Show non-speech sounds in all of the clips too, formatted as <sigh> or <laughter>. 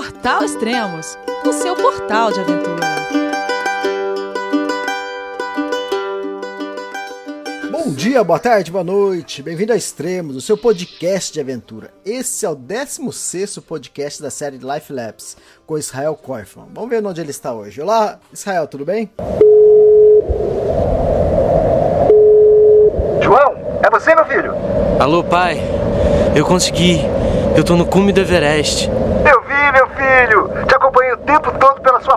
Portal Extremos, o seu portal de aventura. Bom dia, boa tarde, boa noite. Bem-vindo a Extremos, o seu podcast de aventura. Esse é o 16 podcast da série Life Labs, com Israel Korfman. Vamos ver onde ele está hoje. Olá, Israel, tudo bem? João, é você, meu filho? Alô, pai. Eu consegui. Eu tô no cume do Everest. Eu vi, meu filho. Te acompanhei o tempo todo pela sua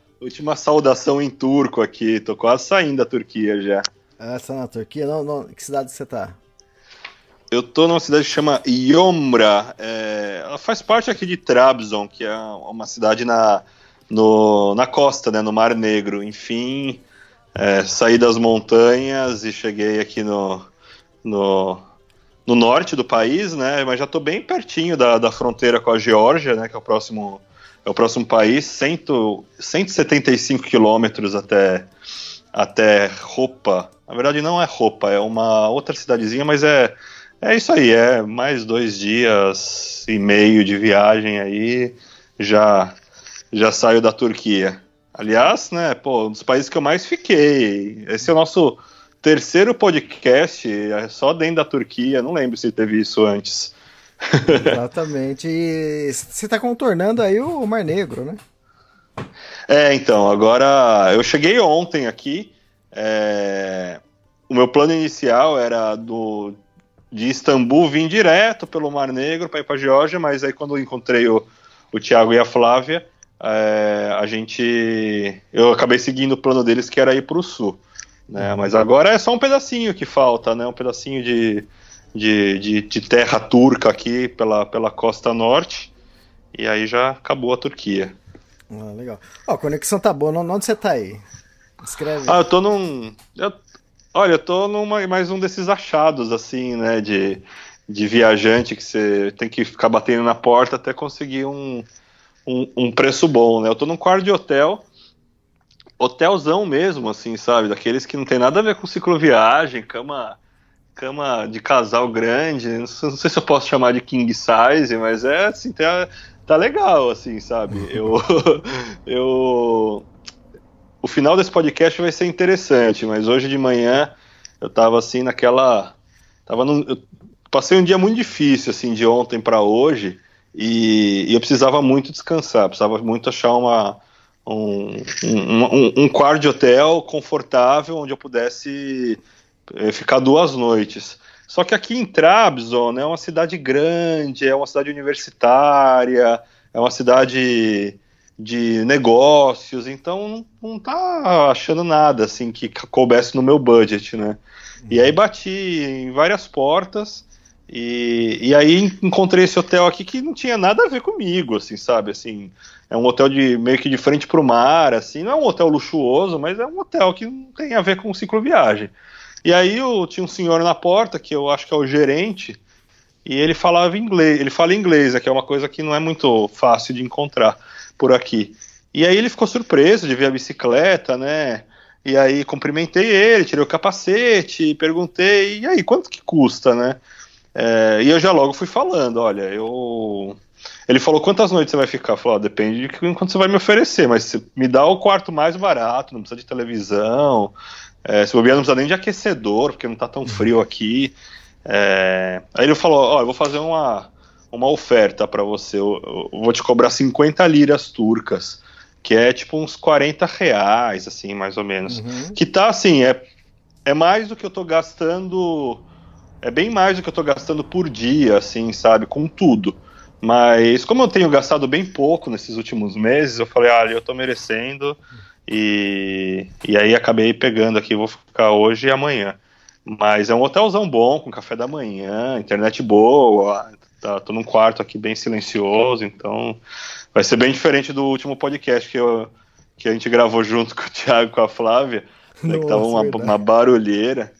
última saudação em turco aqui, tô quase saindo da Turquia já. Ah, você tá na Turquia? Não, não. Que cidade você tá? Eu tô numa cidade que chama Yomra, é, ela faz parte aqui de Trabzon, que é uma cidade na, no, na costa, né, no Mar Negro. Enfim, é, saí das montanhas e cheguei aqui no, no, no norte do país, né? Mas já estou bem pertinho da, da fronteira com a Geórgia, né? Que é o próximo, é o próximo país, cento, 175 quilômetros até, até Roupa. Na verdade, não é Roupa, é uma outra cidadezinha, mas é, é isso aí, é mais dois dias e meio de viagem aí, já, já saio da Turquia. Aliás, né, pô, um dos países que eu mais fiquei. Esse é o nosso terceiro podcast, é só dentro da Turquia, não lembro se teve isso antes. Exatamente. E você está contornando aí o Mar Negro, né? É, então, agora eu cheguei ontem aqui. É, o meu plano inicial era do de Istambul vir direto pelo Mar Negro para ir para Geórgia, mas aí quando eu encontrei o, o Thiago e a Flávia, é, a gente. Eu acabei seguindo o plano deles que era ir para o sul. Né? Mas agora é só um pedacinho que falta, né? Um pedacinho de, de, de, de, terra turca aqui pela, pela costa norte. E aí já acabou a Turquia. Ah, legal. Ó, a conexão tá boa. Onde você tá aí? Escreve. Ah, eu tô num. Eu, olha, eu tô numa mais um desses achados, assim, né? De, de viajante que você tem que ficar batendo na porta até conseguir um, um, um preço bom, né? Eu tô num quarto de hotel hotelzão mesmo, assim, sabe? Daqueles que não tem nada a ver com cicloviagem, cama cama de casal grande, não sei se eu posso chamar de king size, mas é assim, tá, tá legal, assim, sabe? <laughs> Eu, eu, o final desse podcast vai ser interessante, mas hoje de manhã eu tava assim naquela, tava no, eu passei um dia muito difícil, assim, de ontem para hoje, e, e eu precisava muito descansar, precisava muito achar uma um, um, um, quarto de hotel confortável onde eu pudesse eh, ficar duas noites. Só que aqui em Trabzon é uma cidade grande, é uma cidade universitária, é uma cidade de negócios, então não, não tá achando nada assim que coubesse no meu budget, né? E aí bati em várias portas e, e aí encontrei esse hotel aqui que não tinha nada a ver comigo, assim, sabe? Assim, é um hotel de meio que de frente para o mar, assim, não é um hotel luxuoso, mas é um hotel que não tem a ver com cicloviagem. E aí eu tinha um senhor na porta, que eu acho que é o gerente, e ele falava inglês, ele fala inglês, que é uma coisa que não é muito fácil de encontrar por aqui. E aí ele ficou surpreso de ver a bicicleta, né? E aí cumprimentei ele, tirei o capacete, perguntei, e aí, quanto que custa, né? É, e eu já logo fui falando, olha, eu. Ele falou quantas noites você vai ficar? Falou, ah, depende de quanto você vai me oferecer, mas me dá o quarto mais barato, não precisa de televisão. É, se bobear, não precisa nem de aquecedor, porque não tá tão frio aqui. É, aí ele falou, ó, eu vou fazer uma, uma oferta para você, eu, eu, vou te cobrar 50 liras turcas, que é tipo uns 40 reais, assim, mais ou menos. Uhum. Que tá assim, é, é mais do que eu tô gastando é bem mais do que eu tô gastando por dia, assim, sabe, com tudo. Mas como eu tenho gastado bem pouco nesses últimos meses, eu falei, ah, eu tô merecendo. E, e aí acabei pegando aqui, vou ficar hoje e amanhã. Mas é um hotelzão bom, com café da manhã, internet boa, tá, tô num quarto aqui bem silencioso, então vai ser bem diferente do último podcast que, eu, que a gente gravou junto <laughs> com o Thiago e com a Flávia, né, que tava uma, uma barulheira.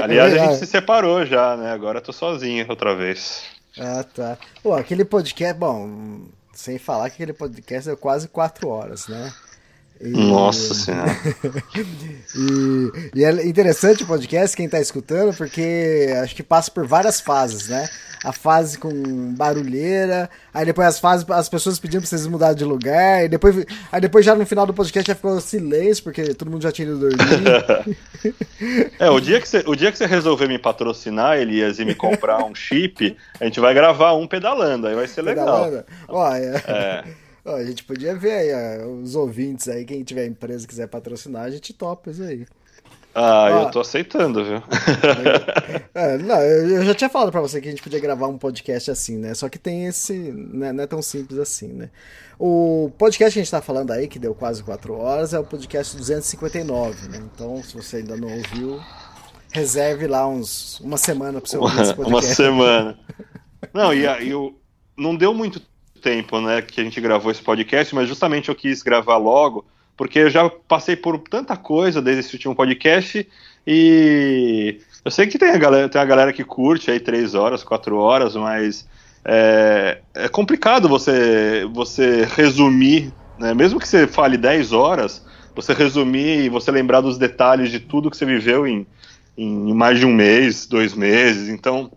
Aliás, a gente se separou já, né? Agora eu tô sozinho outra vez. Ah, tá. Pô, aquele podcast, bom, sem falar que aquele podcast é quase quatro horas, né? E... Nossa <laughs> Senhora. e, e, é interessante o podcast, quem tá escutando, porque acho que passa por várias fases, né? A fase com barulheira, aí depois as fases, as pessoas pedindo pra vocês mudarem de lugar, e depois, aí depois já no final do podcast já ficou silêncio, porque todo mundo já tinha ido dormir. <laughs> é, o dia, que você, o dia que você resolver me patrocinar, Elias, e me comprar um chip, a gente vai gravar um pedalando, aí vai ser legal. Pedalando? Ó, é. é. <laughs> Ó, a gente podia ver aí, ó, os ouvintes aí, quem tiver empresa quiser patrocinar, a gente topa isso aí. Ah, eu tô aceitando, viu? <laughs> É, não, eu já tinha falado pra você que a gente podia gravar um podcast assim, né? Só que tem esse. Né, não é tão simples assim, né? O podcast que a gente tá falando aí, que deu quase 4 horas, é o podcast 259, né? Então, se você ainda não ouviu, reserve lá uns uma semana pra você ouvir esse <laughs> podcast. Uma semana. <laughs> Não, e, e o, não deu muito tempo, né, que a gente gravou esse podcast, mas justamente eu quis gravar logo, porque eu já passei por tanta coisa desde esse último podcast e eu sei que tem a galera, tem a galera que curte aí três horas, quatro horas, mas é, é complicado você, você resumir, né, mesmo que você fale 10 horas, você resumir e você lembrar dos detalhes de tudo que você viveu em, em mais de um mês, dois meses. Então,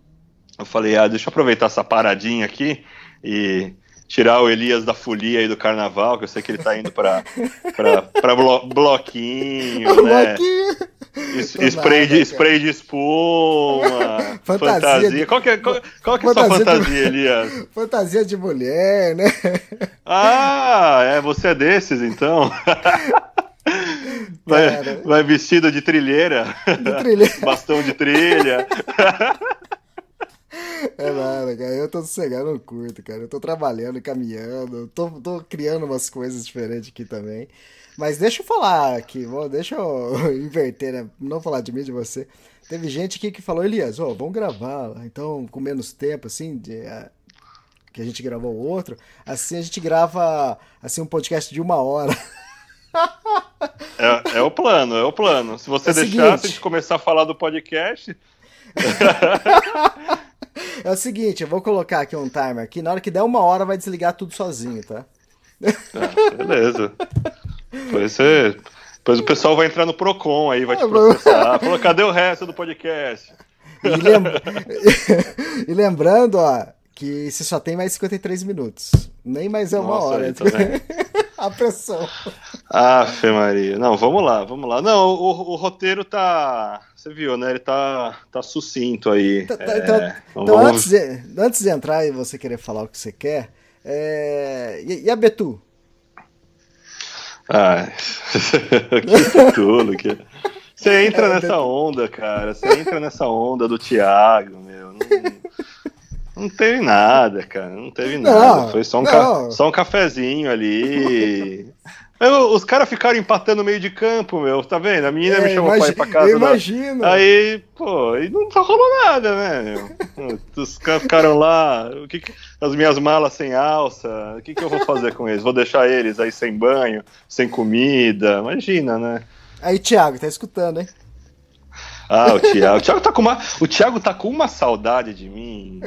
eu falei, ah, deixa eu aproveitar essa paradinha aqui e tirar o Elias da folia aí do carnaval, que eu sei que ele tá indo pra, pra, pra blo bloquinho, <laughs> né? Bloquinho. Es, spray, de, spray de espuma, <laughs> fantasia. fantasia. Qual que é, qual, qual que é a sua fantasia, de... Elias? <laughs> Fantasia de mulher, né? Ah, é, você é desses então? Vai, vai vestido de trilheira. De trilheira. Bastão de trilha. <laughs> É nada, cara. Eu tô sossegado, não curto, cara. Eu tô trabalhando, caminhando, tô, tô criando umas coisas diferentes aqui também. Mas deixa eu falar aqui, deixa eu <laughs> inverter, né? Não falar de mim, de você. Teve gente aqui que falou, Elias, ó, oh, vamos gravar, então com menos tempo, assim, de, uh, que a gente gravou o outro. Assim a gente grava, assim, um podcast de uma hora. <laughs> É, é o plano, é o plano. Se você é deixar, seguinte... se a gente começar a falar do podcast... É o seguinte, eu vou colocar aqui um timer aqui. Na hora que der uma hora, vai desligar tudo sozinho, tá? Ah, beleza. Depois, você... Depois o pessoal vai entrar no Procon aí, vai te processar. Falou, cadê o resto do podcast? E, lem... <laughs> e lembrando, ó, que você só tem mais 53 minutos. Nem mais é uma Nossa, hora. Tá a pressão. Fê Maria. Não, vamos lá, vamos lá. Não, o, o, roteiro tá. Você viu, né? Ele tá, tá sucinto aí. Tá, tá, é, então, então vamos... antes, de, antes de entrar e você querer falar o que você quer, é... e, e, a Betu? Ah, <laughs> que tudo. Que... Você entra é, nessa onda, cara. Você entra nessa onda do Thiago, meu. Não... Não teve nada, cara. Não teve nada. Não, Foi só um, ca... só um cafezinho ali. Eu, os caras ficaram empatando no meio de campo, meu. Tá vendo? A menina é, me chamou imagi... pra ir pra casa. Imagina. Da... Aí, pô, e não rolou nada, né, meu? Os caras ficaram lá. O que, que... As minhas malas sem alça. O que, que eu vou fazer com eles? Vou deixar eles aí sem banho, sem comida. Imagina, né? Aí, Thiago, tá escutando, hein? Ah, o Thiago. O Thiago tá com uma, o Thiago tá com uma saudade de mim,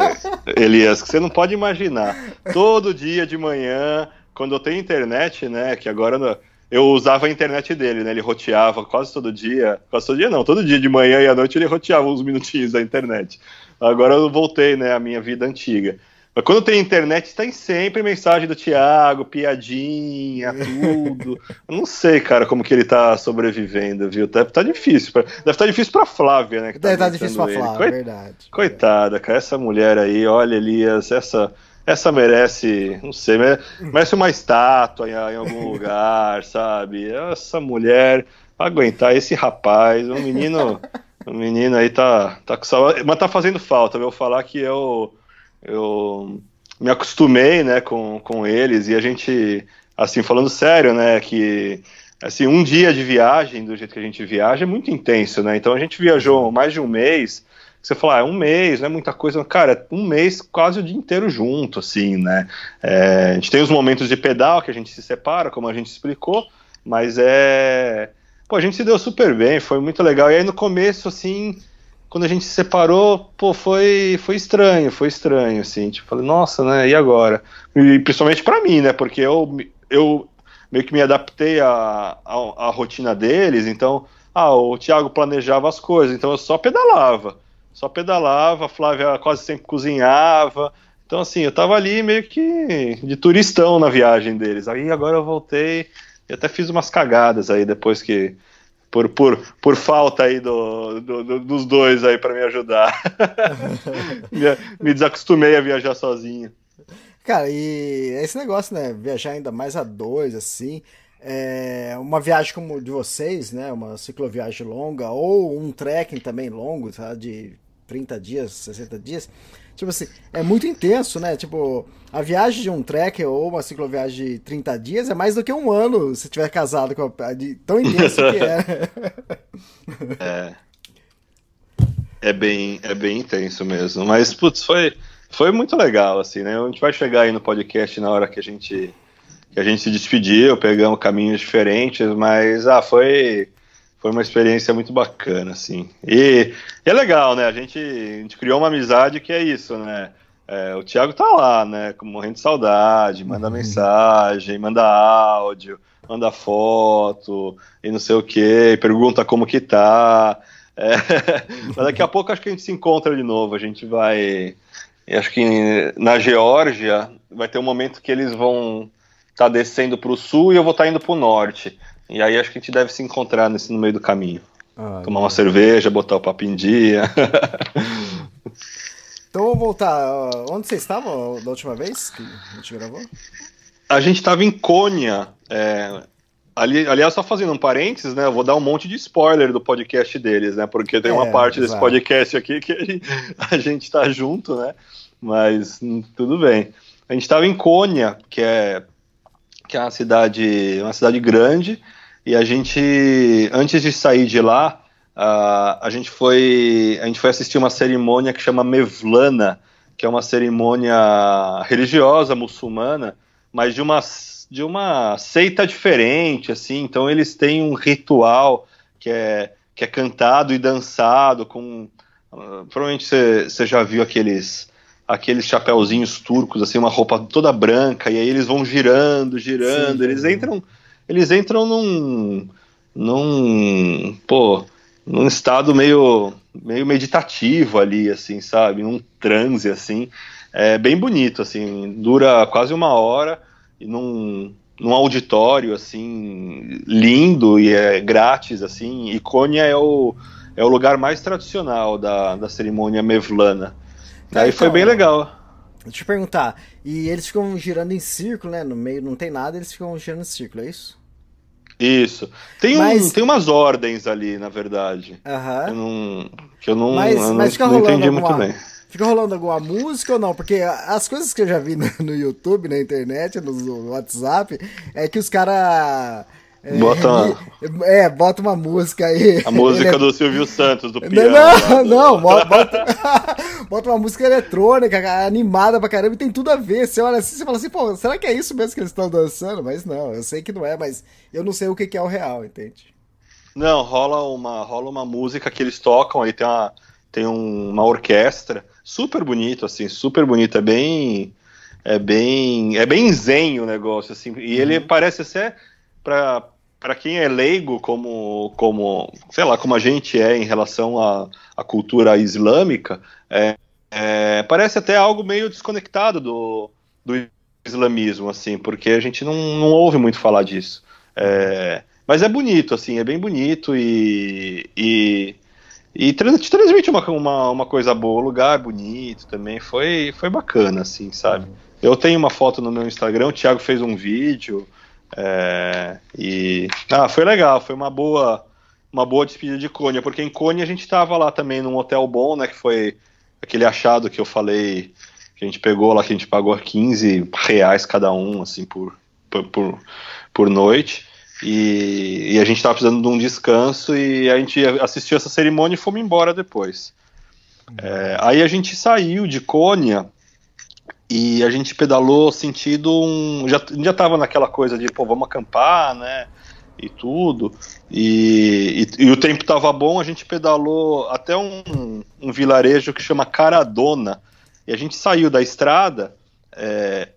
<laughs> Elias, que você não pode imaginar. Todo dia de manhã, quando eu tenho internet, né, que agora eu usava a internet dele, né, ele roteava quase todo dia, quase todo dia não, todo dia de manhã e à noite ele roteava uns minutinhos da internet. Agora eu voltei, né, à minha vida antiga. Mas quando tem internet, tem sempre mensagem do Thiago, piadinha, tudo. Eu não sei, cara, como que ele tá sobrevivendo, viu? Deve tá difícil. Pra... Deve estar tá difícil pra Flávia, né? Tá deve estar tá difícil pra. Flávia, Coit... verdade. Coitada, cara, essa mulher aí, olha, Elias, essa. Essa merece, não sei, merece uma estátua em, em algum lugar, <laughs> sabe? Essa mulher, aguentar esse rapaz, um menino, <laughs> um menino aí tá, tá com saudade, mas tá fazendo falta, eu vou falar que eu eu me acostumei, né, com, com eles e a gente, assim, falando sério, né, que assim, um dia de viagem, do jeito que a gente viaja, é muito intenso, né? Então a gente viajou mais de um mês você fala, ah, é um mês, não é muita coisa, cara, um mês quase o dia inteiro junto, assim, né? É, a gente tem os momentos de pedal que a gente se separa, como a gente explicou, mas é. Pô, a gente se deu super bem, foi muito legal. E aí no começo, assim, quando a gente se separou, pô, foi, foi estranho, foi estranho, assim, tipo, falei, nossa, né, e agora? E principalmente para mim, né, porque eu, eu meio que me adaptei à, à rotina deles, então, ah, o Thiago planejava as coisas, então eu só pedalava, só pedalava, a Flávia quase sempre cozinhava, então assim, eu tava ali meio que de turistão na viagem deles, aí agora eu voltei e até fiz umas cagadas aí depois que por, por, por falta aí do, do, do dos dois aí para me ajudar. <laughs> me, me desacostumei a viajar sozinho. Cara, e esse negócio, né? Viajar ainda mais a dois, assim. É, uma viagem como de vocês, né? Uma cicloviagem longa, ou um trekking também longo, tá? de 30 dias, 60 dias. Tipo assim, é muito intenso, né? Tipo, a viagem de um trekker ou uma cicloviagem de 30 dias é mais do que um ano se tiver casado com a... de tão intenso que é. <laughs> é. É bem, é bem intenso mesmo. Mas, putz, foi, foi muito legal, assim, né? A gente vai chegar aí no podcast na hora que a gente, que a gente se despediu, pegamos caminhos diferentes, mas, ah, foi foi uma experiência muito bacana, assim. E, e, é legal, né? A gente, a gente criou uma amizade que é isso, né? É, o Thiago tá lá, né? Morrendo de saudade, manda uhum. mensagem, manda áudio, manda foto e não sei o que, pergunta como que tá. É, <laughs> mas daqui a pouco acho que a gente se encontra de novo. A gente vai. Acho que na Geórgia vai ter um momento que eles vão estar tá descendo para o sul e eu vou estar tá indo para o norte. E aí acho que a gente deve se encontrar nesse, no meio do caminho. Ah, Tomar uma cerveja, botar o papo em dia. <laughs> então vamos voltar. Onde você estava da última vez que a gente gravou? A gente estava em Cônia. É, ali, aliás, só fazendo um parênteses, né? Eu vou dar um monte de spoiler do podcast deles, né? Porque tem uma é, parte exato. desse podcast aqui que a gente está junto, né? Mas hum, tudo bem. A gente estava em Cônia, que é, que é uma cidade, uma cidade grande e a gente, antes de sair de lá, uh, a, gente foi, a gente foi assistir uma cerimônia que chama Mevlana, que é uma cerimônia religiosa muçulmana, mas de uma, de uma seita diferente, assim. Então eles têm um ritual que é, que é cantado e dançado com... Uh, provavelmente você já viu aqueles aqueles chapéuzinhos turcos, assim, uma roupa toda branca, e aí eles vão girando, girando, Sim, eles entram eles entram num. num. pô. num estado meio. meio meditativo ali, assim, sabe? Num transe, assim. É bem bonito, assim. Dura quase uma hora e num num auditório assim lindo e é grátis assim. E é o, é o lugar mais tradicional da, da cerimônia mevlana. Tá, Aí então, foi bem legal. Deixa eu te perguntar, e eles ficam girando em círculo, né? No meio não tem nada, eles ficam girando em círculo, é isso? Isso. Tem, mas... um, tem umas ordens ali, na verdade. Uhum. Eu não, que eu não, mas, eu mas não, não entendi alguma, muito bem. Fica rolando alguma música ou não? Porque as coisas que eu já vi <laughs> no, no YouTube, na internet, no WhatsApp, é que os caras bota uma... É, bota uma música aí. A música é... do Silvio Santos, do piano. Não, <laughs> não, bota, <laughs> bota uma música eletrônica, animada pra caramba, e tem tudo a ver. Você olha assim, você fala assim, pô, será que é isso mesmo que eles estão dançando? Mas não, eu sei que não é, mas eu não sei o que, que é o real, entende? Não, rola uma, rola uma música que eles tocam, aí tem uma, tem um, uma orquestra, super bonito, assim, super bonito, é bem... É bem, é bem zen o negócio, assim, e ele uhum. parece ser para para quem é leigo, como, como, sei lá, como a gente é em relação à, à cultura islâmica, é, é, parece até algo meio desconectado do, do islamismo, assim, porque a gente não, não ouve muito falar disso. É, mas é bonito, assim, é bem bonito e, e, e te transmite uma, uma, uma coisa boa, o lugar bonito também, foi, foi bacana, assim, sabe? Eu tenho uma foto no meu Instagram, o Thiago fez um vídeo, é, e ah, foi legal, foi uma boa uma boa despedida de Cônia, porque em Cônia a gente estava lá também num hotel bom, né, que foi aquele achado que eu falei, que a gente pegou lá, que a gente pagou 15 reais cada um, assim, por, por, por, noite, e, e, a gente estava precisando de um descanso, e a gente assistiu essa cerimônia e fomos embora depois. É, aí a gente saiu de Cônia e a gente pedalou sentido um. Já, já tava naquela coisa de, pô, vamos acampar, né? E tudo. E, e, e o tempo tava bom, a gente pedalou até um, um vilarejo que chama Caradona. E a gente saiu da estrada é,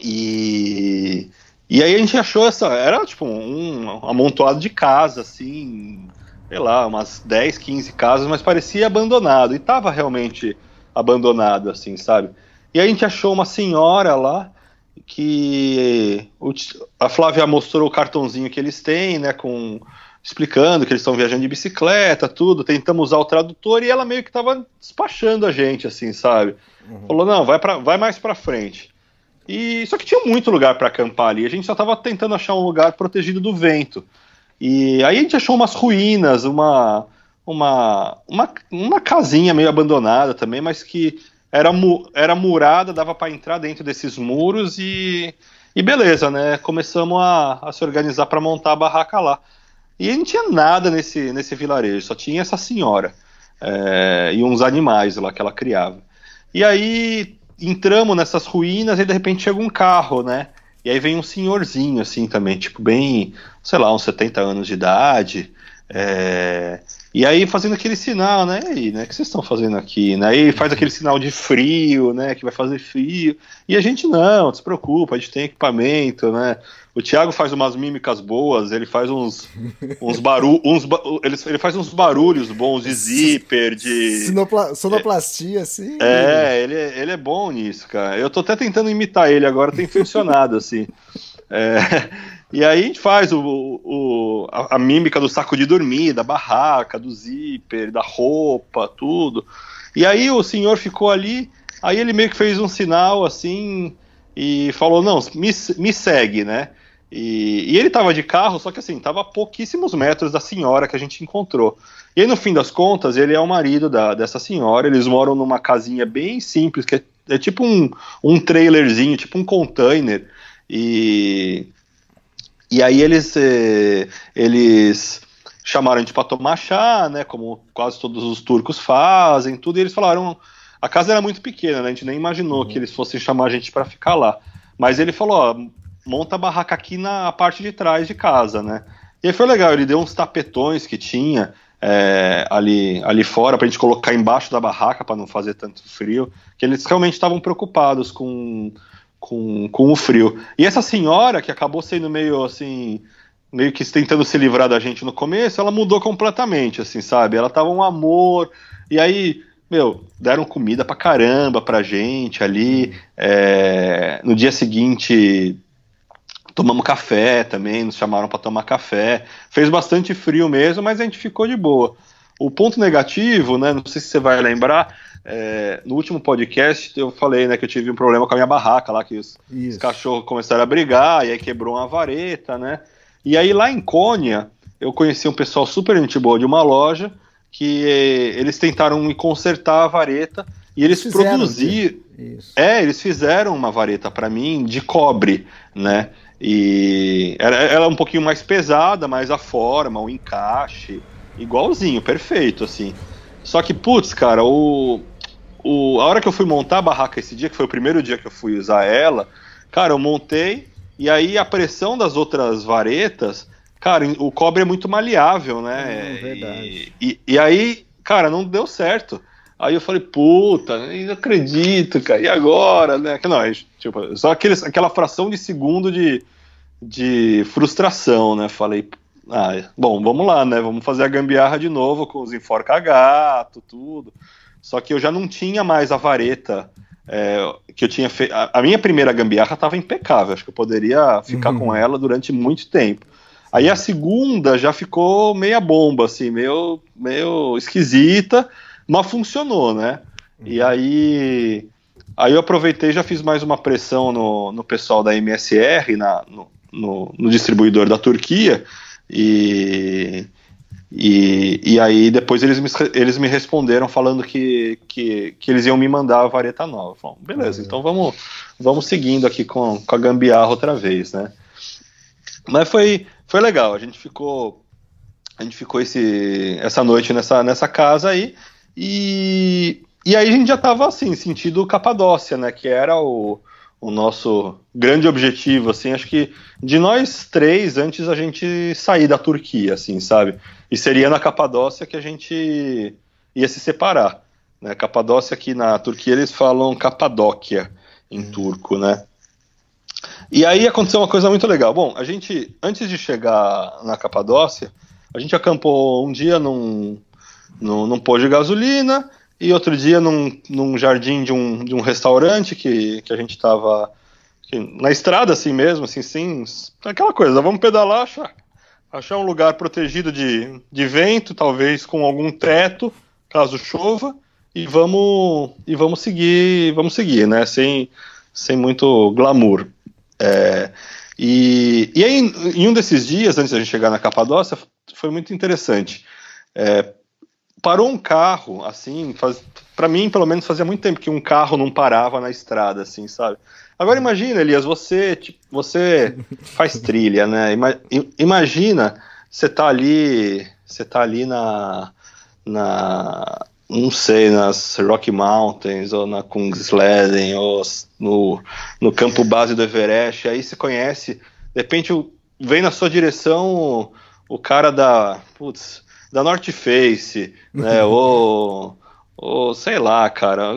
e. E aí a gente achou essa. Era tipo um, um amontoado de casa, assim, sei lá, umas 10, 15 casas, mas parecia abandonado. E tava realmente abandonado, assim, sabe? E a gente achou uma senhora lá que a Flávia mostrou o cartãozinho que eles têm, né, com explicando que eles estão viajando de bicicleta, tudo, tentamos usar o tradutor e ela meio que estava despachando a gente, assim, sabe? Uhum. Falou, não, vai, pra, vai mais para frente. E só que tinha muito lugar para acampar ali, a gente só estava tentando achar um lugar protegido do vento. E aí a gente achou umas ruínas, uma uma, uma, uma casinha meio abandonada também, mas que era, mu era murada, dava para entrar dentro desses muros e, e beleza, né? Começamos a, a se organizar para montar a barraca lá. E não tinha nada nesse, nesse vilarejo, só tinha essa senhora é, e uns animais lá que ela criava. E aí entramos nessas ruínas e de repente chega um carro, né? E aí vem um senhorzinho, assim, também, tipo, bem, sei lá, uns 70 anos de idade. É... E aí fazendo aquele sinal, né? E aí, né? O que vocês estão fazendo aqui? Né? E faz aquele sinal de frio, né? Que vai fazer frio. E a gente não, não se preocupa, a gente tem equipamento, né? O Thiago faz umas mímicas boas, ele faz uns, <laughs> uns barulhos, uns, ele, ele faz uns barulhos bons de zíper, de. Sinopla, sonoplastia, é, assim. É, ele, ele é bom nisso, cara. Eu tô até tentando imitar ele agora, tem funcionado, assim. É, e aí a gente faz o, o, a, a, mímica do saco de dormir, da barraca, do zíper, da roupa, tudo. E aí o senhor ficou ali, aí ele meio que fez um sinal assim e falou: Não, me, me segue, né? E, e ele estava de carro, só que assim, estava a pouquíssimos metros da senhora que a gente encontrou. E aí, no fim das contas, ele é o marido da, dessa senhora, eles moram numa casinha bem simples, que é, é tipo um, um trailerzinho, tipo um container. E, e aí eles, eh, eles chamaram a gente para tomar chá, né, como quase todos os turcos fazem, tudo, e eles falaram, a casa era muito pequena, né, a gente nem imaginou uhum. que eles fossem chamar a gente para ficar lá. Mas ele falou, ó, monta a barraca aqui na parte de trás de casa, né? E aí foi legal, ele deu uns tapetões que tinha é, ali, ali fora pra gente colocar embaixo da barraca para não fazer tanto frio, que eles realmente estavam preocupados com, com, com o frio. E essa senhora, que acabou sendo meio assim, meio que tentando se livrar da gente no começo, ela mudou completamente, assim, sabe? Ela tava um amor, e aí meu, deram comida pra caramba pra gente ali. É, no dia seguinte, Tomamos café também, nos chamaram para tomar café. Fez bastante frio mesmo, mas a gente ficou de boa. O ponto negativo, né? Não sei se você vai lembrar, é, no último podcast eu falei né, que eu tive um problema com a minha barraca lá, que os, os, cachorros começaram a brigar, e aí quebrou uma vareta, né? E aí lá em Cônia, eu conheci um pessoal super gente boa de uma loja que eh, eles tentaram me consertar a vareta e eles, eles produziram. É, eles fizeram uma vareta para mim de cobre, né? E ela, ela é um pouquinho mais pesada, mas a forma, o encaixe, igualzinho, perfeito, assim. Só que, putz, cara, o, o, a hora que eu fui montar a barraca esse dia, que foi o primeiro dia que eu fui usar ela, cara, eu montei, e aí a pressão das outras varetas, cara, o cobre é muito maleável, né? Hum, verdade. E, e, e aí, cara, não deu certo. Aí eu falei, puta, não acredito, cara, e agora, né? Não, tipo, só aqueles, aquela fração de segundo de, de frustração, né? Falei, ah, bom, vamos lá, né? Vamos fazer a gambiarra de novo com os enforca-gato, tudo. Só que eu já não tinha mais a vareta é, que eu tinha feito. A, minha primeira gambiarra estava impecável, acho que eu poderia ficar uhum. com ela durante muito tempo. Aí a segunda já ficou meia bomba, assim, meio, meio esquisita mas funcionou, né? Uhum. E aí, aí eu aproveitei e já fiz mais uma pressão no, no pessoal da MSR, na, no, no, no distribuidor da Turquia, e, e, e aí depois eles me, eles me responderam falando que, que, que eles iam me mandar a vareta nova. Falei, beleza, uhum. então vamos, vamos seguindo aqui com, com a gambiarra outra vez, né? Mas foi, foi legal, a gente ficou a gente ficou esse, essa noite nessa, nessa casa aí E, e aí a gente já estava assim, sentido Capadócia, né? Que era o, o nosso grande objetivo, assim, acho que de nós três, antes a gente sair da Turquia, assim, sabe? E seria na Capadócia que a gente ia se separar. Né? Capadócia aqui na Turquia eles falam Capadóquia em uhum. turco, né? E aí aconteceu uma coisa muito legal. Bom, a gente, antes de chegar na Capadócia, a gente acampou um dia num, num, num posto de gasolina e outro dia num, num jardim de um, de um restaurante que, que a gente estava na estrada assim mesmo, assim, sim, aquela coisa, vamos pedalar, achar, achar um lugar protegido de, de vento, talvez com algum teto, caso chova, e vamos e vamos seguir, vamos seguir, né, sem, sem muito glamour. É, e, e aí, em um desses dias, antes da gente chegar na Capadócia, foi muito interessante. É, parou um carro, assim, faz, para mim, pelo menos, fazia muito tempo que um carro não parava na estrada, assim, sabe? Agora imagina, Elias, você, tipo, você <laughs> faz trilha, né? Imagina, você tá ali, você tá ali na, na, não sei, nas Rocky Mountains, ou na Kungsleden, ou no, no campo base do Everest, aí você conhece, de repente vem na sua direção o cara da, putz, da North Face, né, <laughs> ou, ou sei lá, cara,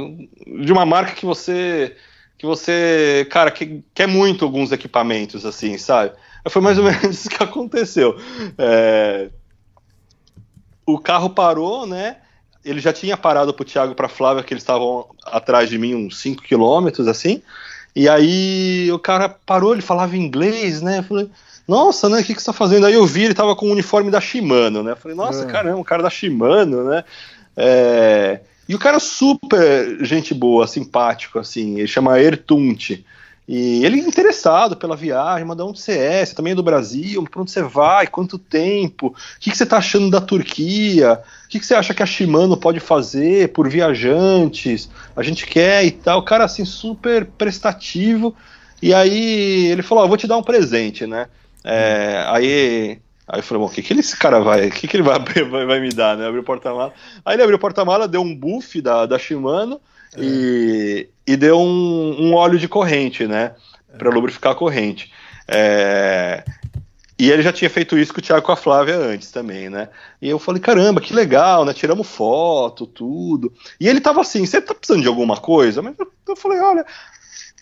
de uma marca que você, que você, cara, que quer muito alguns equipamentos, assim, sabe? Foi mais ou menos isso que aconteceu. É, o carro parou, né? ele já tinha parado pro Thiago e pra Flávia, que eles estavam atrás de mim uns 5 quilômetros, assim. E aí o cara parou, ele falava inglês, né? Eu falei, nossa, né? O que, que você tá fazendo? Aí eu vi, ele tava com o uniforme da Shimano, né? Eu falei, nossa, é. caramba, o cara da Shimano, né? É... E o cara super gente boa, simpático, assim, ele chama Ertunte. E ele interessado pela viagem, mandou um CS, também é do Brasil, para onde você vai, quanto tempo, o que, que você está achando da Turquia, o que, que você acha que a Shimano pode fazer por viajantes, a gente quer e tal, o cara assim super prestativo, e aí ele falou, oh, vou te dar um presente, né, é, aí Aí eu falei, bom, o que, que esse cara vai. O que, que ele vai, vai, vai me dar, né? Abriu o porta-mala. Aí ele abriu o porta-mala, deu um buff da, da Shimano é. e, e deu um, um óleo de corrente, né? Para lubrificar a corrente. É, e ele já tinha feito isso com o Thiago com a Flávia antes também, né? E eu falei, caramba, que legal, né? Tiramos foto, tudo. E ele tava assim, você tá precisando de alguma coisa? Mas eu, eu falei, olha,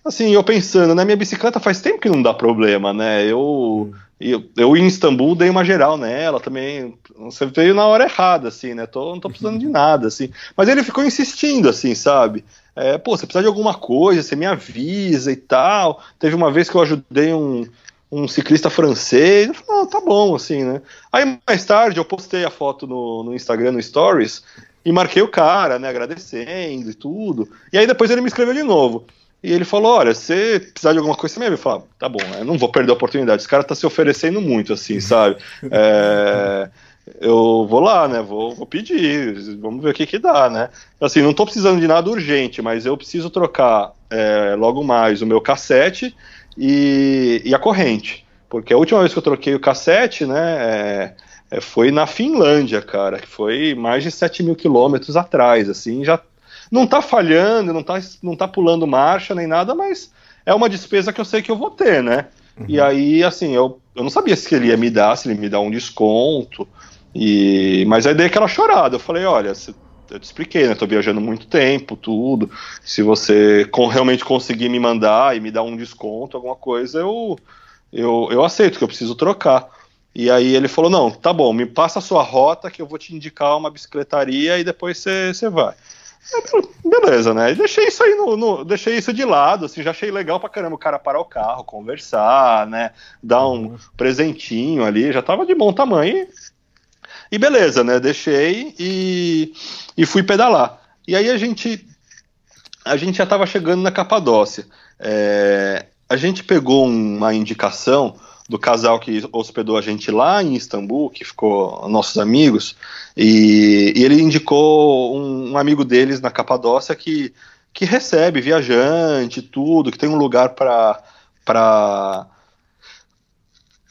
assim, eu pensando, né? minha bicicleta faz tempo que não dá problema, né? Eu, eu, eu em Istambul dei uma geral nela também. Você veio na hora errada, assim, né? Tô, não tô precisando de <laughs> nada, assim. Mas ele ficou insistindo, assim, sabe? É, pô, você precisa de alguma coisa, você me avisa e tal. Teve uma vez que eu ajudei um, um ciclista francês. Eu falei, ah, tá bom, assim, né? Aí mais tarde eu postei a foto no, no Instagram, no Stories, e marquei o cara, né? Agradecendo e tudo. E aí depois ele me escreveu de novo. E ele falou: Olha, se precisar de alguma coisa, você me fala, tá bom, eu não vou perder a oportunidade. Esse cara tá se oferecendo muito, assim, sabe? É, eu vou lá, né? Vou, vou, pedir, vamos ver o que que dá, né? Assim, não tô precisando de nada urgente, mas eu preciso trocar é, logo mais o meu cassete e, e, a corrente. Porque a última vez que eu troquei o cassete, né? É, é foi na Finlândia, cara, que foi mais de 7 mil quilômetros atrás, assim, já não tá falhando, não tá, não tá pulando marcha nem nada, mas é uma despesa que eu sei que eu vou ter, né? Uhum. E aí, assim, eu, eu não sabia se ele ia me dar, se ele me dar um desconto, e, mas aí dei aquela chorada. Eu falei: olha, eu te expliquei, né? Tô viajando muito tempo, tudo. Se você com, realmente conseguir me mandar e me dar um desconto, alguma coisa, eu, eu, eu aceito, que eu preciso trocar. E aí ele falou: não, tá bom, me passa a sua rota que eu vou te indicar uma bicicletaria e depois você vai. Beleza, né? deixei isso aí no, no, deixei isso de lado, assim, já achei legal pra caramba o cara parar o carro, conversar, né? Dar um uhum. presentinho ali, já tava de bom tamanho. E beleza, né? Deixei e, e fui pedalar. E aí a gente a gente já estava chegando na Capadócia. É, a gente pegou uma indicação do casal que hospedou a gente lá em Istambul, que ficou nossos amigos, e, e ele indicou um, um, amigo deles na Capadócia que, que recebe viajante, tudo, que tem um lugar para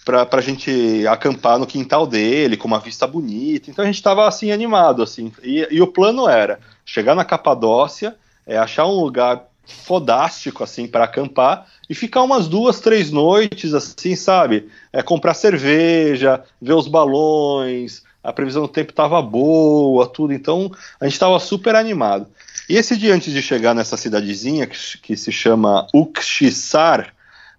pra, pra gente acampar no quintal dele, com uma vista bonita. Então a gente tava assim animado, assim. E, e o plano era chegar na Capadócia, é, achar um lugar fodástico assim para acampar e ficar umas duas, três noites assim, sabe? É, comprar cerveja, ver os balões, a previsão do tempo estava boa, tudo. Então a gente estava super animado. E esse dia antes de chegar nessa cidadezinha que, que se chama Uxissar,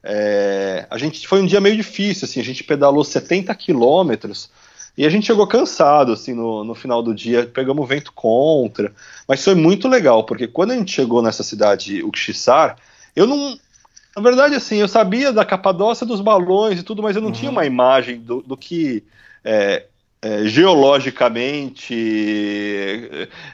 é, a gente foi um dia meio difícil, assim, a gente pedalou 70 quilômetros e a gente chegou cansado, assim, no, no final do dia, pegamos vento contra, mas foi muito legal, porque quando a gente chegou nessa cidade, Uxissar, eu não, na verdade, assim, eu sabia da Capadócia dos balões e tudo, mas eu não uhum. tinha uma imagem do, do que é, é, geologicamente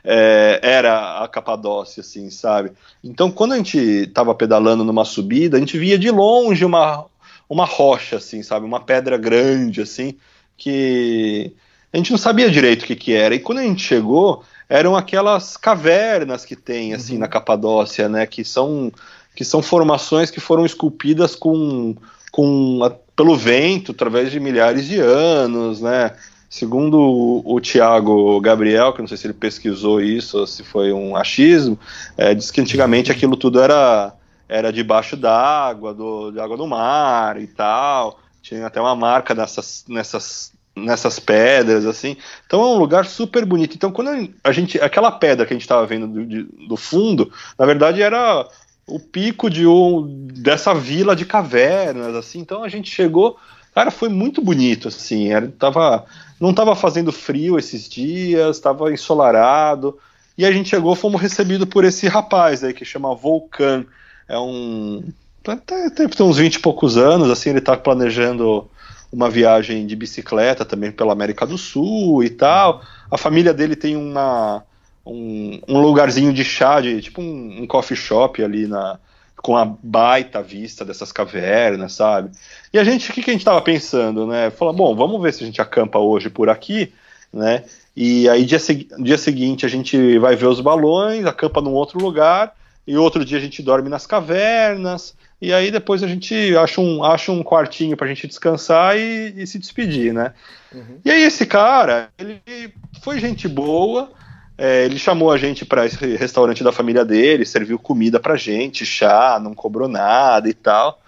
é, era a Capadócia, assim, sabe? Então, quando a gente estava pedalando numa subida, a gente via de longe uma, uma rocha, assim, sabe? Uma pedra grande, assim, que a gente não sabia direito o que, que era. E quando a gente chegou, eram aquelas cavernas que tem, assim, uhum. na Capadócia, né? Que são, que são formações que foram esculpidas com, com pelo vento através de milhares de anos, né? Segundo o, o Tiago Gabriel, que não sei se ele pesquisou isso ou se foi um achismo, é, diz que antigamente aquilo tudo era, era debaixo d'água, do, de água do mar e tal. Tinha até uma marca nessas, nessas, nessas pedras, assim. Então é um lugar super bonito. Então, quando a gente. Aquela pedra que a gente estava vendo do, de, do fundo, na verdade era o pico de um, dessa vila de cavernas, assim. Então a gente chegou Cara, foi muito bonito, assim. Era, tava, não estava fazendo frio esses dias, estava ensolarado. E a gente chegou, fomos recebidos por esse rapaz aí que chama Volcan. É um. Tem uns 20 e poucos anos, assim, ele está planejando uma viagem de bicicleta também pela América do Sul e tal. A família dele tem uma, um, um lugarzinho de chá, de, tipo um, um coffee shop ali na, com a baita vista dessas cavernas, sabe? E a gente, o que, que a gente estava pensando, né? Falou, bom, vamos ver se a gente acampa hoje por aqui, né? E aí, dia, dia seguinte, a gente vai ver os balões, acampa num outro lugar, e outro dia a gente dorme nas cavernas, e aí depois a gente acha um, acha um quartinho pra gente descansar e, e se despedir, né? Uhum. E aí esse cara, ele foi gente boa, é, ele chamou a gente para esse restaurante da família dele, serviu comida pra gente, chá, não cobrou nada e tal.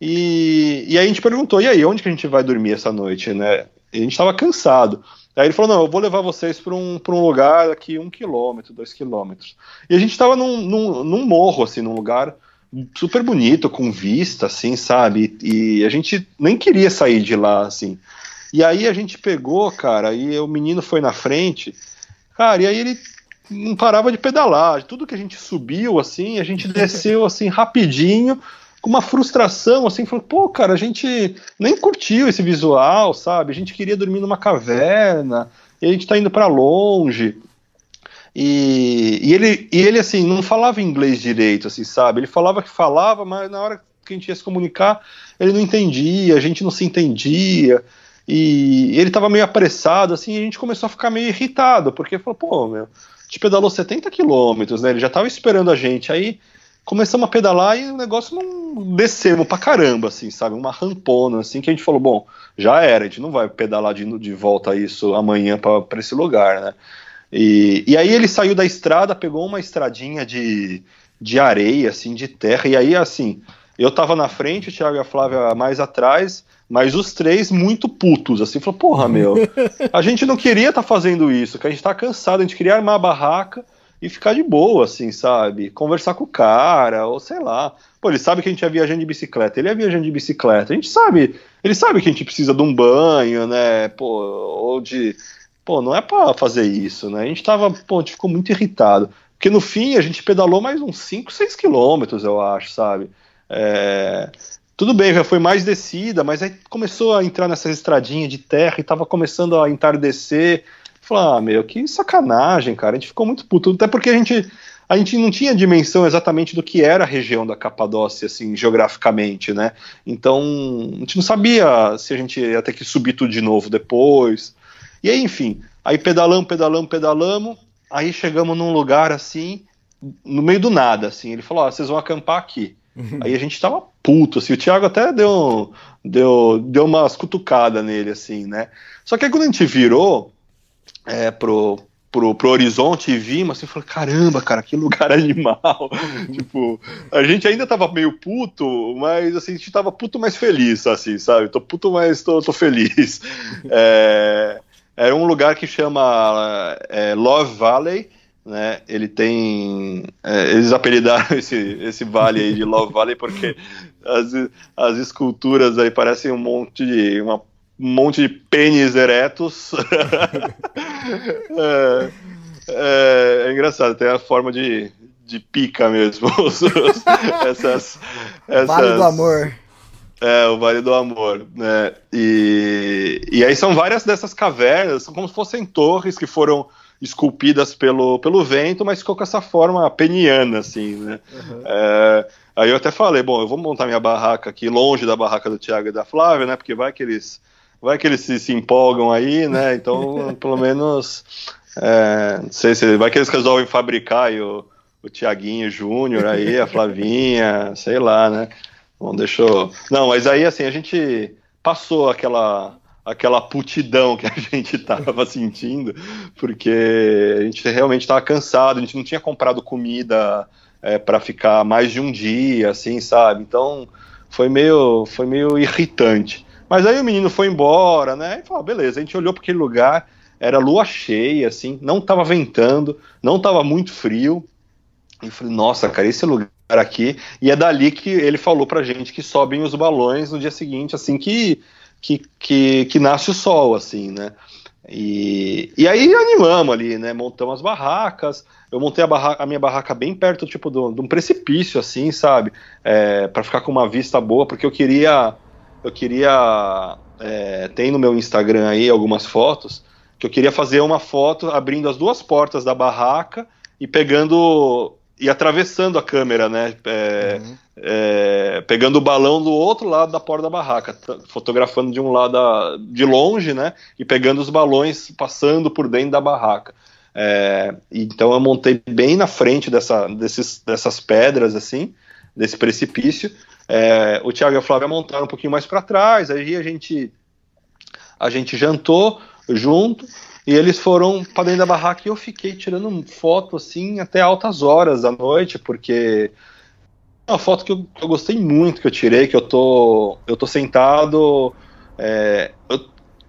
E, e aí a gente perguntou, e aí, onde que a gente vai dormir essa noite, né? E a gente estava cansado. Aí ele falou, não, eu vou levar vocês para um, um lugar aqui um quilômetro, dois quilômetros. E a gente estava num, num, num, morro, assim, num lugar super bonito, com vista, assim, sabe? E, e a gente nem queria sair de lá, assim. E aí a gente pegou, cara, e o menino foi na frente Cara, e aí ele não parava de pedalar. Tudo que a gente subiu, assim, a gente <laughs> desceu, assim, rapidinho, com uma frustração, assim, falou, pô, cara, a gente nem curtiu esse visual, sabe? A gente queria dormir numa caverna, e a gente tá indo para longe. E, e, ele, e ele, assim, não falava inglês direito, assim, sabe? Ele falava que falava, mas na hora que a gente ia se comunicar, ele não entendia, a gente não se entendia. E ele estava meio apressado, assim, e a gente começou a ficar meio irritado, porque falou, pô, meu, a gente pedalou 70 quilômetros, né? Ele já estava esperando a gente. Aí começamos a pedalar e o negócio não descemos pra caramba, assim, sabe? Uma rampona, assim, que a gente falou, bom, já era, a gente não vai pedalar de, de volta isso amanhã para esse lugar, né? E, e aí ele saiu da estrada, pegou uma estradinha de, de areia, assim, de terra, e aí, assim, eu tava na frente, o Thiago e a Flávia mais atrás, mas os três muito putos, assim, falou, porra, meu, <laughs> a gente não queria estar tá fazendo isso, que a gente tá cansado, a gente queria armar a barraca e ficar de boa, assim, sabe? Conversar com o cara, ou sei lá. Pô, ele sabe que a gente é viajando de bicicleta, ele é viajando de bicicleta, a gente sabe, ele sabe que a gente precisa de um banho, né, pô, ou de... Pô, não é para fazer isso, né? A gente tava, pô, a gente ficou muito irritado. Porque no fim a gente pedalou mais uns 5, 6 quilômetros, eu acho, sabe? É, tudo bem, já foi mais descida, mas aí começou a entrar nessas estradinhas de terra e tava começando a entardecer. Falei, ah, meu, que sacanagem, cara. A gente ficou muito puto. Até porque a gente, a gente não tinha dimensão exatamente do que era a região da Capadócia, assim, geograficamente, né? Então, a gente não sabia se a gente ia ter que subir tudo de novo depois. E aí, enfim, aí pedalamos, pedalamos, pedalamos. Aí chegamos num lugar assim, no meio do nada, assim. Ele falou: ó, vocês vão acampar aqui. Aí a gente tava puto, assim, o Thiago até deu, deu, deu umas cutucadas nele, assim, né? Só que aí quando a gente virou é, pro, pro, pro horizonte e vimos, assim, falei, caramba, cara, que lugar <laughs> animal. tipo, a gente ainda tava meio puto, mas assim, a gente tava puto mais feliz, assim, sabe? Tô puto, mas tô, tô feliz. <laughs> é, era um lugar que chama é, Love Valley, né? Ele tem. É, eles apelidaram <laughs> esse, esse vale aí de Love Valley porque as, as esculturas aí parecem um monte de. Uma, um monte de pênis eretos. <laughs> é, é, é, engraçado, tem a forma de, de pica mesmo. <laughs> essas, essas, vale do amor. É, o Vale do Amor, né? E, e aí são várias dessas cavernas, são como se fossem torres que foram esculpidas pelo, pelo vento, mas ficou com essa forma peniana, assim, né? Uhum. É, aí eu até falei, bom, eu vou montar minha barraca aqui longe da barraca do Thiago e da Flávia, né? Porque vai que eles, vai que eles se, se empolgam aí, né? Então, <laughs> pelo menos, é, não sei se vai que eles resolvem fabricar aí o, o Tiaguinho Júnior aí, a Flavinha, <laughs> sei lá, né? Bom, deixa eu... Não, mas aí, assim, a gente passou aquela aquela putidão que a <laughs> gente estava sentindo, porque a gente realmente estava cansado, a gente não tinha comprado comida é, para ficar mais de um dia, assim, sabe? Então foi meio, foi meio irritante. Mas aí o menino foi embora, né? E falou, beleza, a gente olhou para aquele lugar, era lua cheia, assim, não estava ventando, não estava muito frio. E eu falei, nossa, cara, esse lugar aqui. E é dali que ele falou pra gente que sobem os balões no dia seguinte, assim que, que, que, que nasce o sol, assim, né? E, e aí animamos ali, né? Montamos as barracas. Eu montei a, barraca, a minha barraca bem perto, tipo, de um precipício, assim, sabe? É, para ficar com uma vista boa, porque eu queria. Eu queria. É, tem no meu Instagram aí algumas fotos. Que eu queria fazer uma foto abrindo as duas portas da barraca e pegando e atravessando a câmera, né? É, uhum. é, pegando o balão do outro lado da porta da barraca, fotografando de um lado a, de longe, né? E pegando os balões passando por dentro da barraca. É, então eu montei bem na frente dessa, desses, dessas pedras, assim, desse precipício. É, o Thiago e a Flávia montaram um pouquinho mais para trás, aí a gente, a gente jantou junto. E eles foram para dentro da barraca e eu fiquei tirando foto assim até altas horas da noite, porque é uma foto que eu, que eu gostei muito que eu tirei, que eu tô, eu tô sentado. É, eu,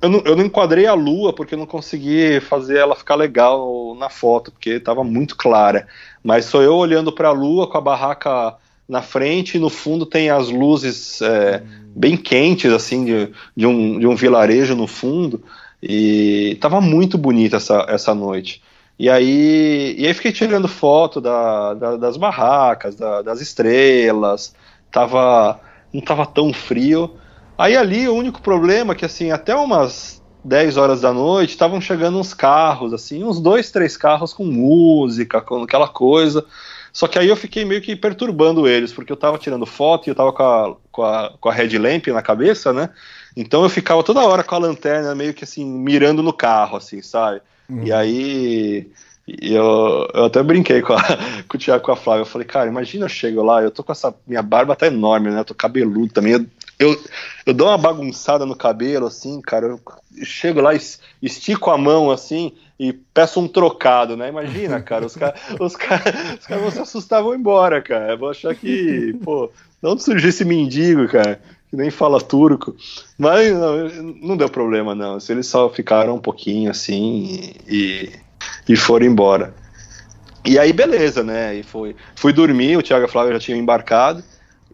eu, não, eu não enquadrei a lua porque eu não consegui fazer ela ficar legal na foto, porque estava muito clara. Mas sou eu olhando para a lua com a barraca na frente e no fundo tem as luzes é, bem quentes, assim, de, de, um, de um vilarejo no fundo. E tava muito bonita essa, essa noite. E aí, e aí fiquei tirando foto da, da, das barracas, da, das estrelas. Tava, não tava tão frio. Aí ali o único problema é que assim, até umas 10 horas da noite estavam chegando uns carros, assim, uns dois, três carros com música, com aquela coisa. Só que aí eu fiquei meio que perturbando eles, porque eu tava tirando foto e eu tava com a, com a, com a headlamp na cabeça, né? Então eu ficava toda hora com a lanterna meio que assim, mirando no carro, assim, sabe? Uhum. E aí eu, eu até brinquei com, a, <laughs> com o Thiago com a Flávia. Eu falei, cara, imagina eu chego lá, eu tô com essa. Minha barba tá enorme, né? Eu tô cabeludo também. Eu, eu, eu dou uma bagunçada no cabelo, assim, cara. Eu, eu chego lá, estico a mão assim e peço um trocado, né? Imagina, cara, os <laughs> caras os cara, os cara vão se assustar vão embora, cara. Eu vou achar que, pô, não surgir esse mendigo, cara que nem fala turco. Mas não, não, deu problema, não. Se eles só ficaram um pouquinho assim e, e foram embora. E aí, beleza, né? E foi, fui dormir, o Thiago e a Flávia já tinham embarcado.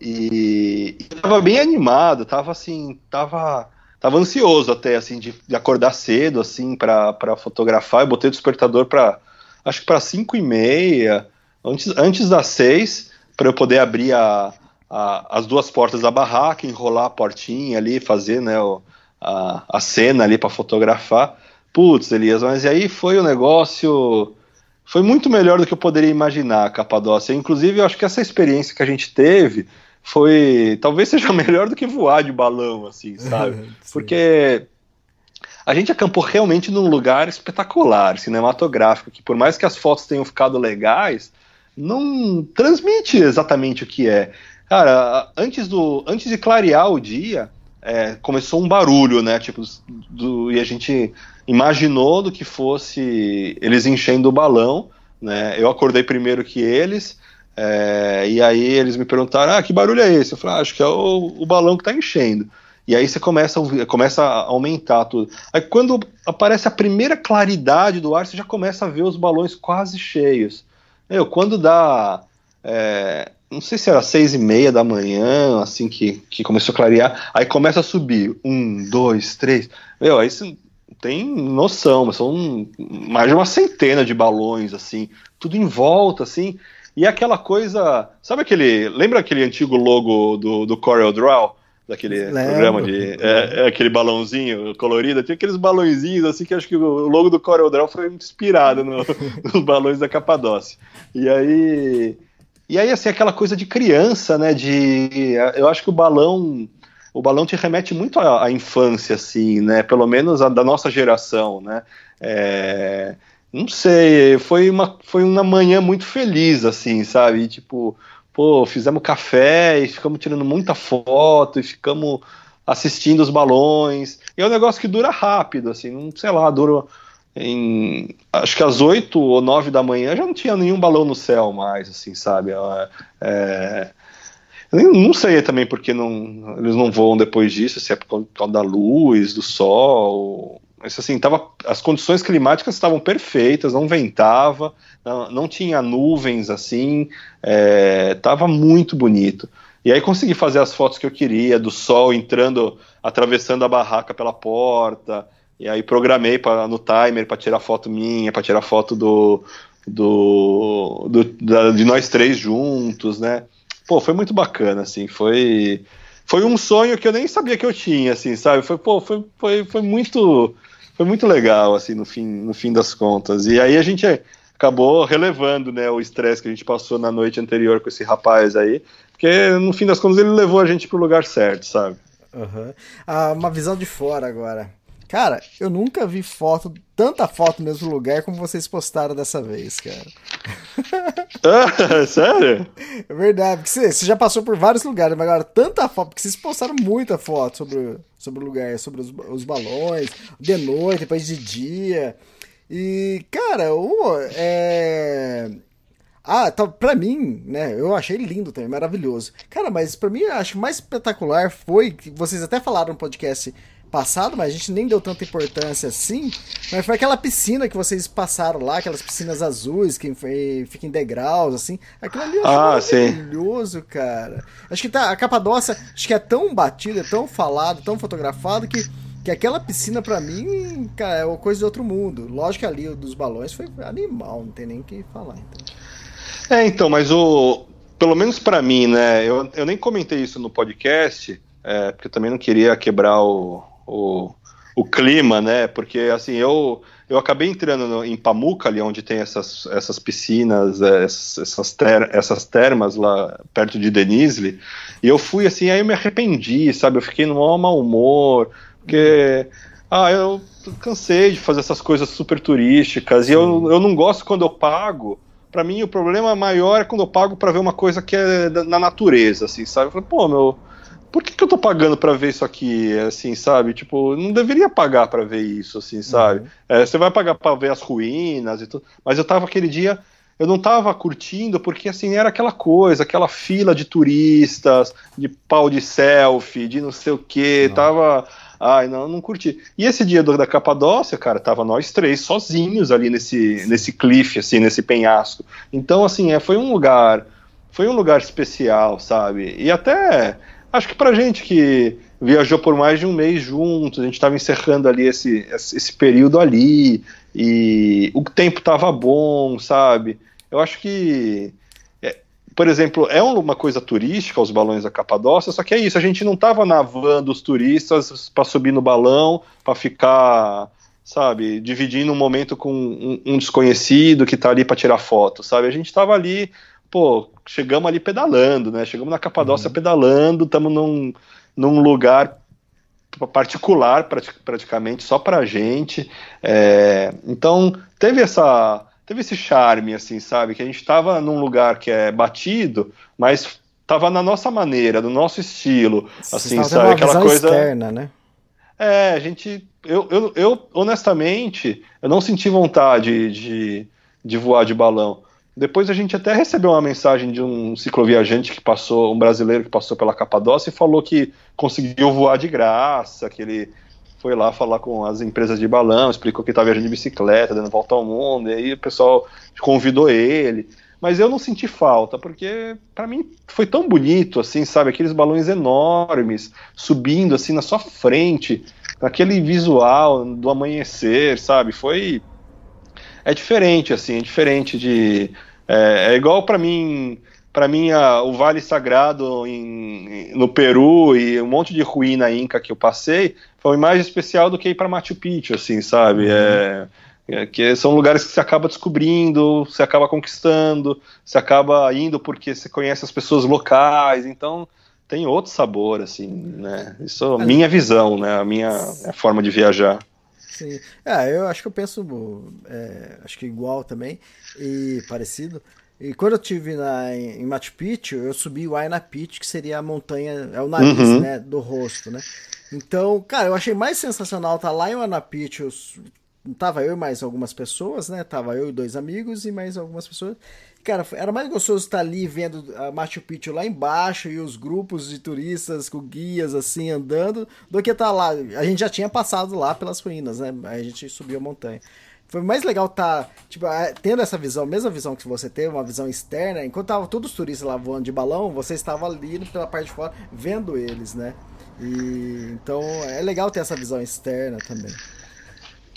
E, e tava bem animado, tava assim, tava, tava ansioso até, assim, de, de acordar cedo, assim, para fotografar. Eu botei o despertador para acho que para 5 e meia, antes, antes das 6, para eu poder abrir a, a, as duas portas da barraca, enrolar a portinha ali, fazer né, o, a, a cena ali para fotografar. Putz, Elias, mas aí foi o negócio. Foi muito melhor do que eu poderia imaginar, Capadócia. Inclusive, eu acho que essa experiência que a gente teve foi. Talvez seja <laughs> melhor do que voar de balão, assim, sabe? <laughs> Porque a gente acampou realmente num lugar espetacular, cinematográfico, que por mais que as fotos tenham ficado legais, não transmite exatamente o que é. Cara, antes, do, antes de clarear o dia, é, começou um barulho, né? Tipo, do, e a gente imaginou do que fosse eles enchendo o balão, né? Eu acordei primeiro que eles, é, e aí eles me perguntaram: ah, que barulho é esse? Eu falei: ah, acho que é o, o balão que está enchendo. E aí você começa começa a aumentar tudo. Aí quando aparece a primeira claridade do ar, você já começa a ver os balões quase cheios. Meu, quando dá. É, não sei se era seis e meia da manhã, assim que, que começou a clarear, aí começa a subir. Um, dois, três. Meu, aí você tem noção, mas são mais de uma centena de balões, assim, tudo em volta, assim. E aquela coisa. Sabe aquele. Lembra aquele antigo logo do, do Corel Draw? daquele Lembro. programa de é, é, aquele balãozinho colorido, tinha aqueles balãozinhos assim que acho que o logo do Corel Draw foi inspirado no, <laughs> nos balões da Capadócia. E aí e aí assim aquela coisa de criança, né, de eu acho que o balão o balão te remete muito à, à infância assim, né, pelo menos a, da nossa geração, né? É, não sei, foi uma foi uma manhã muito feliz assim, sabe? tipo, pô, fizemos café e ficamos tirando muita foto e ficamos assistindo os balões. E é um negócio que dura rápido, assim, não sei lá, dura em acho que às 8 ou 9 da manhã já não tinha nenhum balão no céu mais, assim, sabe? É, é não sei também porque não, eles não voam depois disso, se é por causa da luz, do sol, mas assim, tava, as condições climáticas estavam perfeitas, não ventava, não, não tinha nuvens assim, é, muito bonito. E aí consegui fazer as fotos que eu queria, do sol entrando, atravessando a barraca pela porta, e aí programei pra, no timer para tirar foto minha, para tirar foto do, do, do da, de nós três juntos, né? Pô, foi muito bacana, assim, foi foi um sonho que eu nem sabia que eu tinha, assim, sabe? Foi, pô, foi, foi, foi muito foi muito legal, assim, no fim, no fim das contas. E aí a gente acabou relevando, né, o estresse que a gente passou na noite anterior com esse rapaz aí, porque no fim das contas ele levou a gente pro lugar certo, sabe? Uhum. Ah, uma visão de fora agora. Cara, eu nunca vi foto, tanta foto no mesmo lugar como vocês postaram dessa vez, cara. <laughs> ah, sério? É verdade, porque você, você, já passou por vários lugares, mas agora tanta foto, porque vocês postaram muita foto sobre, sobre o lugar, sobre os, os balões, de noite, depois de dia. E, cara, o, é... Ah, tá, pra mim, né, eu achei lindo também, maravilhoso. Cara, mas pra mim, acho mais espetacular foi, que vocês até falaram no podcast passado, mas a gente nem deu tanta importância assim. Mas foi aquela piscina que vocês passaram lá, aquelas piscinas azuis que fica em degraus, assim. Aquilo ali eu ah, maravilhoso, cara. Acho que tá, a Capadócia, acho que é tão batida, é tão falado, tão fotografado que, que aquela piscina para mim, cara, é uma coisa de outro mundo. Lógico que ali o dos balões foi animal, não tem nem o que falar. Então. É, então, mas o. Pelo menos para mim, né? Eu, eu nem comentei isso no podcast, é, porque eu também não queria quebrar o, o, o clima, né? Porque assim, eu, eu acabei entrando no, em Pamuca, ali onde tem essas, essas piscinas, é, essas, ter, essas termas lá perto de Denizli, e eu fui assim, aí eu me arrependi, sabe? Eu fiquei no mau humor, porque. Ah, eu cansei de fazer essas coisas super turísticas, e eu, eu não gosto quando eu pago. Para mim, o problema maior é quando eu pago para ver uma coisa que é na natureza, assim, sabe? Eu falei, pô, meu, por que, que eu tô pagando para ver isso aqui, assim, sabe? Tipo, não deveria pagar para ver isso, assim, sabe? Uhum. É, você vai pagar para ver as ruínas e tudo, mas eu tava aquele dia, eu não tava curtindo porque, assim, era aquela coisa, aquela fila de turistas, de pau de selfie, de não sei o que, tava... Ai, não, não curti. E esse dia do, da Capadócia, cara, tava nós três sozinhos ali nesse, nesse cliff, assim, nesse penhasco. Então, assim, é, foi um lugar, foi um lugar especial, sabe? E até Acho que pra gente que viajou por mais de um mês juntos, a gente estava encerrando ali esse, esse período ali, e o tempo estava bom, sabe? Eu acho que, é, por exemplo, é uma coisa turística os balões da Capadócia, só que é isso, a gente não estava navando os turistas para subir no balão, para ficar, sabe, dividindo um momento com um, um desconhecido que está ali para tirar foto, sabe? A gente estava ali pô, chegamos ali pedalando, né? Chegamos na Capadócia uhum. pedalando, estamos num, num lugar particular praticamente só pra gente. É, então teve essa teve esse charme assim, sabe, que a gente estava num lugar que é batido, mas tava na nossa maneira, do nosso estilo, Vocês assim, sabe? Aquela coisa. externa, né? É, a gente. Eu, eu, eu, honestamente, eu não senti vontade de, de voar de balão. Depois a gente até recebeu uma mensagem de um cicloviajante que passou, um brasileiro que passou pela Capadócia e falou que conseguiu voar de graça, que ele foi lá falar com as empresas de balão, explicou que estava viajando de bicicleta, dando volta ao mundo, e aí o pessoal convidou ele. Mas eu não senti falta, porque para mim foi tão bonito, assim, sabe? Aqueles balões enormes subindo assim na sua frente, aquele visual do amanhecer, sabe? Foi é diferente, assim, é diferente de é, é igual para mim para mim a, o Vale Sagrado em, no Peru e um monte de ruína inca que eu passei foi uma imagem especial do que ir para Machu Picchu, assim, sabe? É, é, que são lugares que você acaba descobrindo, você acaba conquistando, você acaba indo porque você conhece as pessoas locais, então tem outro sabor, assim, né? Isso é a minha visão, né? A minha a forma de viajar. Sim. É, eu acho que eu penso, é, acho que igual também, e parecido. E quando eu estive em Machu Picchu, eu subi o Aina Picchu, que seria a montanha, é o nariz, Uhum. né, do rosto, né? Então, cara, eu achei mais sensacional estar lá em Aina Picchu, tava eu e mais algumas pessoas, né? Tava eu e dois amigos e mais algumas pessoas. Cara, era mais gostoso estar ali vendo a Machu Picchu lá embaixo e os grupos de turistas com guias assim andando, do que estar lá. A gente já tinha passado lá pelas ruínas, né? A gente subiu a montanha. Foi mais legal estar, tipo, tendo essa visão, mesma visão que você teve, uma visão externa, enquanto tava todos os turistas lá voando de balão, você estava ali pela parte de fora vendo eles, né? E então é legal ter essa visão externa também.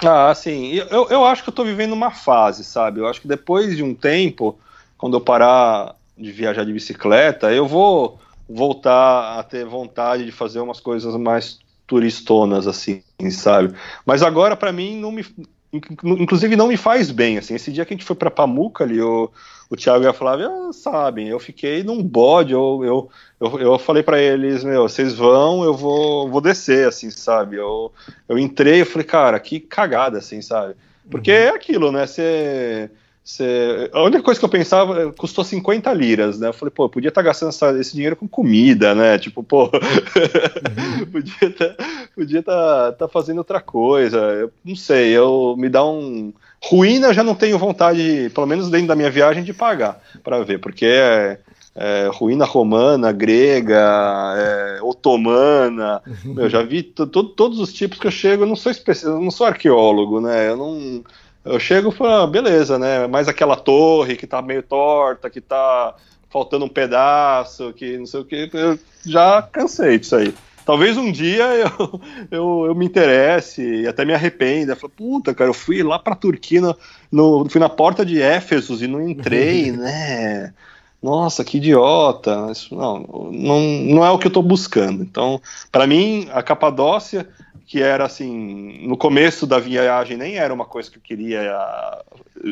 Ah, sim. Eu, eu acho que eu tô vivendo uma fase, sabe? Eu acho que depois de um tempo, quando eu parar de viajar de bicicleta, eu vou voltar a ter vontade de fazer umas coisas mais turistonas, assim, sabe? Mas agora, para mim, não me. Inclusive, não me faz bem, assim. Esse dia que a gente foi para Pamuca ali, o, o Thiago e a Flávia sabem, eu fiquei num bode, eu, eu, eu, eu falei para eles, meu, vocês vão, eu vou, vou descer, assim, sabe? Eu, eu entrei, eu falei, cara, que cagada, assim, sabe? Porque é aquilo, né? Você. Você... A única coisa que eu pensava custou 50 liras, né? Eu falei, pô, eu podia estar gastando essa, esse dinheiro com comida, né? Tipo, pô, uhum. <laughs> podia estar podia tá, tá fazendo outra coisa. Eu não sei, eu me dá um. Ruína eu já não tenho vontade, pelo menos dentro da minha viagem, de pagar para ver, porque é, é, ruína romana, grega, é, otomana. Uhum. Eu já vi todos os tipos que eu chego, eu não sou especialista, eu não sou arqueólogo, né? Eu não eu chego e falo, ah, beleza, né? Mais aquela torre que tá meio torta, que tá faltando um pedaço, que não sei o que. Eu já cansei disso aí. Talvez um dia <laughs> eu, eu, eu me interesse e até me arrependa. Falo, puta, cara, eu fui lá pra Turquia, no, fui na porta de Éfeso e não entrei, <laughs> né? Nossa, que idiota. Isso, não, não, não é o que eu tô buscando. Então, para mim, a Capadócia que era assim, no começo da viagem nem era uma coisa que eu queria,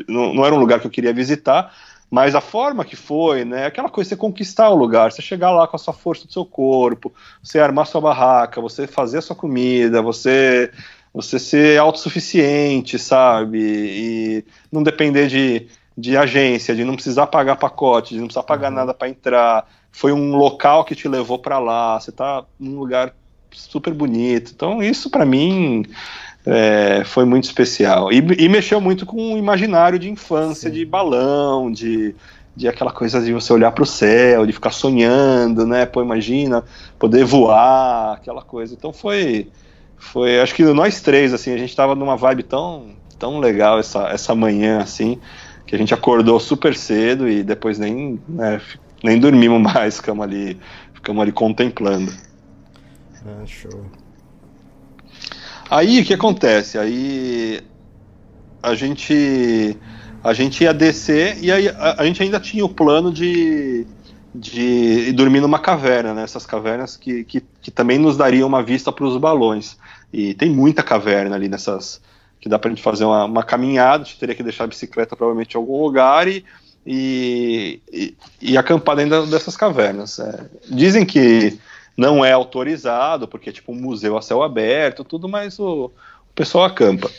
não, não, era um lugar que eu queria visitar, mas a forma que foi, né, aquela coisa de você conquistar o lugar, você chegar lá com a sua força do seu corpo, você armar sua barraca, você fazer a sua comida, você você ser autossuficiente, sabe, e não depender de, de agência, de não precisar pagar pacote, de não precisar pagar nada para entrar, foi um local que te levou para lá, você tá num lugar super bonito. Então, isso para mim é, foi muito especial. E, e, mexeu muito com o imaginário de infância, Sim. de balão, de, de aquela coisa de você olhar para o céu, de ficar sonhando, né? Pô, imagina poder voar, aquela coisa. Então foi. Foi, acho que nós três, assim, a gente tava numa vibe tão, tão legal essa, essa manhã, assim, que a gente acordou super cedo e depois nem, né, nem dormimos <laughs> mais, ficamos ali, ficamos ali contemplando. Ah, show. Aí o que acontece? Aí a gente a gente ia descer e aí a, a gente ainda tinha o plano de, de dormir numa caverna, né? Essas cavernas que, que, que também nos dariam uma vista para os balões. E tem muita caverna ali nessas que dá para a gente fazer uma, uma caminhada. A gente teria que deixar a bicicleta provavelmente em algum lugar e, e, e, e acampar dentro dessas cavernas. É. Dizem que não é autorizado, porque é tipo um museu a céu aberto, tudo, mas o, o pessoal acampa.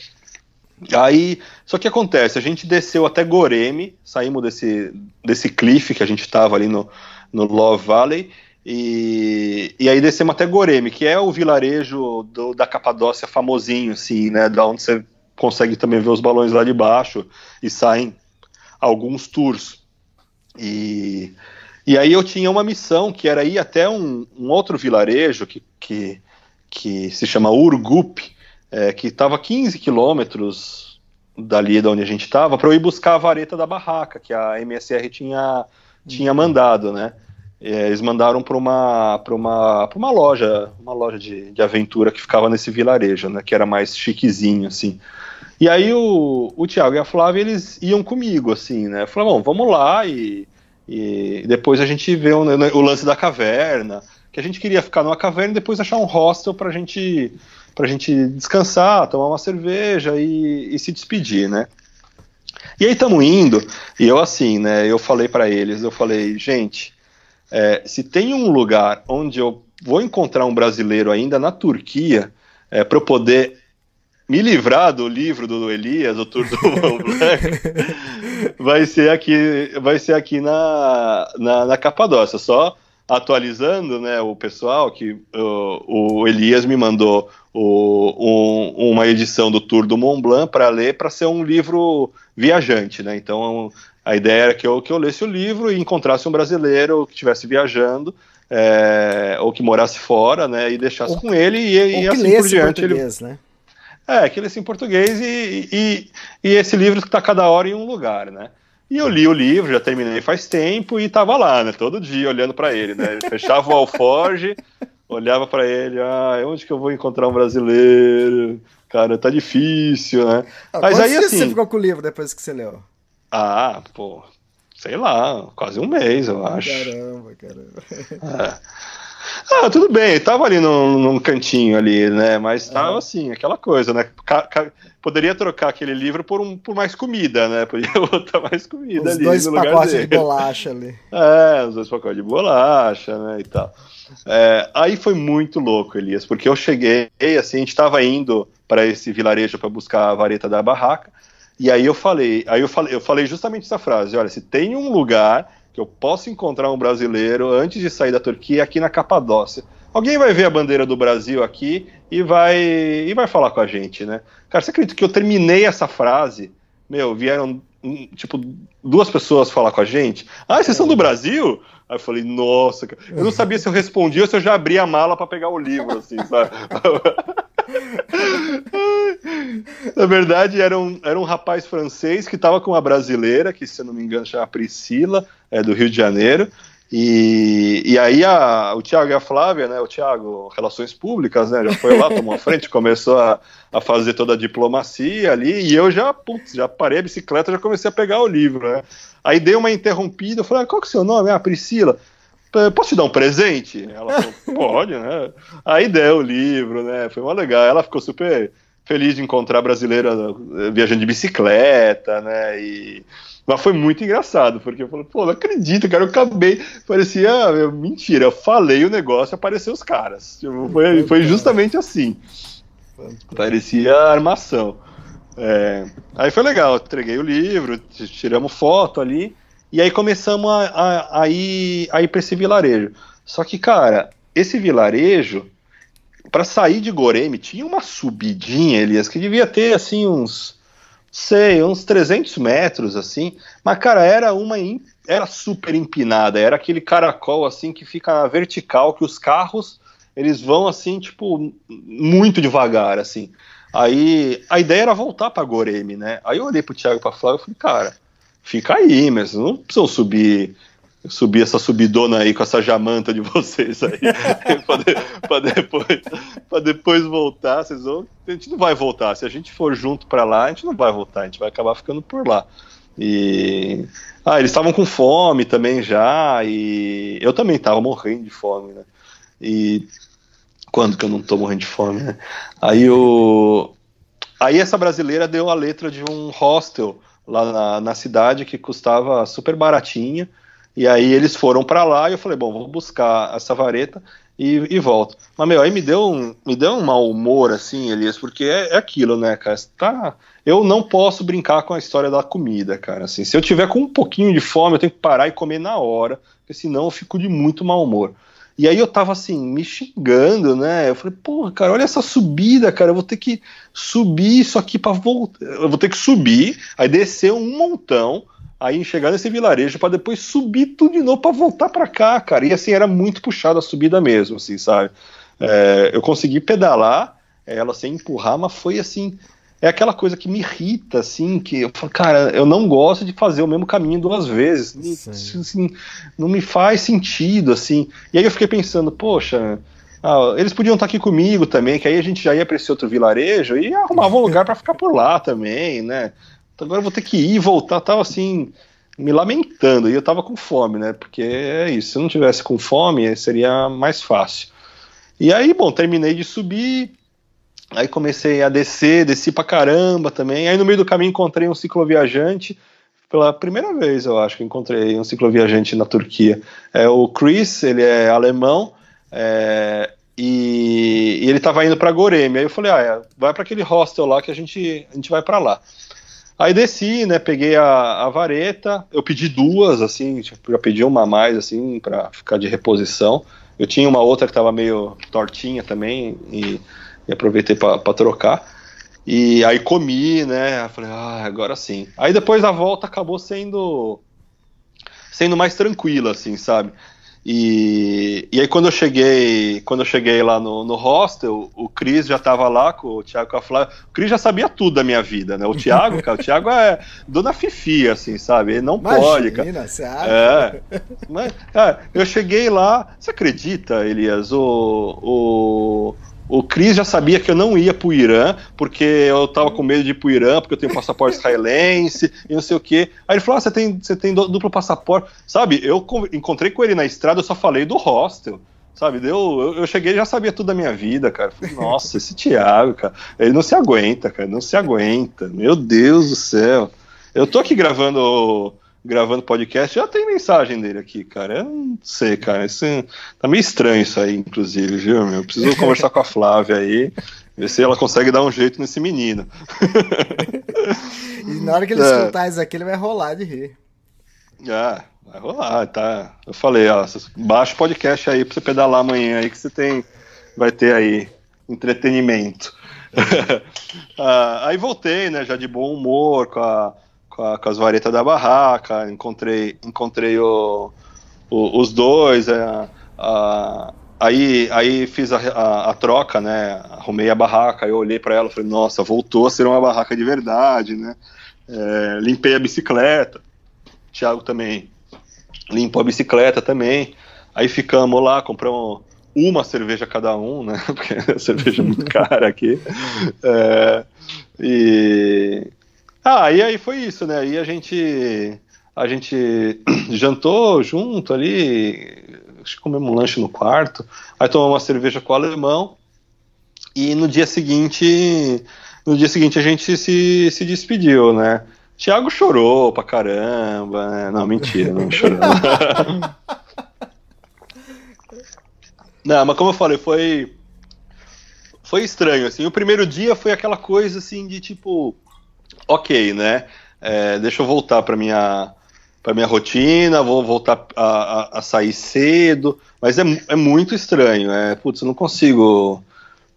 Aí, só que acontece, a gente desceu até Goreme, saímos desse, desse cliff que a gente estava ali no, no Love Valley. E, e aí descemos até Goreme, que é o vilarejo do, da Capadócia famosinho, assim, né? Da onde você consegue também ver os balões lá de baixo e saem alguns tours. E, e aí eu tinha uma missão que era ir até um, um outro vilarejo que, que, que se chama Urgup, é, que estava 15 quilômetros dali de onde a gente estava, para eu ir buscar a vareta da barraca que a MSR tinha, tinha mandado, né? É, eles mandaram para uma uma uma loja uma loja de, de aventura que ficava nesse vilarejo né? Que era mais chiquezinho assim. E aí o, o Thiago e a Flávia eles iam comigo assim né? Falaram bom vamos lá e, e depois a gente vê o, né, o lance da caverna que a gente queria ficar numa caverna e depois achar um hostel para gente para gente descansar tomar uma cerveja e, e se despedir né? E aí estamos indo e eu assim né eu falei para eles eu falei gente é, se tem um lugar onde eu vou encontrar um brasileiro ainda na Turquia, é, para eu poder me livrar do livro do Elias, o Tour do <laughs> Mont Blanc, vai ser aqui, vai ser aqui na, na, na Capadócia. Só atualizando, né, o pessoal que o, o Elias me mandou o, um, uma edição do Tour do Mont Blanc para ler para ser um livro viajante, né? Então a ideia era que eu, que eu lesse o livro e encontrasse um brasileiro que estivesse viajando é, ou que morasse fora, né, e deixasse ou, com ele e, e assim por diante. Ele, né? É, que lesse em português e, e, e esse livro que está cada hora em um lugar, né? E eu li o livro, já terminei faz tempo e estava lá, né? Todo dia olhando para ele, né? fechava o alforge, <laughs> olhava para ele, ah, onde que eu vou encontrar um brasileiro? Cara, tá difícil, né? Ah, Mas aí assim. você ficou com o livro depois que você leu? Ah, pô, sei lá, quase um mês, eu acho. Caramba, caramba. É. Ah, tudo bem, tava ali num, num cantinho ali, né? Mas tava assim, aquela coisa, né? Ca, ca, poderia trocar aquele livro por, um, por mais comida, né? Podia <laughs> botar mais comida os ali. Dois pacotes de bolacha ali. <laughs> É, os dois pacotes de bolacha, né? E tal. É, aí foi muito louco, Elias, porque eu cheguei, assim, a gente tava indo para esse vilarejo para buscar a vareta da barraca. E aí eu falei, aí eu falei, eu falei justamente essa frase, olha, se tem um lugar que eu posso encontrar um brasileiro antes de sair da Turquia aqui na Capadócia. Alguém vai ver a bandeira do Brasil aqui e vai e vai falar com a gente, né? Cara, você acredita que eu terminei essa frase? Meu, vieram hum, tipo duas pessoas falar com a gente. Ah, vocês são do Brasil? Aí eu falei, nossa, eu não sabia se eu respondia ou se eu já abria a mala para pegar o livro, assim, sabe? <laughs> Na verdade, era um, era um rapaz francês que estava com uma brasileira, que se eu não me engano chama Priscila, é do Rio de Janeiro. E, e aí a, o Tiago e a Flávia, né, o Tiago, Relações Públicas, né, já foi lá, tomou a frente, <laughs> começou a, a fazer toda a diplomacia ali, e eu já, putz, já parei a bicicleta, já comecei a pegar o livro, né. Aí dei uma interrompida, eu falei, ah, qual que é o seu nome? Ah, Priscila. Posso te dar um presente? Ela falou, pode, né? Aí deu o livro, né? Foi uma legal. Ela ficou super feliz de encontrar brasileira eh, viajando de bicicleta, né? E... Mas foi muito engraçado, porque eu falei, pô, não acredito, cara, eu acabei. Parecia mentira, eu falei o negócio apareceu os caras. Tipo, foi, foi justamente assim. Parecia armação. É, aí foi legal, entreguei o livro, tiramos foto ali, e aí começamos a, a, a ir, a ir para esse vilarejo. Só que, cara, esse vilarejo, para sair de Goreme, tinha uma subidinha, Elias, que devia ter assim uns, sei, uns 300 metros assim, mas cara, era uma era super empinada, era aquele caracol assim que fica vertical que os carros eles vão assim, tipo, muito devagar assim. Aí a ideia era voltar para Goreme, né? Aí eu olhei pro Thiago pra Flávio e falei, cara, fica aí, mas não precisam subir subir essa subidona aí com essa jamanta de <laughs> vocês aí para depois para depois voltar vocês vão a gente não vai voltar se a gente for junto para lá a gente não vai voltar a gente vai acabar ficando por lá e ah eles estavam com fome também já e eu também estava morrendo de fome né e quando que eu não tô morrendo de fome, né? Aí o. Aí essa brasileira deu a letra de um hostel lá na, na cidade que custava super baratinho. E aí eles foram para lá e eu falei, bom, vou buscar essa vareta. e, e volto. Mas, meu, aí me deu um, me deu um mau humor, assim, Elias, porque é, é aquilo, né, cara? Tá, eu não posso brincar com a história da comida, cara. Assim, se eu tiver com um pouquinho de fome, eu tenho que parar e comer na hora, porque senão eu fico de muito mau humor. E aí eu tava assim, me xingando, né? Eu falei, porra, cara, olha essa subida, cara. Eu vou ter que subir isso aqui para voltar. Eu vou ter que subir, aí descer um montão, aí chegar nesse vilarejo para depois subir tudo de novo para voltar para cá, cara. E assim, era muito puxado a subida mesmo, assim, sabe? É, eu consegui pedalar, ela sem empurrar, mas foi assim é aquela coisa que me irrita, assim, que eu falo, cara, eu não gosto de fazer o mesmo caminho duas vezes. Assim, não me faz sentido, assim. E aí eu fiquei pensando, poxa, ah, eles podiam estar aqui comigo também, que aí a gente já ia para esse outro vilarejo e arrumava um lugar para ficar por lá também, né? Agora vou ter que ir e voltar, tava assim, me lamentando, e eu tava com fome, né? Porque é isso, se eu não tivesse com fome, seria mais fácil. E aí, bom, terminei de subir, Aí comecei a descer, desci pra caramba também. Aí no meio do caminho encontrei um cicloviajante. Pela primeira vez, eu acho que encontrei um cicloviajante na Turquia. É o Chris, ele é alemão. É, e, e, ele estava indo para Goreme. Aí eu falei, ah, é, vai para aquele hostel lá que a gente, a gente vai para lá. Aí desci, né, peguei a, a, vareta, eu pedi duas, assim, tipo, já pedi uma a mais, assim, para ficar de reposição. Eu tinha uma outra que estava meio tortinha também, e e aproveitei para trocar. E aí comi, né? Falei, ah, agora sim. Aí depois a volta acabou sendo sendo mais tranquila, assim, sabe? E, e aí quando eu cheguei, quando eu cheguei lá no, no hostel, o Cris já estava lá com o Thiago com a Flávia. O Cris já sabia tudo da minha vida, né? O Thiago, cara, o Thiago é dona Fifi, assim, sabe? Ele não Imagina, pode, cara. Você acha? É. Mas, cara, eu cheguei lá, você acredita, Elias? O, o, o Cris já sabia que eu não ia pro Irã, porque eu tava com medo de ir pro Irã, porque eu tenho passaporte israelense e não sei o quê. Aí ele falou: ah, você tem, você tem duplo passaporte. Sabe, eu encontrei com ele na estrada, eu só falei do hostel. Sabe, eu, eu cheguei já sabia tudo da minha vida, cara. Falei, Nossa, esse Thiago, cara, ele não se aguenta, cara, não se aguenta. Meu Deus do céu. Eu tô aqui gravando gravando podcast, já tem mensagem dele aqui, cara. Eu não sei, cara. Isso, tá meio estranho isso aí, inclusive, viu, meu? Eu preciso <laughs> conversar com a Flávia aí, ver se ela consegue dar um jeito nesse menino. <laughs> e na hora que ele é. escutar isso aqui, ele vai rolar de rir. Ah, vai rolar, tá. Eu falei, ó, baixa o podcast aí pra você pedalar amanhã aí que você tem. Vai ter aí entretenimento. <laughs> ah, aí voltei, né, já de bom humor, com a com, a, com as varetas da barraca, encontrei, encontrei o, o, os dois, é, a, aí, aí fiz a, a, troca, né? Arrumei a barraca, eu olhei para ela, falei, nossa, voltou a ser uma barraca de verdade, né? É, limpei a bicicleta, o Thiago também limpou a bicicleta também. Aí ficamos lá, compramos uma cerveja cada um, né? <laughs> Porque a cerveja é muito <laughs> cara aqui. É, e, ah, e aí foi isso, né? Aí a gente a gente <clears throat> jantou junto ali, comemos um lanche no quarto, aí tomamos uma cerveja com o alemão e no dia seguinte, no dia seguinte a gente se, se despediu, né? Tiago chorou pra caramba, né? Não, mentira, não chorou. <laughs> não, mas como eu falei, foi foi estranho, assim. O primeiro dia foi aquela coisa, assim, de tipo ok, né? É, deixa eu voltar para minha para minha rotina, vou voltar a, a, a, sair cedo, mas é, é muito estranho, é, putz, eu não consigo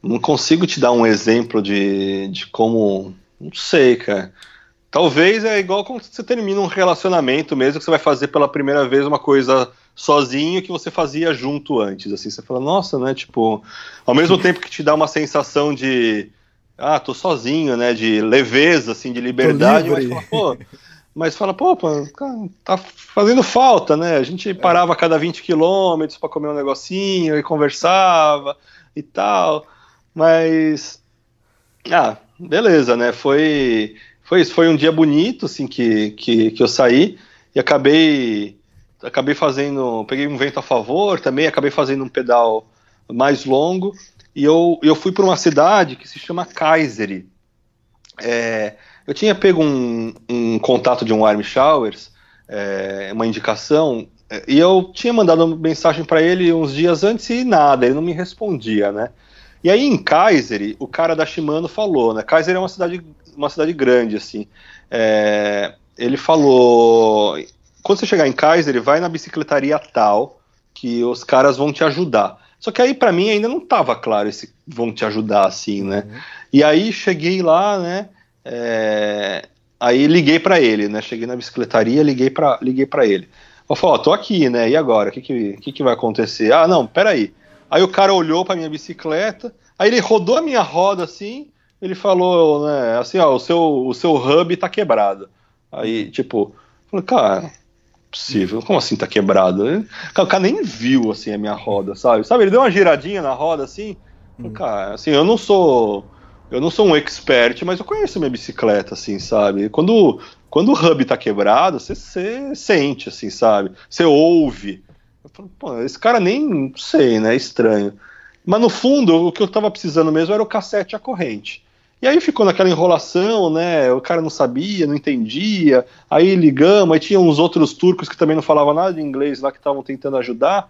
não consigo te dar um exemplo de, de como, não sei, cara. Talvez é igual quando você termina um relacionamento mesmo, que você vai fazer pela primeira vez uma coisa sozinho que você fazia junto antes, assim, você fala, nossa, né, tipo, ao mesmo tempo que te dá uma sensação de ah, tô sozinho, né, de leveza, assim, de liberdade, mas fala, pô, mas fala, pô, tá fazendo falta, né? A gente parava a cada 20 quilômetros para comer um negocinho e conversava e tal, mas, ah, beleza, né? Foi, foi isso, foi um dia bonito, assim, que, que, que eu saí e acabei, acabei fazendo, peguei um vento a favor, também acabei fazendo um pedal mais longo e eu, eu fui para uma cidade que se chama Kayseri. É, eu tinha pego um, um, contato de um Army Showers, é, uma indicação, e eu tinha mandado uma mensagem para ele uns dias antes e nada, ele não me respondia, né? E aí em Kaiser, o cara da Shimano falou, né? Kaiser é uma cidade, uma cidade grande, assim. É, ele falou: quando você chegar em Kaiser, vai na bicicletaria tal, que os caras vão te ajudar. Só que aí para mim ainda não estava claro esse vão te ajudar assim, né? Uhum. E aí cheguei lá, né? É, aí liguei para ele, né? Cheguei na bicicletaria, liguei para liguei para ele. Eu falei, ó, tô aqui, né? E agora? O que que, que que vai acontecer? Ah, não, peraí. Aí o cara olhou para minha bicicleta, aí ele rodou a minha roda assim, ele falou, né, assim, ó, o seu, o seu hub tá quebrado. Aí, tipo, falei, cara, possível, como assim tá quebrado? O cara nem viu, assim, a minha roda, sabe? Sabe, ele deu uma giradinha na roda, assim, falei, cara, assim, eu não sou, eu não sou um expert, mas eu conheço minha bicicleta, assim, sabe? Quando, quando o hub tá quebrado, você, você sente, assim, sabe? Você ouve. Eu falei, pô, esse cara nem, sei, né, estranho. Mas no fundo, o que eu tava precisando mesmo era o cassete e a corrente. E aí ficou naquela enrolação, né? O cara não sabia, não entendia. Aí ligamos, aí tinha uns outros turcos que também não falavam nada de inglês lá que estavam tentando ajudar.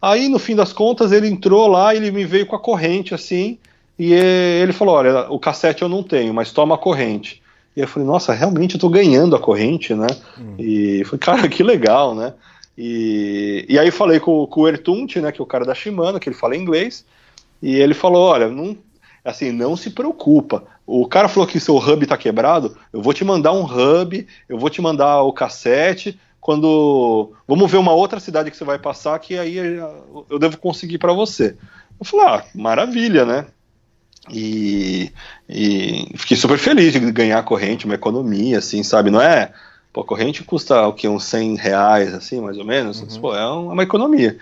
Aí no fim das contas ele entrou lá, ele me veio com a corrente assim, e ele falou: Olha, o cassete eu não tenho, mas toma a corrente. E eu falei: Nossa, realmente eu tô ganhando a corrente, né? Hum. E foi, <laughs> cara, que legal, né? E, e aí falei com, com o Ertunt, né, que é o cara da Shimano, que ele fala inglês, e ele falou: Olha, não assim, não se preocupa. O cara falou que seu hub está quebrado, eu vou te mandar um hub, eu vou te mandar o cassete. Quando vamos ver uma outra cidade que você vai passar, que aí eu devo conseguir para você. Eu falei, ah, maravilha, né? E, e, fiquei super feliz de ganhar a corrente, uma economia, assim, sabe? Não é. Pô, a corrente custa o que? Uns 100 reais, assim, mais ou menos. Uhum. Pô, é uma economia.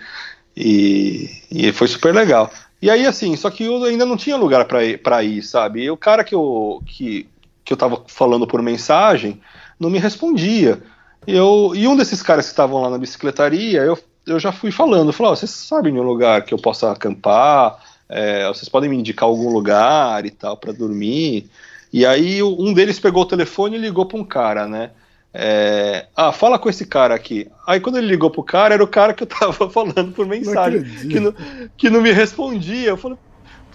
E, e foi super legal. E aí, assim, só que eu ainda não tinha lugar para ir, ir, sabe? E o cara que eu, que, que eu tava falando por mensagem não me respondia. Eu, e um desses caras que estavam lá na bicicletaria, eu, eu já fui falando, falou, oh, vocês sabem de um lugar que eu possa acampar? É, vocês podem me indicar algum lugar e tal para dormir? E aí um deles pegou o telefone e ligou para um cara, né? É, ah, fala com esse cara aqui. Aí quando ele ligou pro cara, era o cara que eu tava <laughs> falando por mensagem, não que, não, que não me respondia. Eu falei,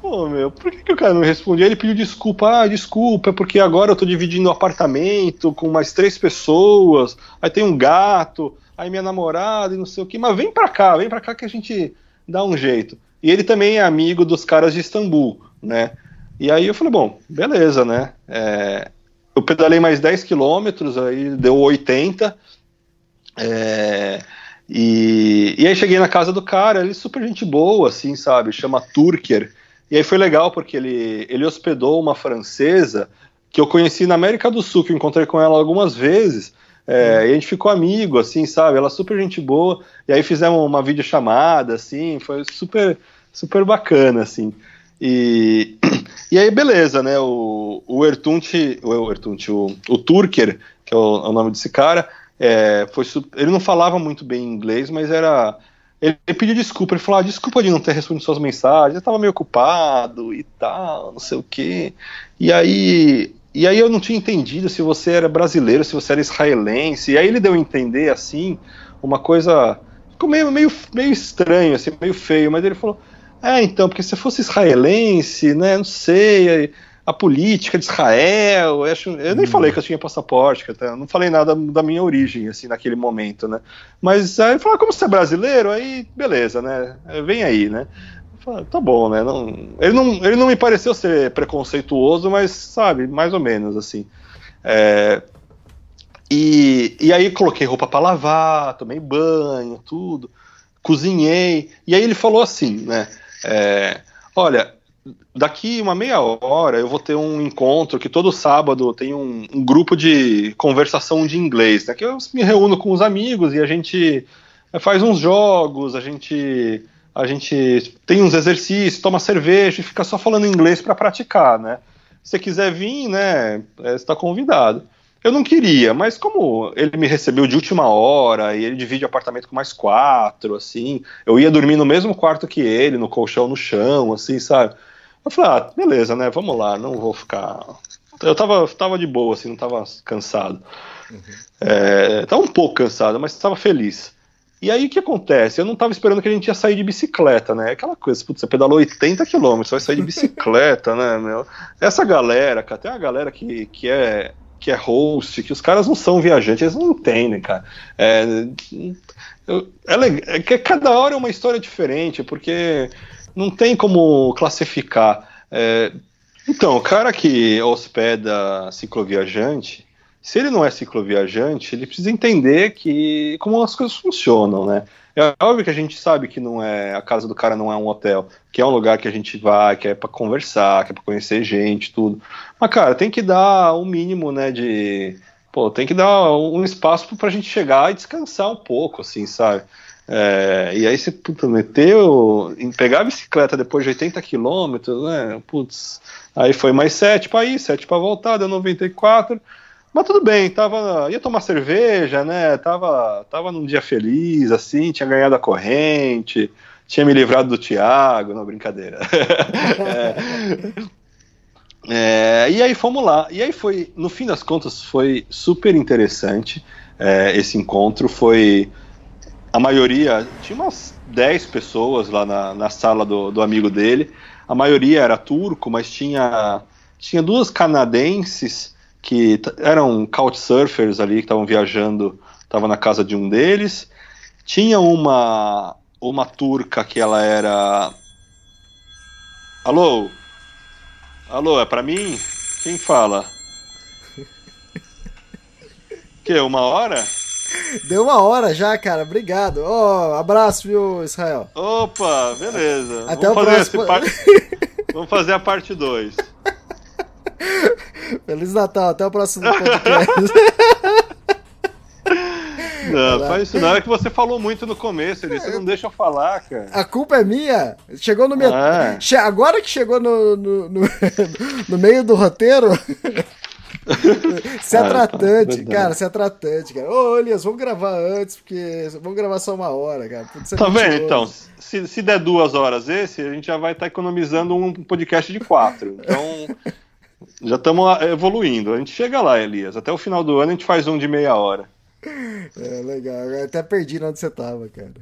pô, meu, por que, que o cara não respondia? Ele pediu desculpa, ah, desculpa, é porque agora eu tô dividindo o um apartamento com mais três pessoas, aí tem um gato, aí minha namorada e não sei o que, mas vem pra cá, vem pra cá que a gente dá um jeito. E ele também é amigo dos caras de Istambul, né? E aí eu falei, bom, beleza, né? É, eu pedalei mais 10 quilômetros, aí deu 80. É, e, e aí cheguei na casa do cara, ele super gente boa, assim, sabe? Chama Turker. E aí foi legal porque ele, ele hospedou uma francesa que eu conheci na América do Sul, que eu encontrei com ela algumas vezes. É, e a gente ficou amigo, assim, sabe? Ela super gente boa. E aí fizemos uma videochamada, assim, foi super, super bacana, assim. E, <clears throat> e aí, beleza, né? O, o Ertunt, o, Ertunt, o, o Turker, que é o, é o nome desse cara, é, foi, ele não falava muito bem inglês, mas era. Ele, pediu desculpa, ele falou: ah, desculpa de não ter respondido suas mensagens, eu estava meio ocupado e tal, não sei o quê. E aí. E aí eu não tinha entendido se você era brasileiro, se você era israelense. E aí ele deu a entender assim, uma coisa. Ficou meio, meio, meio estranho, assim, meio feio, mas ele falou: é, então, porque se fosse israelense, né, não sei, a política de Israel, eu, acho, eu nem hum. falei que eu tinha passaporte, eu não falei nada da minha origem, assim, naquele momento, né, mas aí falou, ah, como você é brasileiro, aí beleza, né, vem aí, né, falei, tá bom, né, não, ele, não, ele não me pareceu ser preconceituoso, mas, sabe, mais ou menos, assim, é, e, e aí coloquei roupa para lavar, tomei banho, tudo, cozinhei, e aí ele falou assim, né, é, olha, daqui uma meia hora eu vou ter um encontro que todo sábado tem um, um grupo de conversação de inglês, né, que eu me reúno com os amigos e a gente faz uns jogos, a gente a gente tem uns exercícios, toma cerveja e fica só falando inglês para praticar, né? Se você quiser vir, né, é, está convidado. Eu não queria, mas como ele me recebeu de última hora e ele divide o apartamento com mais quatro, assim, eu ia dormir no mesmo quarto que ele, no colchão no chão, assim, sabe? Eu falei, ah, beleza, né? Vamos lá, não vou ficar. Eu tava, tava de boa, assim, não tava cansado. Uhum. É, tava um pouco cansado, mas estava feliz. E aí o que acontece? Eu não estava esperando que a gente ia sair de bicicleta, né? Aquela coisa, putz, você pedalou 80 km, você vai sair de bicicleta, <laughs> né, meu? Essa galera, cara, tem uma galera que, que é que é host, que os caras não são viajantes, eles não entendem, cara. É, é, é cada hora é uma história diferente, porque não tem como classificar. É, então, o cara que hospeda cicloviajante, se ele não é cicloviajante, ele precisa entender que como as coisas funcionam, né? É óbvio que a gente sabe que não é a casa do cara não é um hotel, que é um lugar que a gente vai, que é para conversar, que é para conhecer gente, tudo. Mas cara, tem que dar o um mínimo, né, de pô, tem que dar um espaço para a gente chegar e descansar um pouco, assim, sabe? É, e aí você puta, meteu em pegar a bicicleta depois de 80 quilômetros, né? Putz, aí foi mais 7 para ir, 7 para voltar, deu 94. Mas tudo bem, tava, ia tomar cerveja, né? Tava, tava num dia feliz, assim, tinha ganhado a corrente, tinha me livrado do Thiago, não, brincadeira. <laughs> é, é, e aí fomos lá. E aí foi, no fim das contas, foi super interessante é, esse encontro. Foi a maioria, tinha umas 10 pessoas lá na, na sala do, do amigo dele. A maioria era turco, mas tinha, tinha duas canadenses que eram couchsurfers ali que estavam viajando, estava na casa de um deles. Tinha uma uma turca que ela era Alô? Alô, é para mim? Quem fala? <laughs> que, uma hora? Deu uma hora já, cara. Obrigado. Oh, abraço, viu, Israel? Opa, beleza. Até Vamos o próximo. Par... <laughs> Vamos fazer a parte 2. <laughs> Feliz Natal, até o próximo podcast. <laughs> Não, faz isso não. É que você falou muito no começo, você não deixa eu falar, cara. A culpa é minha. Chegou no meu. Ah. Che... Agora que chegou no, no, no, <laughs> no meio do roteiro. <laughs> Você é ah, tratante, tá, cara, você é tratante, cara. Ô, Elias, vamos gravar antes, porque vamos gravar só uma hora, cara. tá vendo, então? Se, se der duas horas esse, a gente já vai estar tá economizando um podcast de quatro. Então, já estamos evoluindo. A gente chega lá, Elias. Até o final do ano a gente faz um de meia hora. É, legal. Eu até perdi onde você tava, cara.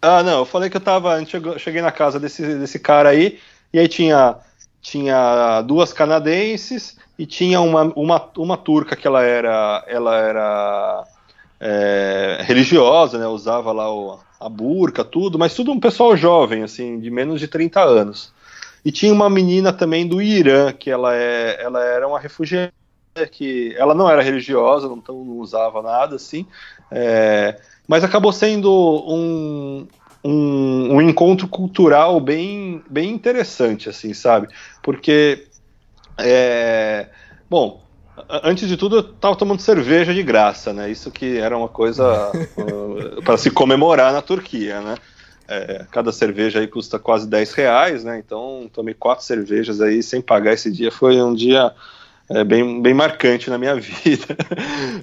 Ah, não. Eu falei que eu tava. Eu cheguei na casa desse, desse cara aí. E aí tinha, tinha duas canadenses e tinha uma, uma, uma turca que ela era. Ela era. É, religiosa, né? Usava lá o, a burca, tudo, mas tudo um pessoal jovem, assim, de menos de 30 anos. E tinha uma menina também do Irã, que ela, é, ela era uma refugiada, que ela não era religiosa, não, não usava nada assim, é, mas acabou sendo um, um, um, encontro cultural bem, bem interessante, assim, sabe? Porque, é, bom, antes de tudo eu estava tomando cerveja de graça, né? Isso que era uma coisa <laughs> uh, para se comemorar na Turquia, né? É, cada cerveja aí custa quase 10 reais, né? Então tomei quatro cervejas aí sem pagar esse dia. Foi um dia é, bem, bem marcante na minha <laughs> vida.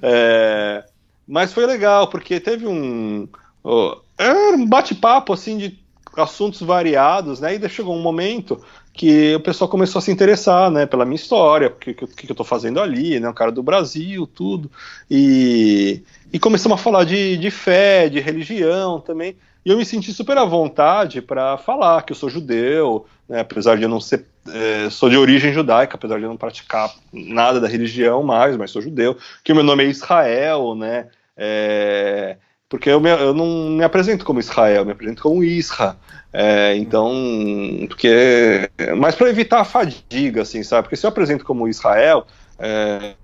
é, mas foi legal, porque teve um. Oh, um bate-papo assim de assuntos variados, né? E chegou um momento que o pessoal começou a se interessar, né, pela minha história, o que, que, que, eu estou fazendo ali, né, um cara do Brasil, tudo, e, e começamos a falar de, de fé, de religião também, e eu me senti super à vontade para falar que eu sou judeu, né, apesar de eu não ser. É, sou de origem judaica, apesar de eu não praticar nada da religião mais, mas sou judeu. Que o meu nome é Israel, né? É, porque eu, me, eu, não me apresento como Israel, eu me apresento como Isra. É, então, porque. Mas para evitar a fadiga, assim, sabe? Porque se eu apresento como Israel. É,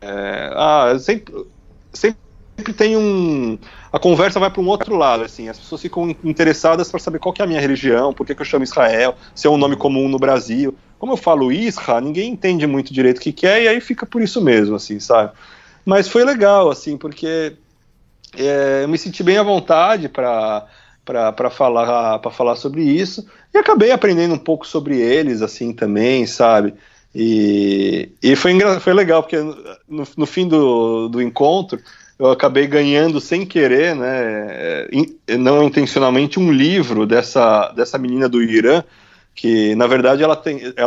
é, ah, sempre, sempre sempre tem um. A conversa vai para um outro lado, assim. As pessoas ficam interessadas para saber qual é a minha religião, por que, que eu chamo Israel, se é um nome comum no Brasil. Como eu falo Isra, ninguém entende muito direito o que, que é, e aí fica por isso mesmo, assim, sabe? Mas foi legal, assim, porque é, eu me senti bem à vontade para para falar para falar sobre isso e acabei aprendendo um pouco sobre eles assim também sabe e, e foi, foi legal porque no, no fim do, do encontro eu acabei ganhando sem querer, né, não intencionalmente, um livro dessa, dessa menina do Irã, que na verdade ela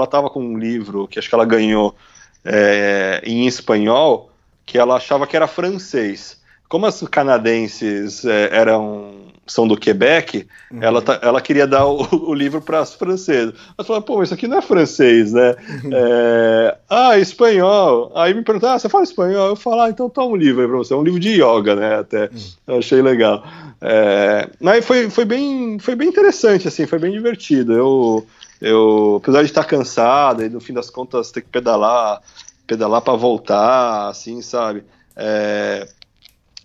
estava com um livro que acho que ela ganhou é, em espanhol, que ela achava que era francês. como as canadenses é, eram são do Quebec, uhum. ela, tá, ela queria dar o, o livro para as francesas. Ela falou, pô, isso aqui não é francês, né? Uhum. É, ah, espanhol. Aí me perguntaram, ah, você fala espanhol? Eu falo, ah, então toma um livro aí para você. É um livro de yoga, né? Até. Uhum. Eu achei legal. É, mas foi, foi, bem, foi bem interessante, assim, foi bem divertido. Eu, eu apesar de estar cansado e no fim das contas ter que pedalar, pedalar para voltar, assim, sabe? É,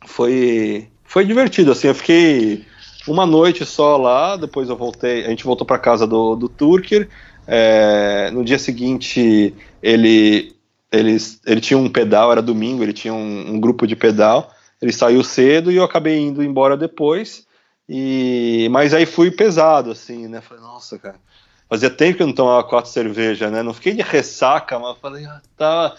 foi, foi divertido, assim, eu fiquei uma noite só lá, depois eu voltei, a gente voltou para casa do, do Turker, é, no dia seguinte ele, ele, ele tinha um pedal, era domingo, ele tinha um, um, grupo de pedal, ele saiu cedo e eu acabei indo embora depois, e mas aí fui pesado, assim, né, falei, nossa, cara, fazia tempo que eu não tomava quatro cervejas, né, não fiquei de ressaca, mas falei, ah, tá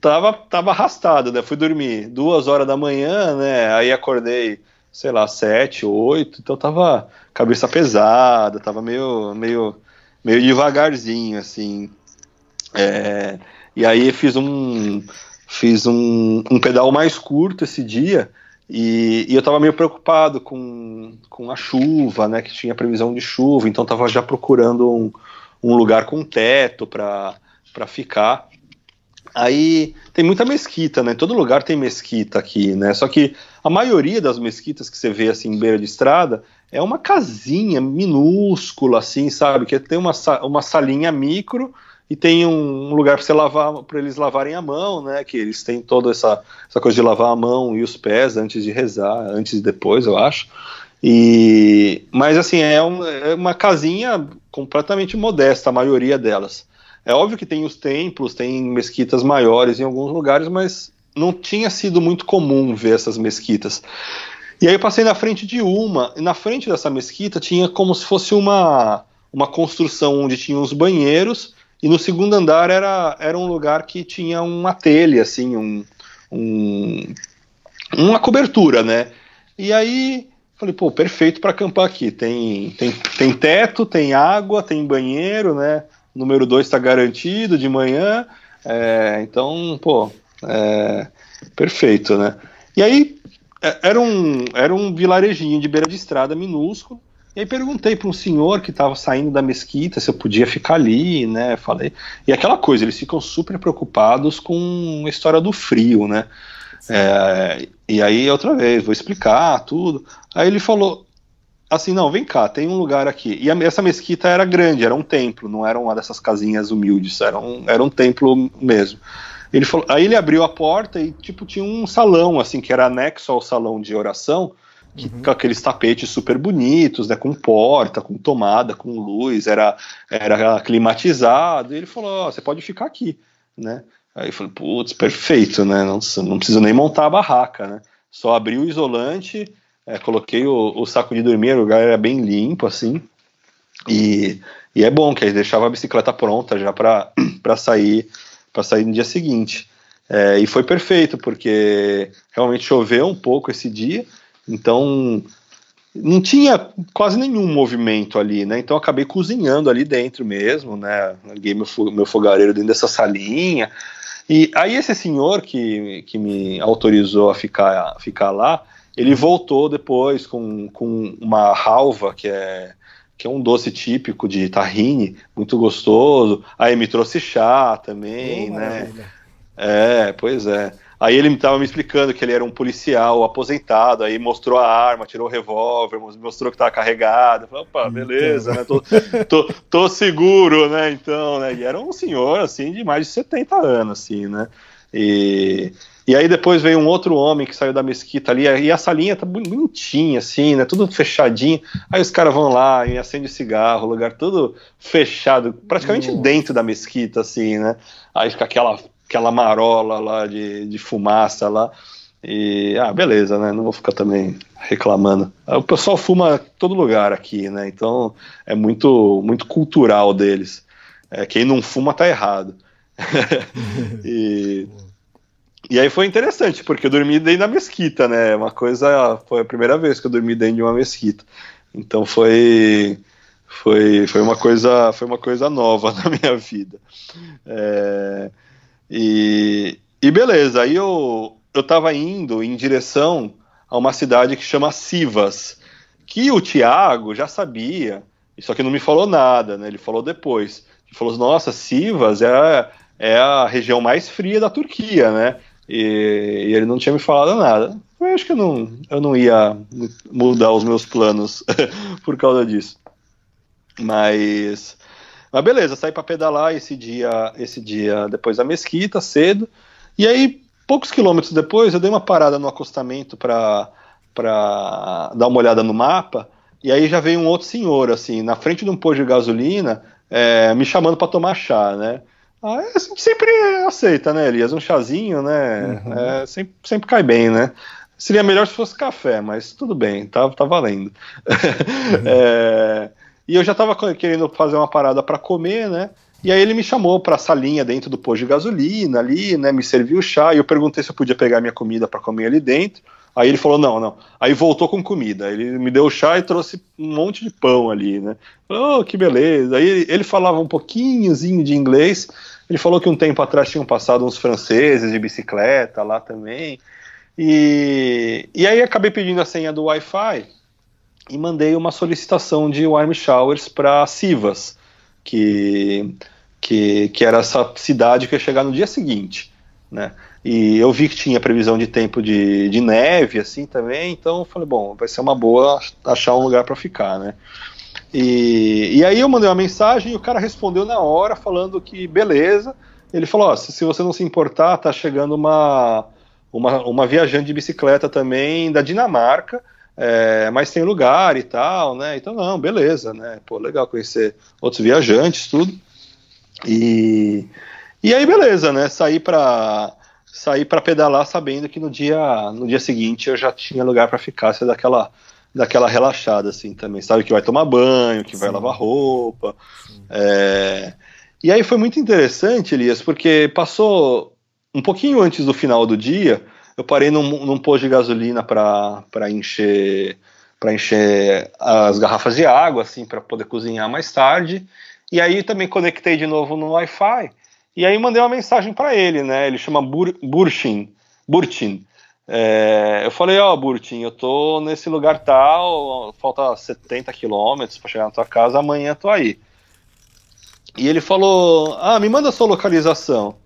tava, tava arrastado, né? Fui dormir duas horas da manhã, né? Aí acordei, sei lá, sete, oito, então tava cabeça pesada, tava meio, meio, meio devagarzinho, assim. É, e aí fiz um, fiz um, um pedal mais curto esse dia. E, e, eu estava meio preocupado com, com a chuva, né? Que tinha previsão de chuva, então estava já procurando um, um lugar com teto para ficar. Aí tem muita mesquita, né? Todo lugar tem mesquita aqui, né? Só que a maioria das mesquitas que você vê assim em beira de estrada é uma casinha minúscula, assim, sabe? Que tem uma, uma salinha micro e tem um lugar para lavar, para eles lavarem a mão, né? Que eles têm toda essa, essa coisa de lavar a mão e os pés antes de rezar, antes e depois, eu acho. E mas assim é, um, é uma casinha completamente modesta, a maioria delas. É óbvio que tem os templos, tem mesquitas maiores em alguns lugares, mas não tinha sido muito comum ver essas mesquitas. E aí eu passei na frente de uma, e na frente dessa mesquita tinha como se fosse uma, uma construção onde tinha uns banheiros, e no segundo andar era, era um lugar que tinha uma telha, assim, um, um uma cobertura, né? E aí falei, pô, perfeito para acampar aqui. Tem, tem, tem teto, tem água, tem banheiro, né? Número 2 está garantido de manhã, é, então, pô, é, perfeito, né? E aí, é, era um, era um vilarejinho de beira de estrada minúsculo, e aí perguntei para um senhor que estava saindo da mesquita se eu podia ficar ali, né? Falei. E aquela coisa, eles ficam super preocupados com a história do frio, né? É, e aí, outra vez, vou explicar tudo. Aí ele falou: assim, não, vem cá, tem um lugar aqui. E a, essa mesquita era grande, era um templo, não era uma dessas casinhas humildes, era um, era um templo mesmo. Ele falou, aí ele abriu a porta e tipo tinha um salão assim que era anexo ao salão de oração, que, uhum. com aqueles tapetes super bonitos, né, com porta, com tomada, com luz, era era climatizado. E ele falou, oh, você pode ficar aqui, né? Aí eu falei, putz, perfeito, né? Não, não preciso nem montar a barraca, né? Só abri o isolante, é, coloquei o, o, saco de dormir, o lugar era bem limpo, assim. E, e é bom que aí deixava a bicicleta pronta já para <clears throat> sair para sair no dia seguinte. É, e foi perfeito, porque realmente choveu um pouco esse dia, então não tinha quase nenhum movimento ali, né? Então acabei cozinhando ali dentro mesmo, né? Liguei meu, meu fogareiro dentro dessa salinha. E aí esse senhor que, que me autorizou a ficar, a ficar lá, ele voltou depois com, com uma halva, que é, que é um doce típico de tahine, muito gostoso. Aí me trouxe chá também, oh, né? É, pois é. Aí ele estava me explicando que ele era um policial aposentado, aí mostrou a arma, tirou o revólver, mostrou que estava carregado. Falei, opa, beleza, né? Tô, tô, tô, seguro, né? Então, né? E era um senhor, assim, de mais de 70 anos, assim, né? E, e aí depois veio um outro homem que saiu da mesquita ali, e a salinha tá bonitinha, assim, né? Tudo fechadinho. Aí os caras vão lá e acendem cigarro, o lugar todo fechado, praticamente Nossa. dentro da mesquita, assim, né? Aí fica aquela, aquela marola lá de, de fumaça lá. E, ah, beleza, né? Não vou ficar também reclamando. O pessoal fuma todo lugar aqui, né? Então é muito, muito cultural deles. É, quem não fuma tá errado. <laughs> e <laughs> e aí foi interessante, porque eu dormi dentro da mesquita, né? Uma coisa. Foi a primeira vez que eu dormi dentro de uma mesquita. Então foi. Foi, foi, uma, coisa, foi uma coisa nova <laughs> na minha vida. É, e, e beleza, aí eu, eu indo em direção a uma cidade que chama Sivas, que o Tiago já sabia, só que não me falou nada, né? Ele falou depois. Ele falou: Nossa, Sivas é, é a região mais fria da Turquia, né? E, e ele não tinha me falado nada. Eu acho que eu não, eu não ia mudar os meus planos <laughs> por causa disso. Mas, mas beleza, saí para pedalar esse dia, esse dia depois da mesquita, cedo. E aí, poucos quilômetros depois, eu dei uma parada no acostamento para dar uma olhada no mapa. E aí já veio um outro senhor, assim, na frente de um posto de gasolina, é, me chamando para tomar chá, né? Ah, a gente sempre aceita, né, Elias? Um chazinho, né? Uhum. É, sempre, sempre cai bem, né? Seria melhor se fosse café, mas tudo bem, tá, tá valendo. Uhum. <laughs> é, e eu já estava querendo fazer uma parada para comer, né? E aí ele me chamou para a salinha dentro do posto de gasolina ali, né? Me serviu o chá e eu perguntei se eu podia pegar minha comida para comer ali dentro. Aí ele falou: não, não. Aí voltou com comida. Ele me deu chá e trouxe um monte de pão ali, né? Oh, que beleza. Aí ele falava um pouquinhozinho de inglês. Ele falou que um tempo atrás tinham passado uns franceses de bicicleta lá também. E, e aí acabei pedindo a senha do Wi-Fi e mandei uma solicitação de warm showers para Sivas, que, que, que era essa cidade que ia chegar no dia seguinte, né? E eu vi que tinha previsão de tempo de, de neve, assim, também, então eu falei, bom, vai ser uma boa achar um lugar para ficar, né? E, e aí eu mandei uma mensagem e o cara respondeu na hora, falando que beleza. Ele falou, se, se você não se importar, tá chegando uma, uma, uma viajante de bicicleta também da Dinamarca, é, mas tem lugar e tal, né? Então, não, beleza, né? Pô, legal conhecer outros viajantes, tudo. E, e aí, beleza, né? Saí para saí para pedalar sabendo que no dia no dia seguinte eu já tinha lugar para ficar, ser daquela daquela relaxada assim também, sabe que vai tomar banho, que Sim. vai lavar roupa. É... E aí foi muito interessante, Elias, porque passou um pouquinho antes do final do dia, eu parei num, num posto de gasolina para encher para encher as garrafas de água, assim, para poder cozinhar mais tarde. E aí também conectei de novo no Wi-Fi. E aí mandei uma mensagem para ele, né? Ele chama Bur Burchin. Burchin. É, eu falei, ó, oh, Burtin, eu tô nesse lugar tal, falta 70 quilômetros para chegar na tua casa, amanhã tô aí. E ele falou, ah, me manda a sua localização.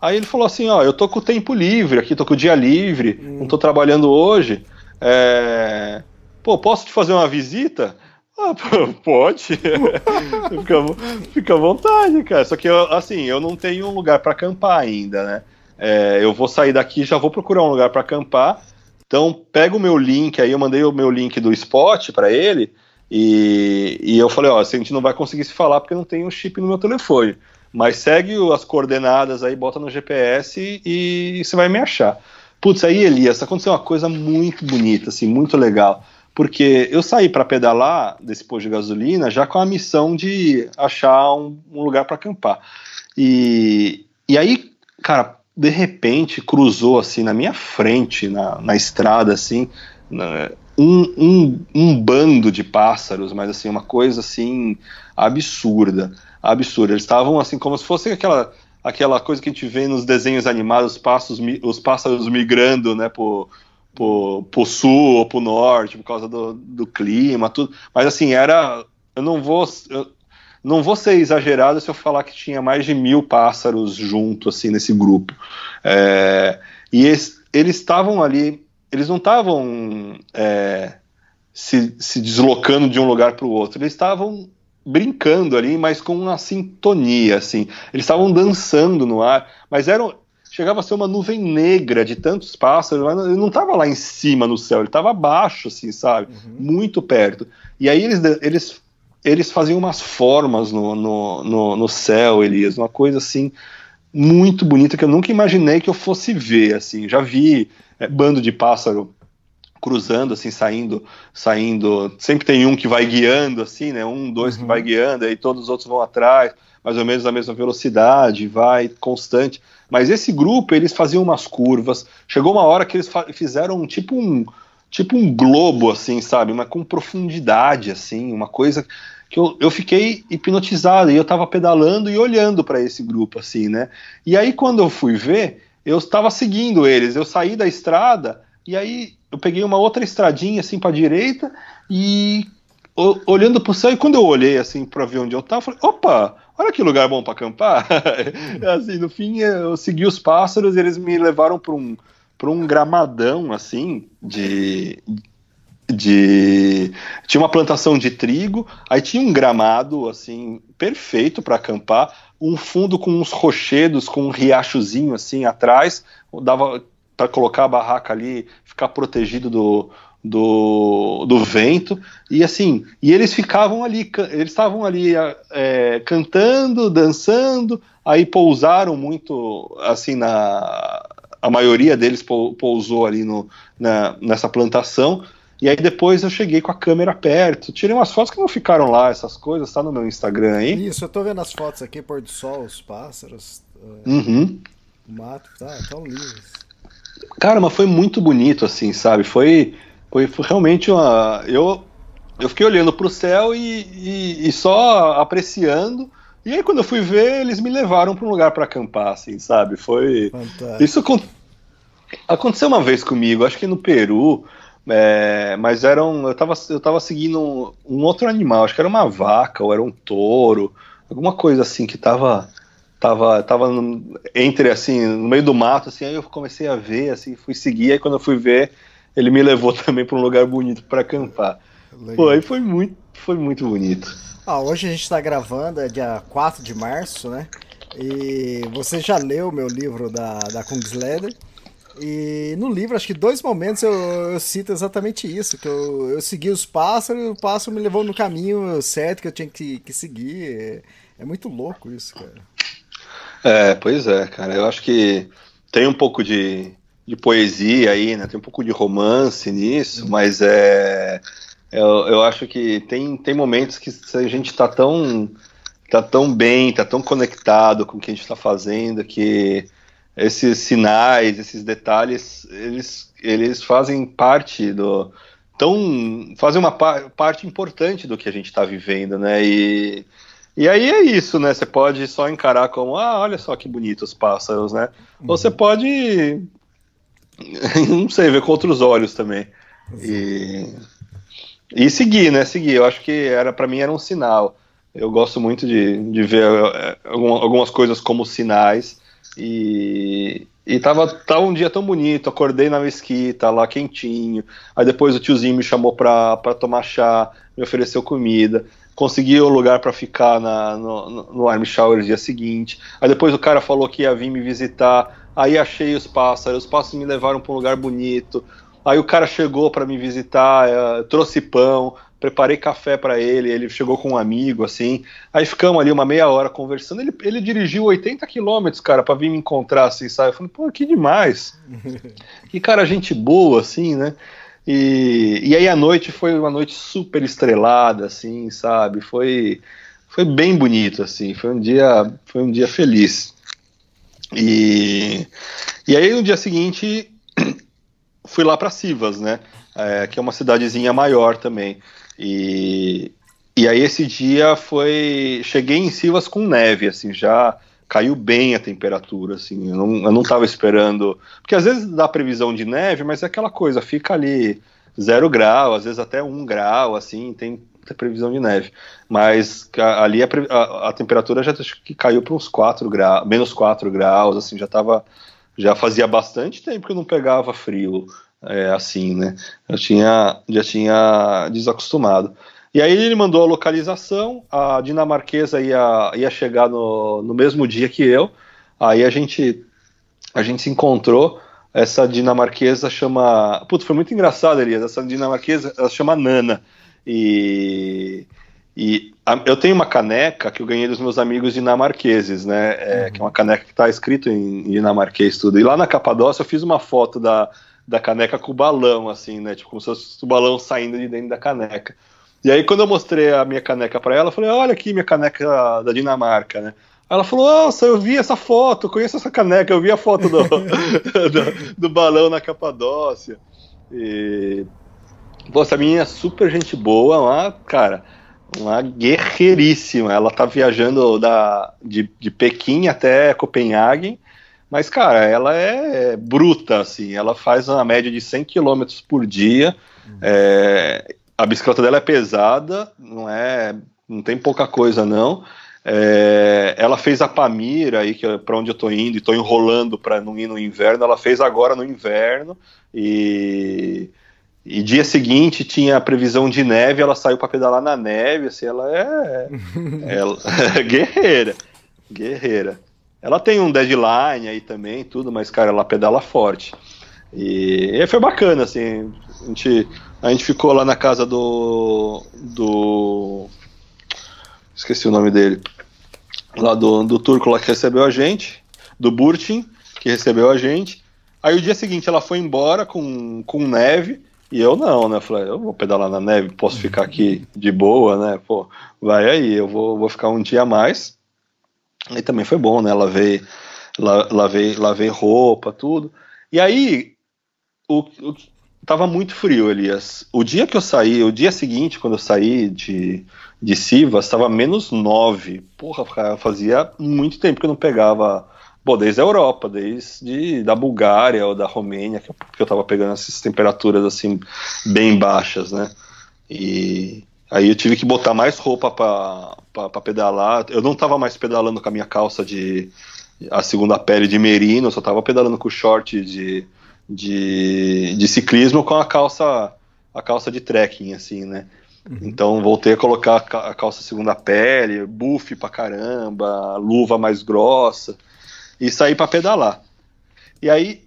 Aí ele falou assim, ó, eu tô com o tempo livre aqui, tô com o dia livre, hum. não tô trabalhando hoje. É... Pô, posso te fazer uma visita? Ah, pode. <laughs> fica, fica à vontade, cara. Só que, assim, eu não tenho um lugar para acampar ainda, né? É, eu vou sair daqui já vou procurar um lugar para acampar. Então, pega o meu link aí, eu mandei o meu link do spot para ele. E, e eu falei, ó, a gente não vai conseguir se falar porque não tem um chip no meu telefone. Mas segue as coordenadas aí, bota no GPS e, e você vai me achar. Putz, aí, Elias, aconteceu uma coisa muito bonita, assim, muito legal porque eu saí para pedalar desse posto de gasolina já com a missão de achar um, um lugar para acampar. E, e aí, cara, de repente cruzou assim na minha frente, na, na estrada, assim, um, um, um bando de pássaros, mas assim, uma coisa assim absurda, absurda. Eles estavam assim como se fosse aquela aquela coisa que a gente vê nos desenhos animados, os pássaros, os pássaros migrando, né, por pro, pro sul ou pro norte por causa do, do clima, tudo. Mas assim, era. Eu não vou. Eu não vou ser exagerado se eu falar que tinha mais de mil pássaros junto, assim, nesse grupo. É, e eles estavam ali, eles não estavam é, se, se deslocando de um lugar para o outro, eles estavam brincando ali, mas com uma sintonia, assim. Eles estavam dançando no ar, mas eram, chegava a ser uma nuvem negra de tantos pássaros, ele não estava lá em cima no céu, ele estava abaixo, assim, sabe? Uhum. Muito perto. E aí eles, eles, eles faziam umas formas no, no, no, no céu, Elias, uma coisa assim muito bonita que eu nunca imaginei que eu fosse ver, assim. Já vi é, bando de pássaro cruzando, assim, saindo, saindo. Sempre tem um que vai guiando, assim, né? Um, dois uhum. que vai uhum. guiando, aí todos os outros vão atrás, mais ou menos a mesma velocidade, vai constante. Mas esse grupo, eles faziam umas curvas. Chegou uma hora que eles fizeram tipo um tipo um globo, assim, sabe? Mas com profundidade, assim, uma coisa que eu, eu fiquei hipnotizado e eu tava pedalando e olhando para esse grupo, assim, né? E aí quando eu fui ver, eu estava seguindo eles. Eu saí da estrada e aí eu peguei uma outra estradinha assim para direita e olhando para o céu. E quando eu olhei assim para ver onde eu estava, falei: opa, olha que lugar bom para acampar. <laughs> assim, no fim eu segui os pássaros, e eles me levaram para um para um gramadão assim de de tinha uma plantação de trigo, aí tinha um gramado assim perfeito para acampar, um fundo com uns rochedos, com um riachozinho assim atrás, dava para colocar a barraca ali, ficar protegido do, do, do vento e assim e eles ficavam ali eles estavam ali é, cantando dançando aí pousaram muito assim na a maioria deles pousou ali no, na, nessa plantação e aí depois eu cheguei com a câmera perto, tirei umas fotos que não ficaram lá, essas coisas, tá no meu Instagram aí. Isso, eu tô vendo as fotos aqui, pôr do sol, os pássaros, uhum. o mato, tá tão lindos. Cara, mas foi muito bonito, assim, sabe? Foi, foi, foi realmente uma. Eu, eu fiquei olhando pro céu e, e, e, só apreciando. E aí, quando eu fui ver, eles me levaram para um lugar para acampar, assim, sabe? Foi. Fantástico. Isso aconteceu uma vez comigo, acho que no Peru. É, mas eram. Eu tava, eu tava seguindo um, um, outro animal, acho que era uma vaca ou era um touro, alguma coisa assim que tava. Tava, tava no, entre assim, no meio do mato, assim, aí eu comecei a ver, assim, fui seguir, aí quando eu fui ver, ele me levou <laughs> também para um lugar bonito para acampar. Legal. Pô, aí foi muito, foi muito bonito. Ah, hoje a gente está gravando, é dia 4 de março, né? E você já leu o meu livro da, da Kungsleder. E no livro, acho que dois momentos eu, eu cito exatamente isso, que eu, eu segui os pássaros e o pássaro me levou no caminho certo que eu tinha que, que seguir. É, é muito louco isso, cara. É, pois é, cara. Eu acho que tem um pouco de, de poesia aí, né? Tem um pouco de romance nisso, mas é. Eu, eu acho que tem, tem momentos que a gente tá tão, tá tão bem, tá tão conectado com o que a gente tá fazendo que esses sinais, esses detalhes, eles, eles fazem parte do. Tão, fazem uma par, parte importante do que a gente está vivendo, né? E, e aí é isso, né? Você pode só encarar como, ah, olha só que bonitos os pássaros, né? Uhum. Ou você pode, <laughs> não sei, ver com outros olhos também. E, e seguir, né? Seguir. Eu acho que era para mim era um sinal. Eu gosto muito de, de ver é, algumas coisas como sinais e, e tava, tava um dia tão bonito, acordei na mesquita, lá quentinho. Aí depois o tiozinho me chamou pra, pra tomar chá, me ofereceu comida. Consegui o lugar para ficar na, no, no Army Shower dia seguinte. Aí depois o cara falou que ia vir me visitar. Aí achei os pássaros, os pássaros me levaram para um lugar bonito. Aí o cara chegou para me visitar, uh, trouxe pão, preparei café para ele, ele chegou com um amigo, assim. Aí ficamos ali uma meia hora conversando. Ele, ele dirigiu 80 quilômetros, cara, para vir me encontrar, assim, sabe? Eu falei, pô, que demais. <laughs> que cara, gente boa, assim, né? E, e aí a noite foi uma noite super estrelada, assim, sabe? Foi, foi bem bonito, assim. Foi um dia, foi um dia feliz. E, e aí no dia seguinte <clears throat> fui lá para Sivas, né? É, que é uma cidadezinha maior também. E, e aí esse dia foi. Cheguei em Sivas com neve, assim, já caiu bem a temperatura, assim. Eu não, eu não tava esperando. Porque às vezes dá previsão de neve, mas é aquela coisa, fica ali zero grau, às vezes até um grau, assim, tem, tem previsão de neve. Mas ali a, a, a temperatura já que caiu para uns 4 graus, menos 4 graus, assim, já tava. Já fazia bastante tempo que eu não pegava frio é, assim, né? Eu tinha, já tinha desacostumado. E aí ele mandou a localização, a dinamarquesa ia, ia chegar no, no mesmo dia que eu, aí a gente, a gente se encontrou, essa dinamarquesa chama... Putz, foi muito engraçado, Elias, essa dinamarquesa, ela chama Nana, e... E a, eu tenho uma caneca que eu ganhei dos meus amigos dinamarqueses, né? É, uhum. Que é uma caneca que está escrito em, em dinamarquês tudo. E lá na Capadócia eu fiz uma foto da, da caneca com o balão, assim, né? Tipo, como se fosse o balão saindo de dentro da caneca. E aí, quando eu mostrei a minha caneca para ela, eu falei: Olha aqui minha caneca da Dinamarca, né? Ela falou: Nossa, eu vi essa foto, conheço essa caneca, eu vi a foto do, <laughs> do, do, balão na Capadócia. E. Pô, essa menina é super gente boa, uma, cara, uma guerreiríssima. Ela tá viajando da, de, de Pequim até Copenhague Mas, cara, ela é bruta, assim. Ela faz uma média de 100 km por dia. É, a bicicleta dela é pesada, não é, não tem pouca coisa não. É, ela fez a Pamira aí que é para onde eu tô indo e tô enrolando para não ir no inverno. Ela fez agora no inverno e e dia seguinte tinha a previsão de neve, ela saiu para pedalar na neve, assim, ela é, <laughs> ela <laughs> é guerreira, guerreira. Ela tem um deadline aí também, tudo, mas cara, ela pedala forte. E, e foi bacana, assim, a gente, a gente ficou lá na casa do do esqueci o nome dele, lá do, do turco lá que recebeu a gente, do Burtin, que recebeu a gente. Aí o dia seguinte ela foi embora com, com neve. E eu não, né? Falei, eu vou pedalar na neve, posso ficar aqui de boa, né? Pô, vai aí, eu vou, vou ficar um dia a mais. E também foi bom, né? Lavei, la- lavei, lavei roupa, tudo. E aí, o, o, tava muito frio, Elias. O dia que eu saí, o dia seguinte, quando eu saí de, de Sivas, estava menos 9. Porra, fazia muito tempo que eu não pegava. Bom, desde a Europa, desde da Bulgária ou da Romênia, que eu, que eu tava pegando essas temperaturas assim, bem baixas, né? E aí eu tive que botar mais roupa para pedalar. Eu não tava mais pedalando com a minha calça de a segunda pele de merino, eu só tava pedalando com short de, de, de ciclismo com a calça a calça de trekking, assim, né? Então voltei a colocar a ca- a calça segunda pele, buff pra caramba, luva mais grossa e saí pra pedalar. E aí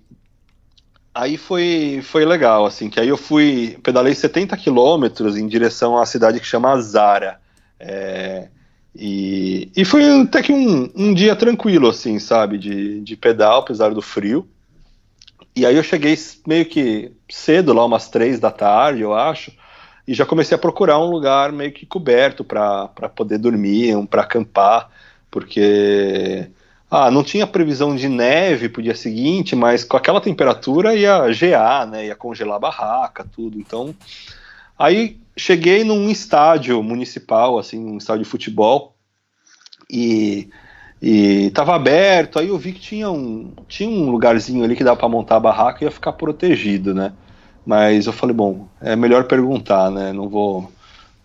aí foi foi legal assim, que aí eu fui pedalei 70 quilômetros em direção à cidade que chama Zara. É, e, e foi até que um, um dia tranquilo, assim, sabe, de, de pedal, apesar do frio. E aí eu cheguei meio que cedo, lá umas três da tarde, eu acho, e já comecei a procurar um lugar meio que coberto para poder dormir, um para acampar, porque ah, não tinha previsão de neve pro dia seguinte, mas com aquela temperatura ia gear, né, ia congelar a barraca, tudo. Então, aí cheguei num estádio municipal, assim, um estádio de futebol, e e tava aberto, aí eu vi que tinha um, tinha um lugarzinho ali que dava para montar a barraca e ia ficar protegido, né? Mas eu falei, bom, é melhor perguntar, né? Não vou,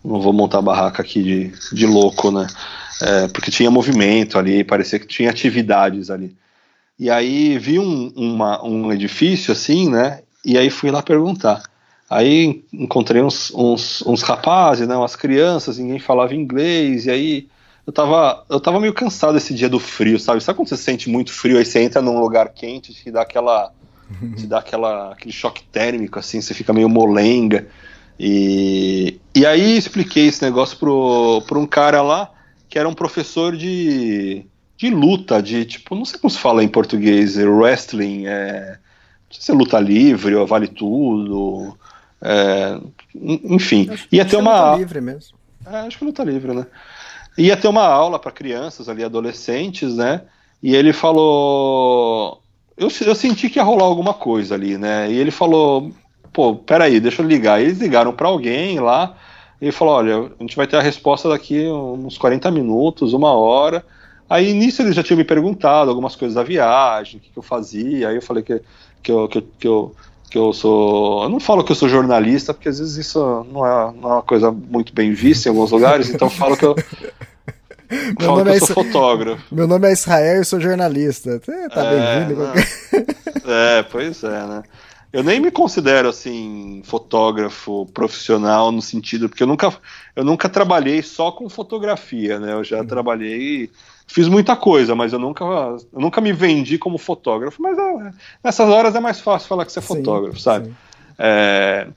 não vou montar a barraca aqui de, de louco, né? É, porque tinha movimento ali, parecia que tinha atividades ali. E aí vi um, uma, um edifício assim, né? E aí fui lá perguntar. Aí encontrei uns, uns, uns rapazes, né? Umas crianças, ninguém falava inglês, e aí eu tava, eu tava meio cansado esse dia do frio, sabe? Sabe quando você sente muito frio, aí você entra num lugar quente, te dá aquela. <laughs> te dá aquela, aquele choque térmico, assim, você fica meio molenga. E, e aí expliquei esse negócio pro, pro um cara lá, que era um professor de, de luta, de tipo, não sei como se fala em português, wrestling, é, não sei se é luta livre ou vale tudo. é, enfim, ia ter é uma. luta livre mesmo. É, acho que luta livre, né? Ia ter uma aula para crianças ali, adolescentes, né? E ele falou. Eu, eu senti que ia rolar alguma coisa ali, né? E ele falou: pô, peraí, deixa eu ligar. Eles ligaram para alguém lá. E ele falou: olha, a gente vai ter a resposta daqui uns 40 minutos, uma hora. Aí nisso ele já tinha me perguntado algumas coisas da viagem, o que, que eu fazia. Aí eu falei que, que, eu, que, eu- que eu que eu sou. Eu não falo que eu sou jornalista, porque às vezes isso não é, não é uma coisa muito bem vista em alguns lugares, então eu falo que eu. <laughs> Meu falo que nome eu é sou Isa- fotógrafo. Meu nome é Israel e eu sou jornalista. Tá É, bem-vindo. não. É, pois é, né? Eu nem me considero assim fotógrafo profissional no sentido porque eu nunca eu nunca trabalhei só com fotografia, né? Eu já trabalhei, fiz muita coisa, mas eu nunca eu nunca me vendi como fotógrafo. Mas é, nessas horas é mais fácil falar que você é Sim, fotógrafo, sabe? sim. É,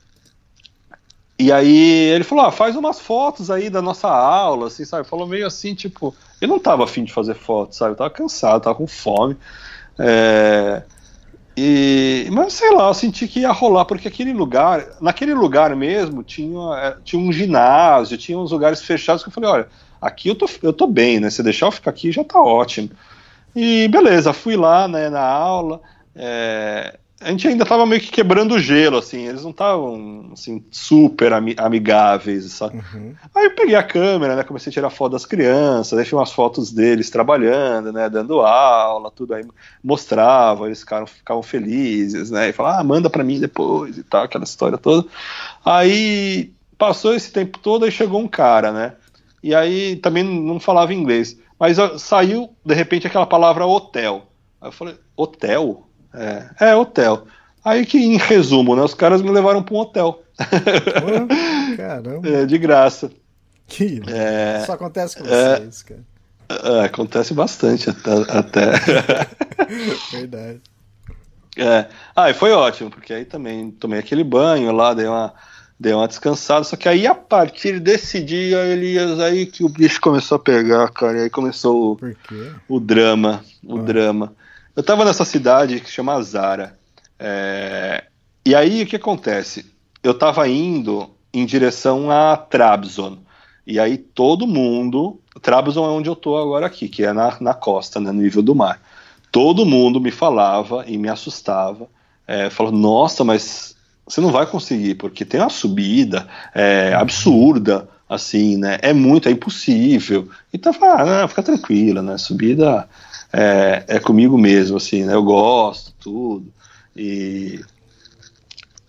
E aí ele falou, ah, faz umas fotos aí da nossa aula, assim, sabe? Falou meio assim, tipo, eu não tava afim de fazer foto, sabe? Eu tava cansado, tava com fome. É, E, mas sei lá, eu senti que ia rolar, porque aquele lugar, naquele lugar mesmo, tinha, é, tinha um ginásio, tinha uns lugares fechados que eu falei, olha, aqui eu tô, eu tô bem, né? Se deixar eu ficar aqui já tá ótimo. E beleza, fui lá né, na aula. é, a gente ainda tava meio que quebrando o gelo, assim, eles não estavam, assim, super ami amigáveis, sabe? Uhum. Aí eu peguei a câmera, né, comecei a tirar foto das crianças, deixei umas fotos deles trabalhando, né, dando aula, tudo aí, mostrava, eles ficaram, ficavam felizes, né, e falavam, ah, manda para mim depois e tal, aquela história toda. Aí passou esse tempo todo, aí chegou um cara, né, e aí também não falava inglês, mas saiu, de repente, aquela palavra hotel. Aí eu falei, hotel? É, é hotel. Aí que, em resumo, né, os caras me levaram para um hotel. Oh, caramba. <laughs> É, de graça. Que é, Isso acontece com é, vocês, cara. É, acontece bastante até. até. <laughs> Verdade. É. Ah, e foi ótimo, porque aí também tomei aquele banho lá, dei uma, dei uma descansada. Só que aí, a partir desse dia, Elias, aí que o bicho começou a pegar, cara, e aí começou o, o drama. O ah. drama. Eu estava nessa cidade que se chama Zara. É... E aí o que acontece? Eu estava indo em direção a Trabzon. E aí todo mundo. Trabzon é onde eu estou agora aqui, que é na, na costa, né, no nível do mar. Todo mundo me falava e me assustava. É, falou, nossa, mas você não vai conseguir, porque tem uma subida é, absurda, assim, né? É muito, é impossível. Então, ah, não, fica tranquila, né? Subida é, é comigo mesmo, assim, né? Eu gosto, tudo. E,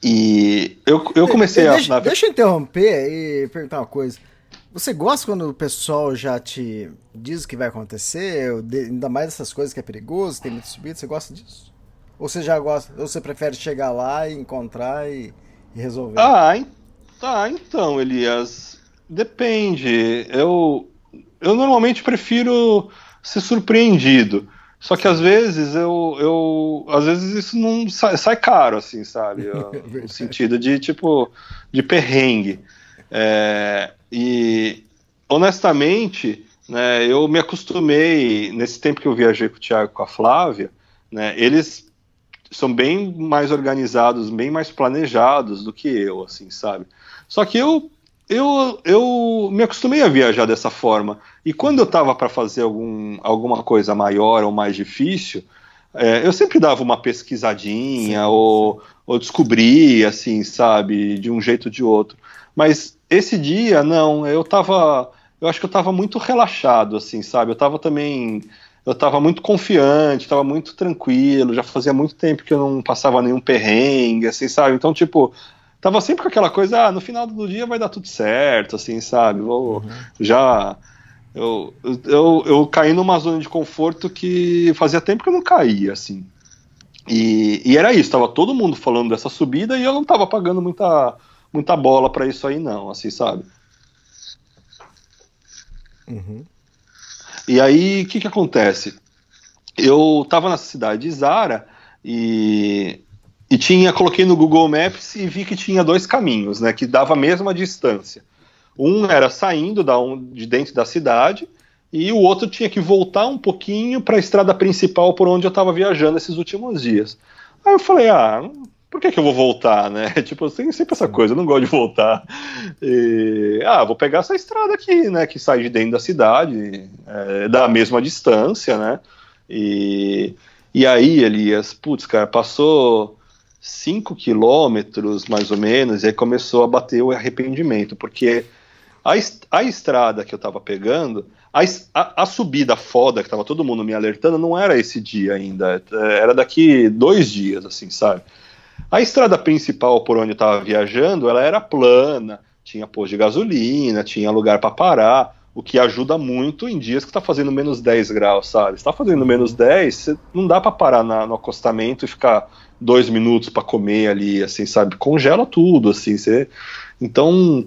e eu, eu comecei deixa, a. Deixa eu interromper e perguntar uma coisa. Você gosta quando o pessoal já te diz o que vai acontecer? Ainda mais essas coisas que é perigoso, tem muito subido, você gosta disso? Ou você já gosta, ou você prefere chegar lá e encontrar e, e resolver? Ah, tá, então, Elias, depende. Eu, eu normalmente prefiro ser surpreendido. Só que às vezes eu, eu às vezes isso não sai, sai caro, assim, sabe? <laughs> no sentido de tipo de perrengue. É, e honestamente, né, eu me acostumei nesse tempo que eu viajei com o Thiago, com a Flávia, né, eles são bem mais organizados, bem mais planejados do que eu, assim, sabe? Só que eu eu, eu me acostumei a viajar dessa forma. E quando eu estava para fazer algum, alguma coisa maior ou mais difícil, é, eu sempre dava uma pesquisadinha sim, ou, sim. ou descobria, assim, sabe, de um jeito ou de outro. Mas esse dia, não, eu estava. Eu acho que eu estava muito relaxado, assim, sabe? Eu estava também. Eu estava muito confiante, estava muito tranquilo, já fazia muito tempo que eu não passava nenhum perrengue, assim, sabe? Então, tipo, tava sempre com aquela coisa, ah, no final do dia vai dar tudo certo, assim, sabe? Vou, uhum. Já. Eu, eu, eu caí numa zona de conforto que fazia tempo que eu não caía, assim. E, e era isso, tava todo mundo falando dessa subida e eu não tava pagando muita, muita bola para isso aí, não, assim, sabe? Uhum. E aí, o que que acontece? Eu tava na cidade de Zara e e tinha, coloquei no Google Maps e vi que tinha dois caminhos, né, que dava a mesma distância. Um era saindo da, de dentro da cidade e o outro tinha que voltar um pouquinho para a estrada principal por onde eu estava viajando esses últimos dias. Aí eu falei, ah, por que, que eu vou voltar, né? <laughs> Tipo, tem sempre essa coisa, eu não gosto de voltar. E, ah, vou pegar essa estrada aqui, né, que sai de dentro da cidade, é, da mesma distância, né? E, e aí, Elias, putz, cara, passou 5 quilômetros, mais ou menos, e aí começou a bater o arrependimento, porque a, a estrada que eu estava pegando, a, a, a, subida foda que estava todo mundo me alertando, não era esse dia ainda, era daqui dois dias, assim, sabe? A estrada principal por onde eu estava viajando, ela era plana, tinha posto de gasolina, tinha lugar para parar, o que ajuda muito em dias que está fazendo menos 10 graus, sabe? está fazendo menos 10, não dá para parar na, no acostamento e ficar dois minutos para comer ali, assim, sabe? Congela tudo, assim. Você... Então,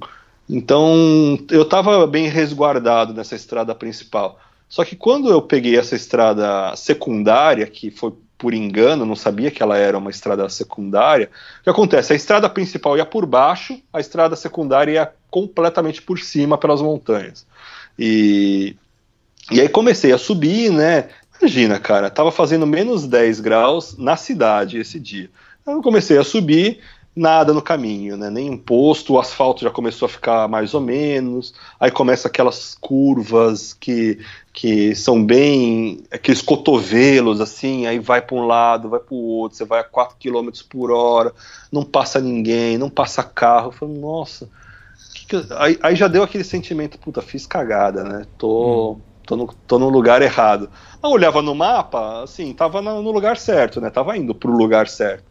então eu estava bem resguardado nessa estrada principal. Só que quando eu peguei essa estrada secundária, que foi por engano, não sabia que ela era uma estrada secundária, o que acontece? A estrada principal ia por baixo, a estrada secundária ia completamente por cima pelas montanhas. E, e aí comecei a subir, né? Imagina, cara, tava fazendo menos 10 graus na cidade esse dia. Eu comecei a subir, nada no caminho, né? Nem imposto, o asfalto já começou a ficar mais ou menos, aí começa aquelas curvas que, que são bem aqueles cotovelos assim, aí vai para um lado, vai para o outro, você vai a 4 km por hora, não passa ninguém, não passa carro. Eu falo, nossa, que que eu... aí, aí, já deu aquele sentimento, puta, fiz cagada, né? Tô, hum. Tô, no, tô no lugar errado. Eu olhava no mapa, assim, tava no lugar certo, né? Tava indo pro lugar certo.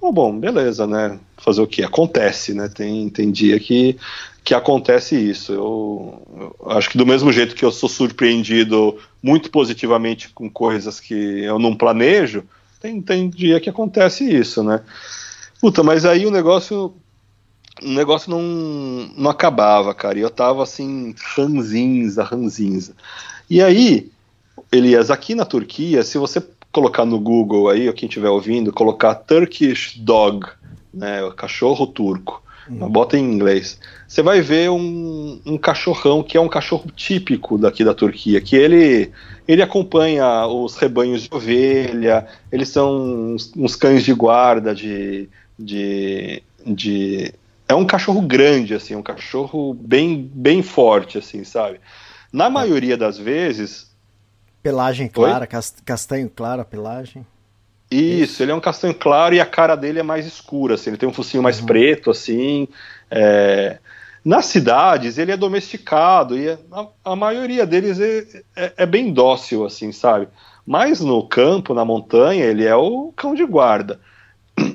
Bom, beleza, né? Fazer o que? Acontece, né? Tem, tem dia que, que acontece isso. Eu, eu, acho que do mesmo jeito que eu sou surpreendido muito positivamente com coisas que eu não planejo, tem, tem dia que acontece isso, né? Puta, mas aí o negócio o negócio não, não acabava, cara. E eu tava assim, ranzinza, ranzinza. E aí, Elias, aqui na Turquia, se você colocar no Google aí, ou quem estiver ouvindo, colocar Turkish Dog, né, cachorro turco, uhum. bota em inglês, você vai ver um, um, cachorrão que é um cachorro típico daqui da Turquia, que ele, ele acompanha os rebanhos de ovelha, eles são uns, uns cães de guarda, de, de, de... É um cachorro grande, assim, um cachorro bem, bem forte, assim, sabe? Na é. maioria das vezes, Pelagem clara, castanho claro a pelagem. Isso, Isso, ele é um castanho claro e a cara dele é mais escura, assim, ele tem um focinho mais uhum. preto, assim. É... Nas cidades ele é domesticado e a, a maioria deles é, é, é, bem dócil, assim, sabe? Mas no campo, na montanha, ele é o cão de guarda.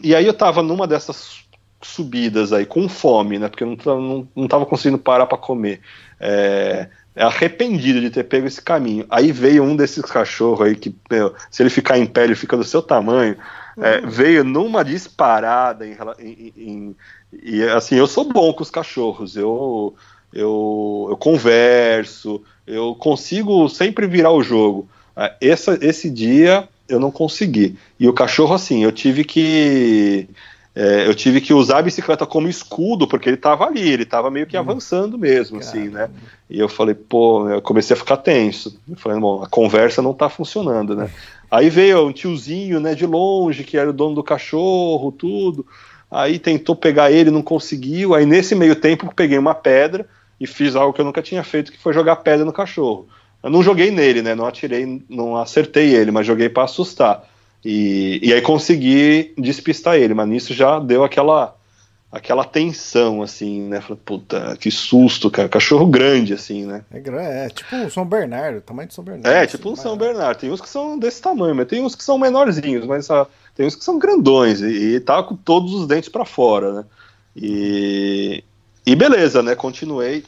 E aí eu tava numa dessas subidas aí, com fome, né? Porque eu não, não, não tava conseguindo parar para comer. É, é arrependido de ter pego esse caminho. Aí veio um desses cachorros aí que, meu, se ele ficar em pé, ele fica do seu tamanho. É, uhum. veio numa disparada em, em, em, e assim, eu sou bom com os cachorros. Eu, eu, eu converso, eu consigo sempre virar o jogo. É, essa, esse dia eu não consegui. E o cachorro, assim, eu tive que é, eu tive que usar a bicicleta como escudo, porque ele estava ali, ele estava meio que hum. avançando mesmo, Caramba. assim, né? E eu falei, pô, eu comecei a ficar tenso. Eu falei, bom, a conversa não está funcionando, né? <laughs> Aí veio um tiozinho, né, de longe, que era o dono do cachorro, tudo. Aí tentou pegar ele, não conseguiu. Aí nesse meio tempo peguei uma pedra e fiz algo que eu nunca tinha feito, que foi jogar pedra no cachorro. Eu não joguei nele, né? Não atirei, não acertei ele, mas joguei para assustar. E, e aí consegui despistar ele, mas nisso já deu aquela aquela tensão, assim, né? Falei, puta, que susto, cara. Cachorro grande, assim, né? É, é tipo um São Bernardo, tamanho de São Bernardo. É, tipo um São Bernardo. Tem uns que são desse tamanho, mas tem uns que são menorzinhos, mas uh, tem uns que são grandões e, e tá com todos os dentes para fora, né? E, e beleza, né? Continuei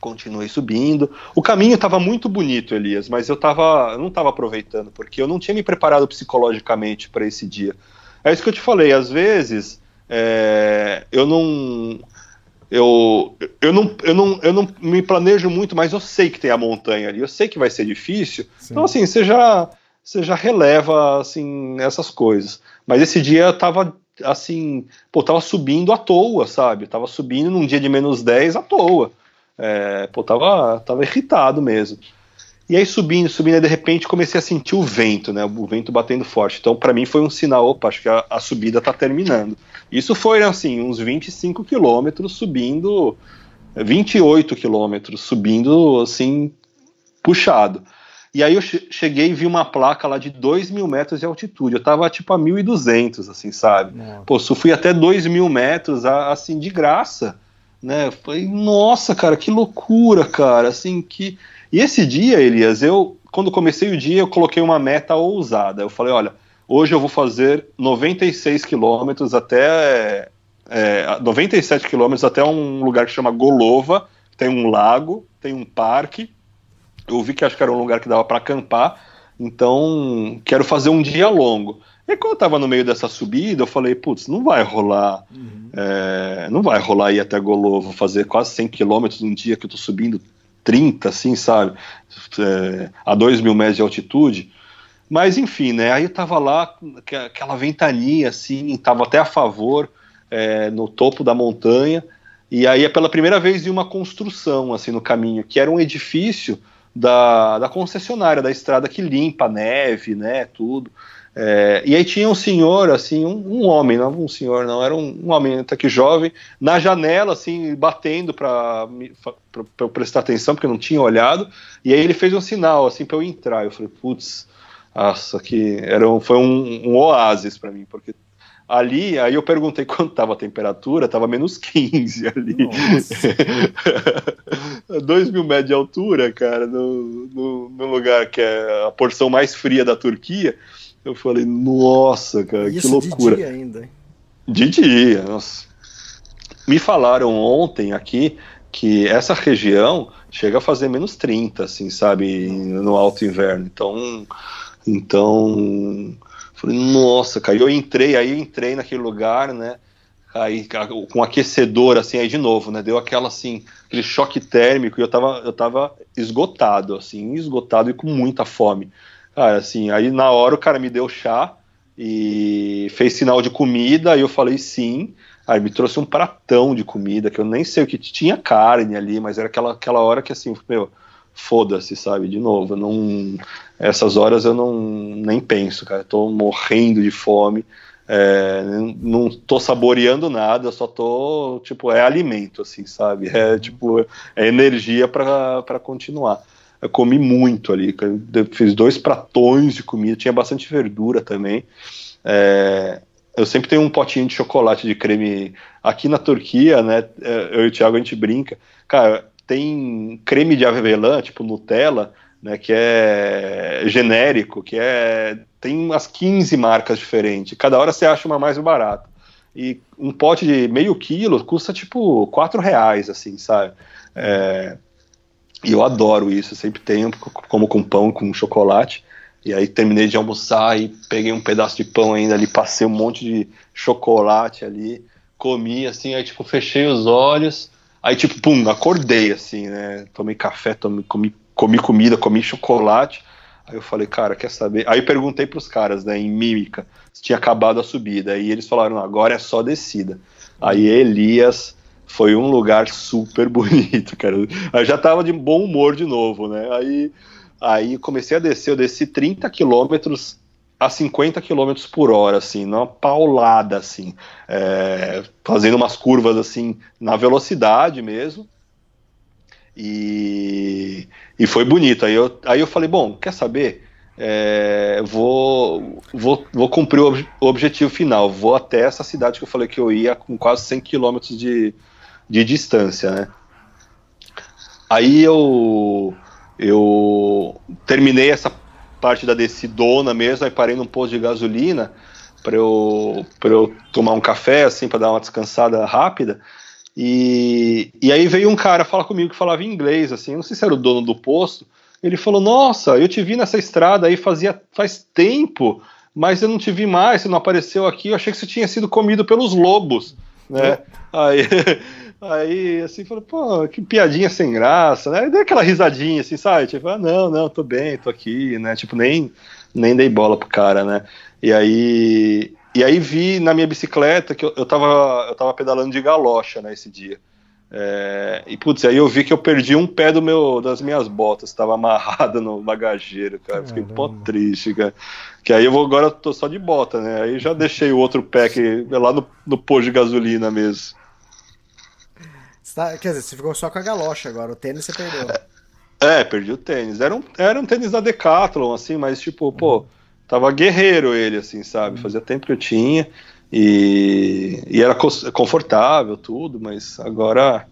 continuei subindo. O caminho estava muito bonito, Elias, mas eu, tava, eu não estava aproveitando, porque eu não tinha me preparado psicologicamente para esse dia. É isso que eu te falei, às vezes é, eu não. Eu, eu, não, eu, não, eu não me planejo muito, mas eu sei que tem a montanha ali, eu sei que vai ser difícil. Sim. Então, assim, você já, você já releva assim, essas coisas. Mas esse dia eu tava assim, pô, tava subindo à toa, sabe? tava subindo num dia de menos 10 à toa. É, pô, tava, tava irritado mesmo. E aí subindo, subindo, aí de repente comecei a sentir o vento, né? O vento batendo forte. Então, para mim foi um sinal, opa, acho que a, a, subida tá terminando. Isso foi assim, uns 25 quilômetros subindo, 28 quilômetros subindo assim, puxado. E aí eu cheguei e vi uma placa lá de 2 mil metros de altitude. Eu tava tipo a 1.200, assim, sabe? Pô, fui até 2 mil metros, assim, de graça né? Foi, nossa, cara, que loucura, cara, assim, que... E esse dia, Elias, eu, quando comecei o dia, eu coloquei uma meta ousada, eu falei, olha, hoje eu vou fazer 96 quilômetros até... É, 97 quilômetros até um lugar que chama Golova, tem um lago, tem um parque, eu vi que acho que era um lugar que dava para acampar, então quero fazer um dia longo. E quando eu tava no meio dessa subida, eu falei, putz, não vai rolar, uhum. é, não vai rolar ir até Golovo, fazer quase 100 quilômetros num dia que eu tô subindo 30, assim, sabe, é, a 2 mil metros de altitude. Mas enfim, né, aí eu tava lá, aquela ventania, assim, tava até a favor, é, no topo da montanha, e aí é pela primeira vez vi uma construção, assim, no caminho, que era um edifício da, da concessionária da estrada que limpa a neve, né, tudo. É, e aí tinha um senhor, assim, um, um, homem, não um senhor, não, era um, um homem até que jovem, na janela, assim, batendo para eu prestar atenção, porque eu não tinha olhado, e aí ele fez um sinal, assim, para eu entrar. Eu falei, putz, nossa, que era um, foi um, um oásis para mim, porque ali, aí eu perguntei <laughs> quanto estava a temperatura, estava menos 15 ali. 2 <laughs> mil metros de altura, cara, no, no, no lugar que é a porção mais fria da Turquia. Eu falei, nossa, cara, Isso que loucura. De dia ainda? De dia, nossa. Me falaram ontem aqui que essa região chega a fazer menos 30, assim, sabe, no alto inverno. Então, então, falei, nossa, cara, eu entrei, aí eu entrei naquele lugar, né, aí com aquecedor, assim, aí de novo, né, deu aquela, assim, aquele choque térmico e eu tava, eu tava esgotado, assim, esgotado e com muita fome. Cara, assim, aí na hora o cara me deu chá e fez sinal de comida, e eu falei sim. Aí me trouxe um pratão de comida, que eu nem sei o que tinha carne ali, mas era aquela, aquela hora que assim, meu, foda-se, sabe? De novo, não, essas horas eu não nem penso, cara. Eu tô morrendo de fome, é, não tô saboreando nada, só tô, tipo, é alimento, assim, sabe? É tipo, é energia para continuar. Eu comi muito ali, fiz dois pratões de comida, tinha bastante verdura também. É, eu sempre tenho um potinho de chocolate de creme aqui na Turquia, né? É, eu e o Thiago a gente brinca. Cara, tem creme de avelã, tipo Nutella, né? Que é genérico, que é tem umas 15 marcas diferentes. Cada hora você acha uma mais barata. E um pote de meio quilo custa tipo 4 reais, assim, sabe? É, e eu adoro isso, sempre tenho, como com pão, com chocolate. E aí terminei de almoçar e peguei um pedaço de pão ainda ali, passei um monte de chocolate ali, comi assim, aí tipo, fechei os olhos, aí tipo, pum, acordei assim, né? Tomei café, tomei, comi, comi comida, comi chocolate. Aí eu falei, cara, quer saber? Aí perguntei pros caras, né, em mímica, se tinha acabado a subida. E eles falaram, agora é só descida. Aí Elias foi um lugar super <laughs> bonito, cara. Eu já tava de bom humor de novo, né? Aí, aí comecei a descer, eu desci 30 quilômetros a 50 km por hora, assim, numa paulada, assim, é, fazendo umas curvas, assim, na velocidade mesmo, e, e foi bonito, aí eu, aí eu falei, bom, quer saber, é, vou, vou, vou cumprir o, ob o, objetivo final, vou até essa cidade que eu falei que eu ia com quase 100 km de, de distância, né? Aí eu eu terminei essa parte da decidona mesmo, aí parei num posto de gasolina para eu para eu tomar um café assim para dar uma descansada rápida. E, e aí veio um cara falar comigo que falava inglês assim, não sei se era o dono do posto. Ele falou: "Nossa, eu te vi nessa estrada aí fazia faz tempo, mas eu não te vi mais, você não apareceu aqui, eu achei que você tinha sido comido pelos lobos", né? Aí <laughs> Aí, assim, falou, pô, que piadinha sem graça, né? Aí dei aquela risadinha, assim, sabe? Tipo, ah, não, não, tô bem, tô aqui, né? Tipo, nem, nem dei bola pro cara, né? E aí, e aí vi na minha bicicleta que eu, eu, tava, eu tava pedalando de galocha, né, esse dia. É, e putz, aí eu vi que eu perdi um pé do meu, das minhas botas, estava amarrado <laughs> no bagageiro, cara. Fiquei um pouco triste, cara. Que aí eu vou, agora eu tô só de bota, né? Aí já deixei o outro pé que, lá no, no posto de gasolina mesmo. Tá, quer dizer, você ficou só com a galocha agora, o tênis você perdeu. É, perdi o tênis. Era um, era um tênis da Decathlon, assim, mas tipo, pô, tava guerreiro ele, assim, sabe? Fazia tempo que eu tinha e, e era confortável, tudo, mas agora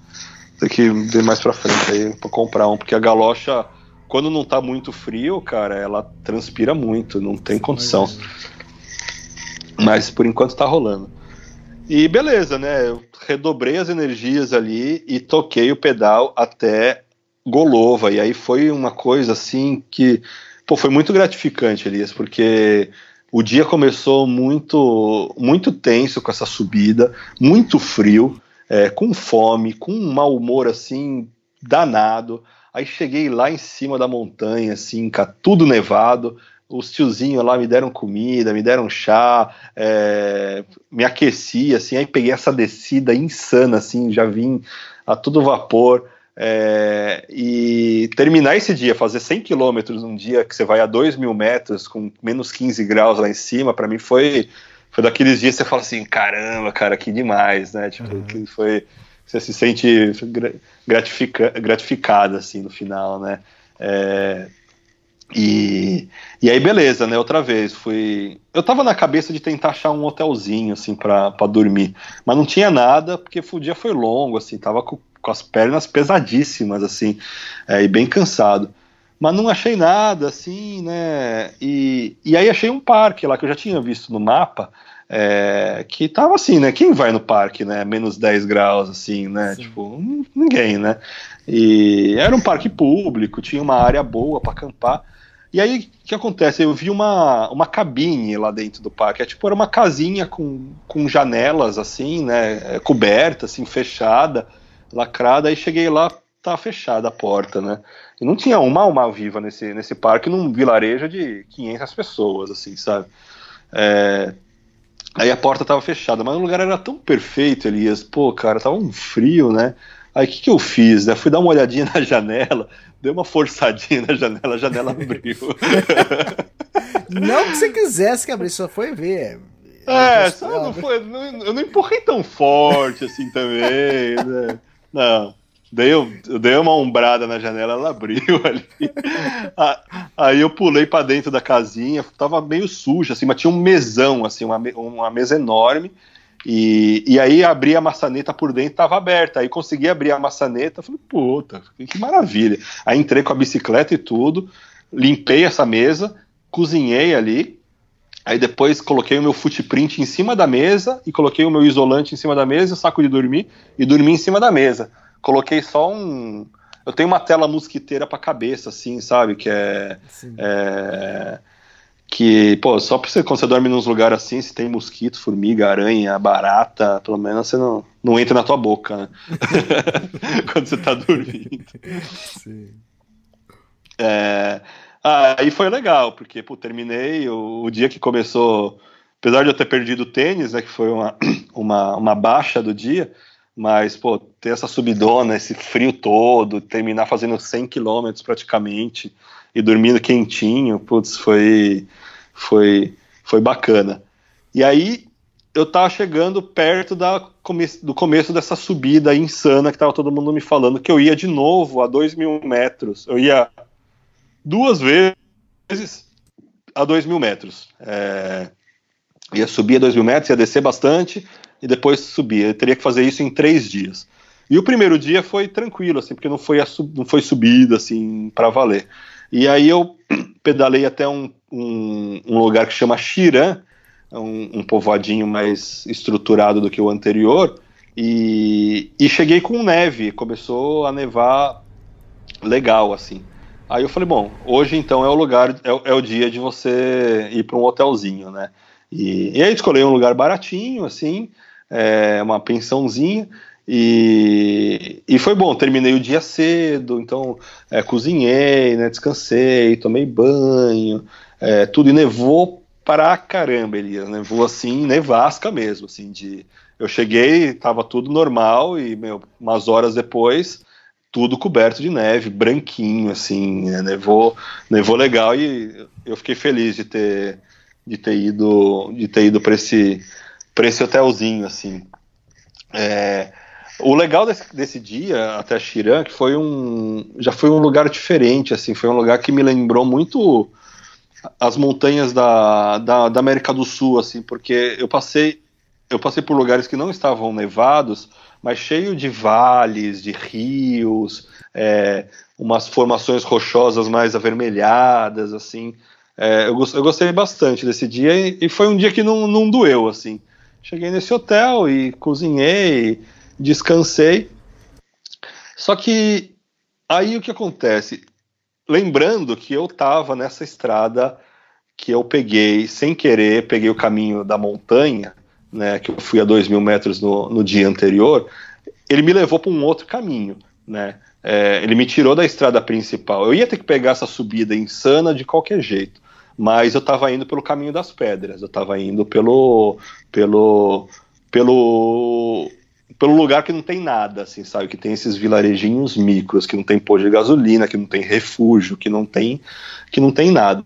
tem que ver mais pra frente aí pra comprar um, porque a galocha, quando não tá muito frio, cara, ela transpira muito, não tem condição. Mas por enquanto tá rolando. E beleza, né? Eu redobrei as energias ali e toquei o pedal até Golova. E aí foi uma coisa assim que pô, foi muito gratificante, Elias, porque o dia começou muito, muito tenso com essa subida, muito frio, é, com fome, com um mau humor assim danado. Aí cheguei lá em cima da montanha, assim, tudo nevado os tiozinhos lá me deram comida, me deram chá, é, me aqueci, assim, aí peguei essa descida insana, assim, já vim a todo vapor, É, e terminar esse dia, fazer 100 quilômetros num dia que você vai a 2 mil metros com menos 15 graus lá em cima, para mim foi, foi daqueles dias que você fala assim: caramba, cara, que demais, né? Tipo, uhum. foi. Você se sente gratifica, gratificado assim no final, né? É, e, e aí, beleza, né? Outra vez, fui. Eu tava na cabeça de tentar achar um hotelzinho, assim, pra, pra dormir. Mas não tinha nada, porque o dia foi longo, assim, tava com, com as pernas pesadíssimas, assim, é, e bem cansado. Mas não achei nada, assim, né? E, e aí achei um parque lá que eu já tinha visto no mapa. É, que tava assim, né? Quem vai no parque, né? Menos 10 graus, assim, né? Sim. Tipo, ninguém, né? E era um parque público, tinha uma área boa para acampar. E aí, o que acontece? Eu vi uma, uma cabine lá dentro do parque. É tipo, era uma casinha com, com janelas, assim, né? É, coberta, assim, fechada, lacrada. Aí cheguei lá, tá fechada a porta, né? E não tinha uma alma viva nesse, nesse parque, num vilarejo de 500 pessoas, assim, sabe? É, aí a porta tava fechada, mas o lugar era tão perfeito, Elias. Pô, cara, tava um frio, né? Aí o que, que eu fiz? Né? Fui dar uma olhadinha <laughs> na janela, dei uma forçadinha na janela, a janela abriu. <laughs> não que você quisesse que abrisse, só foi ver. É, só não foi, não, eu não empurrei tão forte assim também, né? Não. Daí eu, eu, dei uma ombrada na janela, ela abriu <laughs> ali. Aí eu pulei para dentro da casinha, tava meio suja, assim, mas tinha um mesão, assim, uma, uma mesa enorme. E, e aí abri a maçaneta por dentro, estava aberta. Aí consegui abrir a maçaneta, falei, puta, que maravilha. Aí entrei com a bicicleta e tudo, limpei essa mesa, cozinhei ali. Aí depois coloquei o meu footprint em cima da mesa e coloquei o meu isolante em cima da mesa, o saco de dormir e dormi em cima da mesa. Coloquei só um. Eu tenho uma tela mosquiteira para cabeça, assim, sabe? Que é. é que, pô, só pra você, quando você dorme nos lugares assim, se tem mosquito, formiga, aranha, barata, pelo menos você não, não entra na tua boca, né? <laughs> quando você tá dormindo. Sim. É, ah, aí foi legal, porque, pô, terminei o, o, dia que começou, apesar de eu ter perdido o tênis, né, que foi uma, <clears throat> uma, uma baixa do dia, mas, pô, ter essa subidona, esse frio todo, terminar fazendo 100 quilômetros praticamente, e dormindo quentinho, putz, foi foi, foi bacana. E aí eu tava chegando perto da do começo dessa subida insana que tava todo mundo me falando que eu ia de novo a dois mil metros. Eu ia duas vezes a dois mil metros. É, ia subir a dois mil metros, ia descer bastante e depois subir. Eu teria que fazer isso em três dias. E o primeiro dia foi tranquilo, assim, porque não foi, não foi subida, assim, para valer. E aí eu pedalei até um, um, um lugar que chama Xiran, um, um, povoadinho mais estruturado do que o anterior, e, e cheguei com neve, começou a nevar legal, assim. Aí eu falei, bom, hoje então é o lugar, é, é o dia de você ir para um hotelzinho, né? E, e aí escolhi um lugar baratinho, assim, é, uma pensãozinha, e, e foi bom, terminei o dia cedo, então é, cozinhei, né, descansei, tomei banho, é, tudo, e nevou pra caramba, Elias, nevou assim, nevasca mesmo, assim, de... Eu cheguei, tava tudo normal, e, meu, umas horas depois, tudo coberto de neve, branquinho, assim, né, nevou, nevou legal, e eu fiquei feliz de ter, de ter ido, de ter ido para esse, esse hotelzinho, assim. É, o legal desse, desse dia até Xiran, que foi um, já foi um lugar diferente, assim, foi um lugar que me lembrou muito as montanhas da, da, da América do Sul, assim, porque eu passei eu passei por lugares que não estavam nevados, mas cheio de vales, de rios, é, umas formações rochosas mais avermelhadas, assim. É, eu, eu, gostei bastante desse dia e, e, foi um dia que não, não doeu, assim. Cheguei nesse hotel e cozinhei, descansei. Só que aí o que acontece? Lembrando que eu estava nessa estrada que eu peguei sem querer, peguei o caminho da montanha, né, que eu fui a dois mil metros no, no dia anterior, ele me levou para um outro caminho, né? É, ele me tirou da estrada principal. Eu ia ter que pegar essa subida insana de qualquer jeito, mas eu estava indo pelo caminho das pedras. Eu estava indo pelo pelo pelo pelo lugar que não tem nada, assim, sabe? Que tem esses vilarejinhos micros, que não tem pôr de gasolina, que não tem refúgio, que não tem, que não tem nada.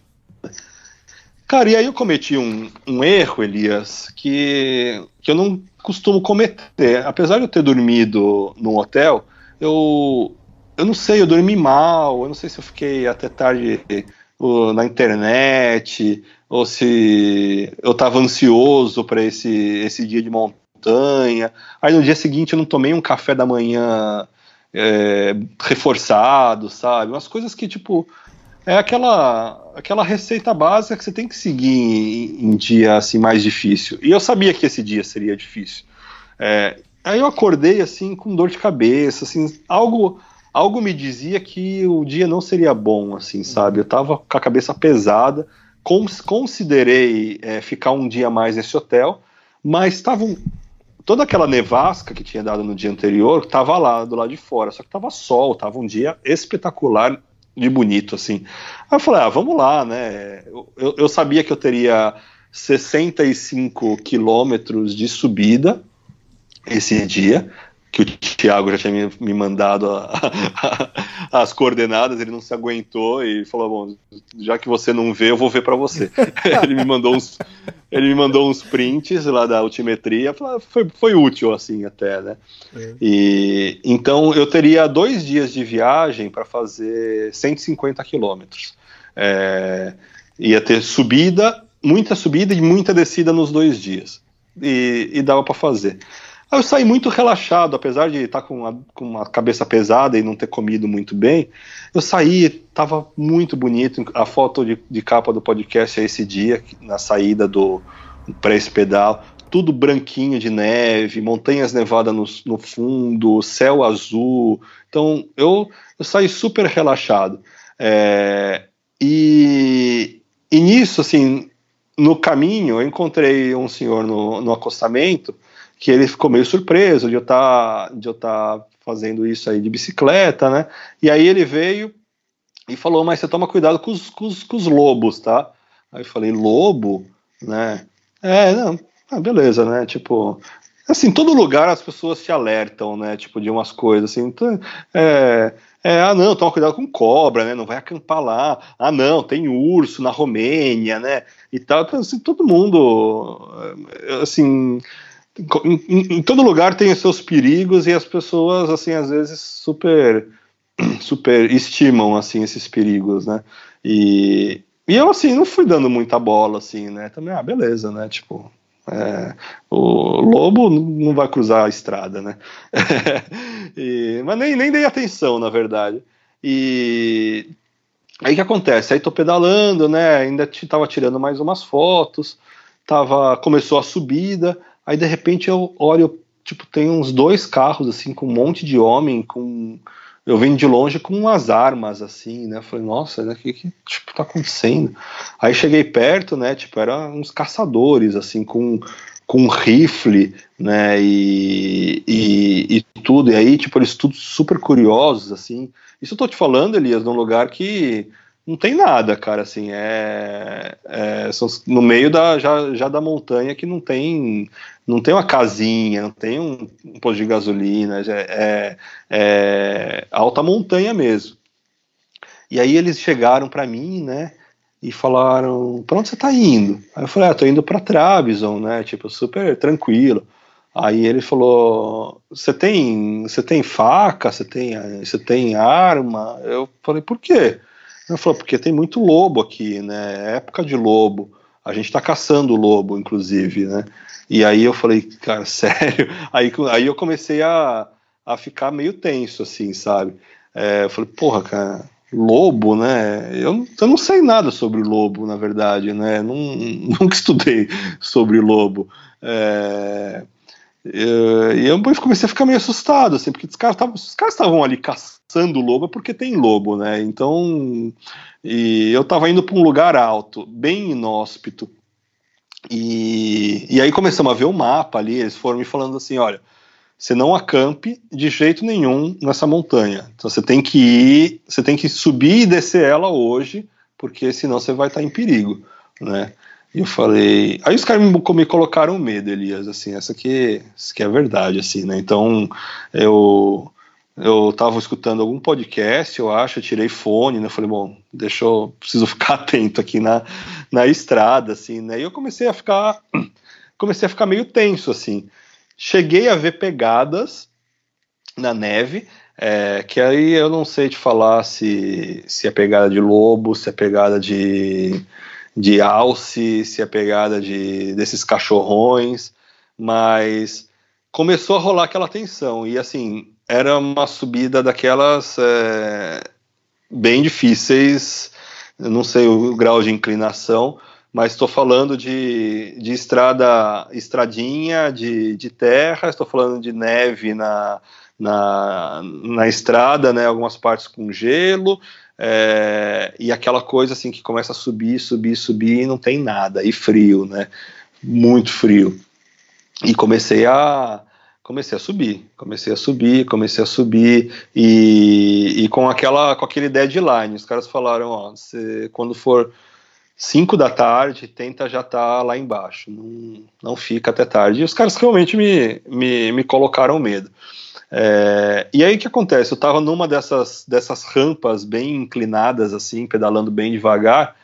Cara, e aí eu cometi um, um erro, Elias, que, que eu não costumo cometer. Apesar de eu ter dormido num hotel, eu, eu não sei, eu dormi mal, eu não sei se eu fiquei até tarde uh, na internet, ou se eu estava ansioso para esse, esse dia de montanha. Aí no dia seguinte eu não tomei um café da manhã é, reforçado, sabe? Umas coisas que, tipo, é aquela, aquela receita básica que você tem que seguir em, em dia assim, mais difícil. E eu sabia que esse dia seria difícil. É, aí eu acordei assim com dor de cabeça, assim, algo algo me dizia que o dia não seria bom, assim, sabe? Eu tava com a cabeça pesada, considerei é, ficar um dia mais nesse hotel, mas estava toda aquela nevasca que tinha dado no dia anterior estava lá do lado de fora, só que estava sol, estava um dia espetacular, de bonito, assim. Aí eu falei, ah, vamos lá, né? Eu, eu sabia que eu teria 65 quilômetros de subida esse dia, que o Thiago já tinha me, mandado a, a, as coordenadas, ele não se aguentou e falou: bom, já que você não vê, eu vou ver para você. <laughs> ele me mandou uns, ele me mandou uns prints lá da altimetria, foi, foi útil assim até, né? É. E então eu teria dois dias de viagem para fazer 150 quilômetros. É, ia ter subida, muita subida e muita descida nos dois dias. E, e dava para fazer. Aí eu saí muito relaxado, apesar de estar com, a, com uma cabeça pesada e não ter comido muito bem. Eu saí, estava muito bonito. A foto de, de, capa do podcast é esse dia, na saída do esse pedal. Tudo branquinho de neve, montanhas nevadas no, no fundo, céu azul. Então eu, eu saí super relaxado. É, e, e nisso, assim, no caminho, eu encontrei um senhor no, no acostamento que ele ficou meio surpreso de eu estar tá, de eu tá fazendo isso aí de bicicleta, né? E aí ele veio e falou, mas você toma cuidado com os, com os, com os lobos, tá? Aí eu falei, lobo? Né? É, não, ah, beleza, né? Tipo, assim, todo lugar as pessoas te alertam, né? Tipo, de umas coisas assim. Então, é, é, ah, não, toma cuidado com cobra, né? Não vai acampar lá. Ah, não, tem urso na Romênia, né? E tal. Então, assim, todo mundo, assim, em, em, todo lugar tem os seus perigos e as pessoas assim às vezes super <clears throat> super estimam assim esses perigos né? E, e eu assim não fui dando muita bola assim né? Também ah beleza né? Tipo é, o lobo não vai cruzar a estrada né? <laughs> E, mas nem, nem dei atenção na verdade. E aí que acontece? Aí tô pedalando né? Ainda tava tirando mais umas fotos tava começou a subida Aí de repente eu olho, tipo, tem uns dois carros assim com um monte de homem, com eu venho de longe com umas armas assim, né? Falei, nossa, o que, que tipo, tá acontecendo? Aí cheguei perto, né? Tipo, eram uns caçadores assim com com rifle, né? E, e, e, tudo. E aí, tipo, eles tudo super curiosos assim. Isso eu tô te falando, Elias, num lugar que não tem nada, cara, assim, é, é no meio da já, já da montanha que não tem não tem uma casinha, não tem um, um posto de gasolina, é, é, é, alta montanha mesmo. E aí eles chegaram para mim, né, e falaram, para onde você tá indo? Aí eu falei, ah, tô indo para Trabzon, né, tipo, super tranquilo. Aí ele falou, você tem, você tem faca, você tem, você tem arma? Eu falei, por quê? Ele falou, porque tem muito lobo aqui, né, é época de lobo. A gente está caçando o lobo, inclusive, né? E aí eu falei, cara, <laughs> sério? Aí, aí eu comecei a, a ficar meio tenso, assim, sabe? É, eu falei, porra, cara, lobo, né? Eu, eu não sei nada sobre lobo, na verdade, né? Não, <laughs> nunca estudei sobre lobo. É, e eu comecei a ficar meio assustado, assim, porque os caras estavam ali caçando lobo porque tem lobo, né? Então, e eu estava indo para um lugar alto, bem inóspito, e, e aí começamos a ver o mapa ali, eles foram me falando assim, olha, você não acampe de jeito nenhum nessa montanha. Então você tem que ir, você tem que subir e descer ela hoje, porque senão você vai estar em perigo, né? E eu falei. Aí os caras me, me colocaram medo, Elias, assim, essa aqui, essa aqui é a verdade, assim, né? Então eu eu estava escutando algum podcast, eu acho, eu tirei fone, né? Falei, bom, deixa eu preciso <laughs> ficar atento aqui na, na estrada, assim, né? E eu comecei a ficar <clears throat> comecei a ficar meio tenso, assim. Cheguei a ver pegadas na neve, é, que aí eu não sei te falar se, se é pegada de lobo, se é pegada de, de alce, se é pegada de, desses cachorrões, mas começou a rolar aquela tensão. E assim, era uma subida daquelas é, bem difíceis, não sei o grau de inclinação, mas estou falando de, de estrada, estradinha de, de terra, estou falando de neve na, na, na estrada, né, algumas partes com gelo, é, e aquela coisa assim que começa a subir, subir, subir e não tem nada, e frio, né, muito frio. E comecei a, comecei a subir, comecei a subir, comecei a subir e, e com aquela com aquele deadline, os caras falaram, ó, você, quando for 5 da tarde, tenta já estar tá lá embaixo, não, não fica até tarde. E os caras realmente me, me, me colocaram medo. É, e aí o que acontece? Eu estava numa dessas, dessas rampas bem inclinadas, assim, pedalando bem devagar,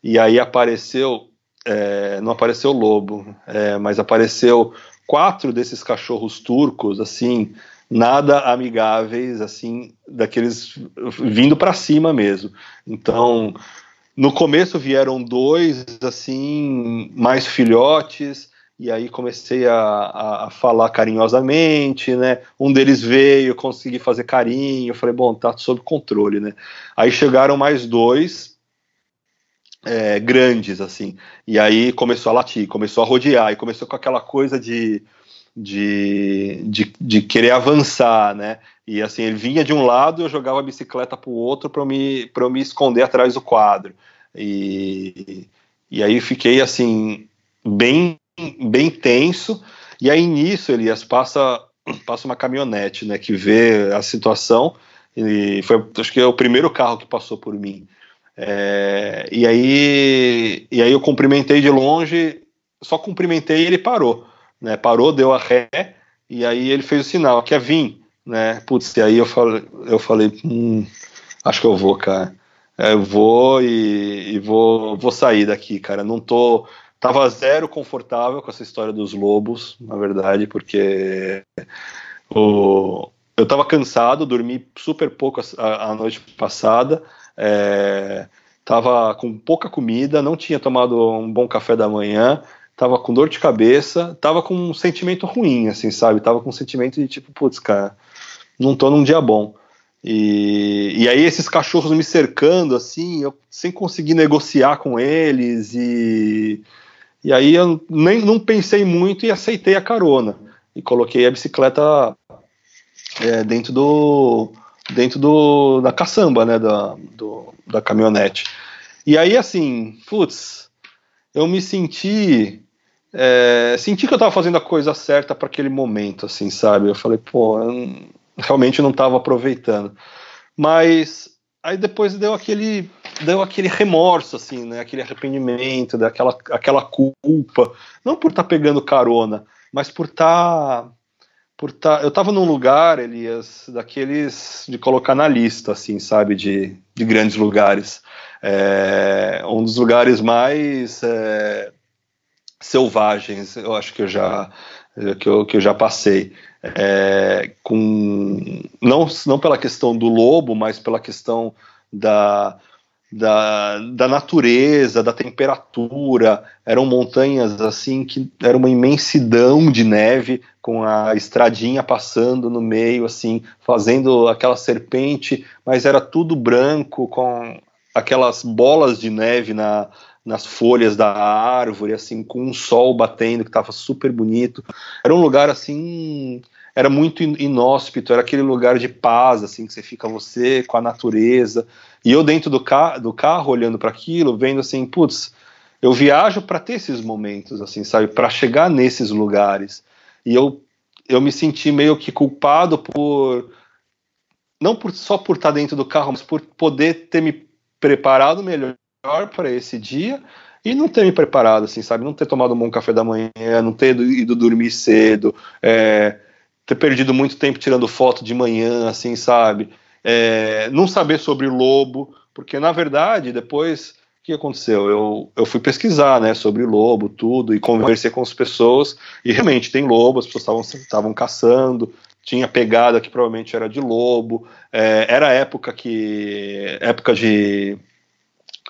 e aí apareceu, é, não apareceu lobo, é, mas apareceu quatro desses cachorros turcos, assim, nada amigáveis, assim, daqueles vindo para cima mesmo. Então, no começo vieram dois, assim, mais filhotes, e aí comecei a, a, falar carinhosamente, né? Um deles veio, consegui fazer carinho, falei, bom, tá sob controle, né? Aí chegaram mais dois, é, grandes, assim. E aí começou a latir, começou a rodear, e começou com aquela coisa de, de, de, de querer avançar, né? E assim, ele vinha de um lado, eu jogava a bicicleta para o outro para me, eu me esconder atrás do quadro. E, e aí fiquei assim, bem, bem tenso. E aí nisso, Elias, passa, passa uma caminhonete, né, que vê a situação. E foi, acho que é o primeiro carro que passou por mim. É, e, aí, e aí eu cumprimentei de longe, só cumprimentei e ele parou. Né? Parou, deu a ré, e aí ele fez o sinal, quer vir. Né? Putz, e aí eu falei, eu falei hum, acho que eu vou, cara. É, eu vou e, e, vou, vou sair daqui, cara. Não tô. Tava zero confortável com essa história dos lobos, na verdade, porque o, eu tava cansado, dormi super pouco a, a noite passada. É, tava com pouca comida, não tinha tomado um bom café da manhã, tava com dor de cabeça, tava com um sentimento ruim, assim, sabe? Tava com um sentimento de tipo, putz, cara, não tô num dia bom. E, e aí esses cachorros me cercando, assim, eu sem conseguir negociar com eles e, e aí eu nem não pensei muito e aceitei a carona e coloquei a bicicleta é, dentro do dentro do, da caçamba, né, da, do, da caminhonete. E aí, assim, putz, eu me senti. É, senti que eu estava fazendo a coisa certa para aquele momento, assim, sabe? Eu falei, pô, eu realmente não estava aproveitando. Mas aí depois deu aquele deu aquele remorso, assim, né? Aquele arrependimento, daquela aquela culpa, não por estar tá pegando carona, mas por estar tá por tá, eu estava num lugar, Elias, daqueles de colocar na lista, assim, sabe, de, de grandes lugares. É, um dos lugares mais é, selvagens, eu acho que eu já que eu, que eu já passei. É, com não, não pela questão do lobo, mas pela questão da, da, da natureza, da temperatura. Eram montanhas assim que era uma imensidão de neve, com a estradinha passando no meio, assim, fazendo aquela serpente, mas era tudo branco, com aquelas bolas de neve na, nas folhas da árvore, assim, com um sol batendo, que estava super bonito. Era um lugar assim era muito inóspito, era aquele lugar de paz, assim, que você fica você com a natureza. E eu dentro do, ca do carro, olhando para aquilo, vendo assim, putz, eu viajo para ter esses momentos, assim, sabe, para chegar nesses lugares. E eu, eu me senti meio que culpado por não por, só por estar dentro do carro, mas por poder ter me preparado melhor para esse dia e não ter me preparado, assim, sabe? Não ter tomado um bom café da manhã, não ter ido, dormir cedo, é, ter perdido muito tempo tirando foto de manhã, assim, sabe? É, não saber sobre lobo, porque na verdade, depois, o que aconteceu? Eu, eu fui pesquisar, né, sobre lobo, tudo, e conversei com as pessoas, e realmente tem lobo, as pessoas estavam caçando, tinha pegada que provavelmente era de lobo, é, era época que, época de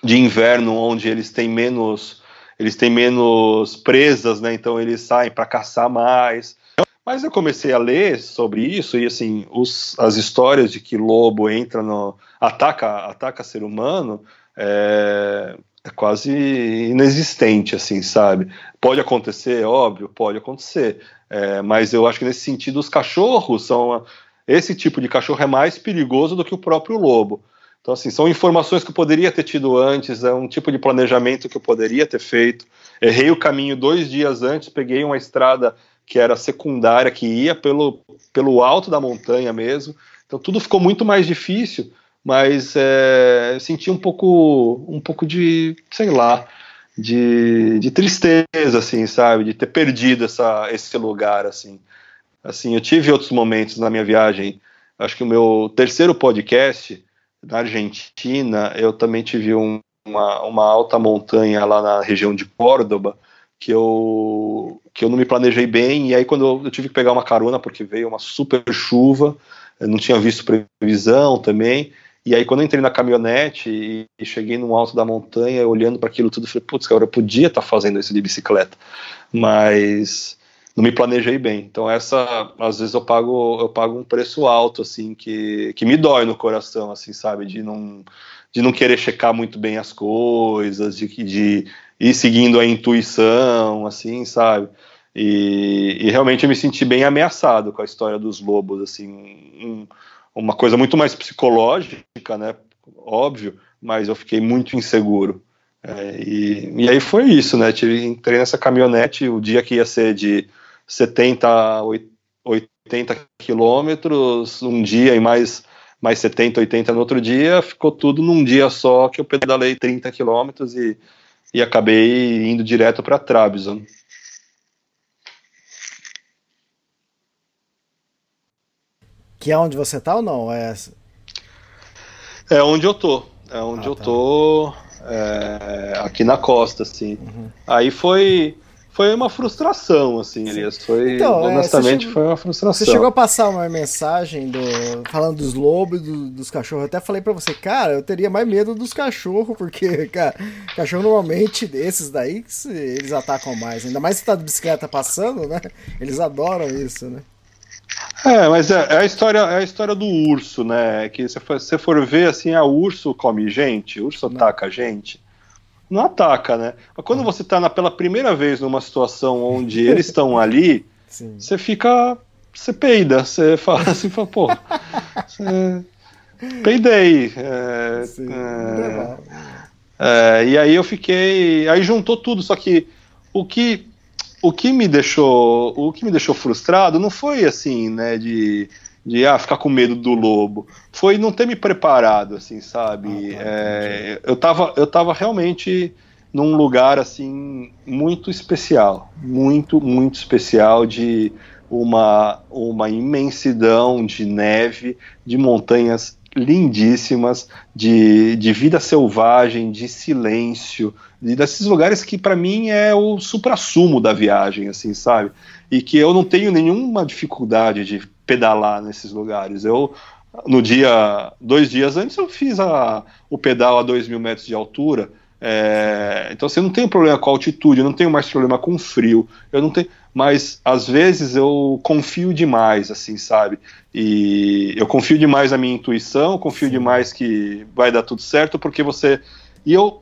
de inverno onde eles têm menos eles têm menos presas, né? Então eles saem para caçar mais. Mas eu comecei a ler sobre isso e assim os, as histórias de que lobo entra no ataca ataca ser humano é, é quase inexistente, assim, sabe? Pode acontecer, óbvio, pode acontecer. É, mas eu acho que nesse sentido os cachorros são esse tipo de cachorro é mais perigoso do que o próprio lobo. Então, assim, são informações que eu poderia ter tido antes, é um tipo de planejamento que eu poderia ter feito. Errei o caminho dois dias antes, peguei uma estrada que era secundária, que ia pelo, pelo alto da montanha mesmo. Então, tudo ficou muito mais difícil, mas é, senti um pouco, um pouco de, sei lá, de, de tristeza, assim, sabe? De ter perdido essa, esse lugar, assim. Assim, eu tive outros momentos na minha viagem. Acho que o meu terceiro podcast na Argentina, eu também tive um, uma, uma alta montanha lá na região de Córdoba, que eu, que eu não me planejei bem, e aí quando eu, tive que pegar uma carona, porque veio uma super chuva, não tinha visto previsão também, e aí quando eu entrei na caminhonete e, e cheguei no alto da montanha, olhando para aquilo tudo, falei, putz, cara, eu podia estar tá fazendo isso de bicicleta, mas não me planejei bem. Então essa, às vezes eu pago, eu pago um preço alto assim que, que me dói no coração, assim, sabe, de não de não querer checar muito bem as coisas, de de ir seguindo a intuição, assim, sabe? E, e realmente eu me senti bem ameaçado com a história dos lobos, assim, um, uma coisa muito mais psicológica, né? Óbvio, mas eu fiquei muito inseguro. É, e, e aí foi isso, né? Tive, entrei nessa caminhonete o dia que ia ser de 70, 80 quilômetros um dia e mais, mais 70, 80 no outro dia, ficou tudo num dia só que eu pedalei 30 quilômetros e, e acabei indo direto para Trabzon. Que é onde você tá ou não? É, é onde eu tô. É onde ah, eu tá. tô. É, aqui na costa, assim. Uhum. Aí foi foi uma frustração, assim, Elias. Foi, então, é, honestamente, é, chegou, foi uma frustração. Você chegou a passar uma mensagem do, falando dos lobos do, dos cachorros. Eu até falei para você, cara, eu teria mais medo dos cachorros, porque, cara, cachorro normalmente desses daí, eles atacam mais. Ainda mais se tá de bicicleta passando, né? Eles adoram isso, né? É, mas é, é, a história, é a história do urso, né? Que se você for ver assim, a urso come gente, urso ataca gente não ataca, né? Mas quando você está pela primeira vez numa situação onde <laughs> eles estão ali, Sim. você fica. Você peida, você <laughs> fala assim, fala, pô, você... peidei. É, Sim, é, é, e aí eu fiquei. Aí juntou tudo, só que o que. O que me deixou, o que me deixou frustrado não foi assim, né, de de ah, ficar com medo do lobo. Foi não ter me preparado, assim, sabe? Ah, tá, é, eu, tava, eu tava realmente num lugar, assim, muito especial. Muito, muito especial de uma, uma imensidão de neve, de montanhas lindíssimas, de, de vida selvagem, de silêncio, de, desses lugares que para mim é o supra-sumo da viagem, assim, sabe? E que eu não tenho nenhuma dificuldade de pedalar nesses lugares. Eu, no dia, dois dias antes, eu fiz a, o pedal a 2 mil metros de altura. É, então, você assim, não tem problema com a altitude, eu não tenho mais problema com frio, eu não tenho, mas às vezes eu confio demais, assim, sabe? E eu confio demais na minha intuição, confio demais que vai dar tudo certo, porque você. E eu.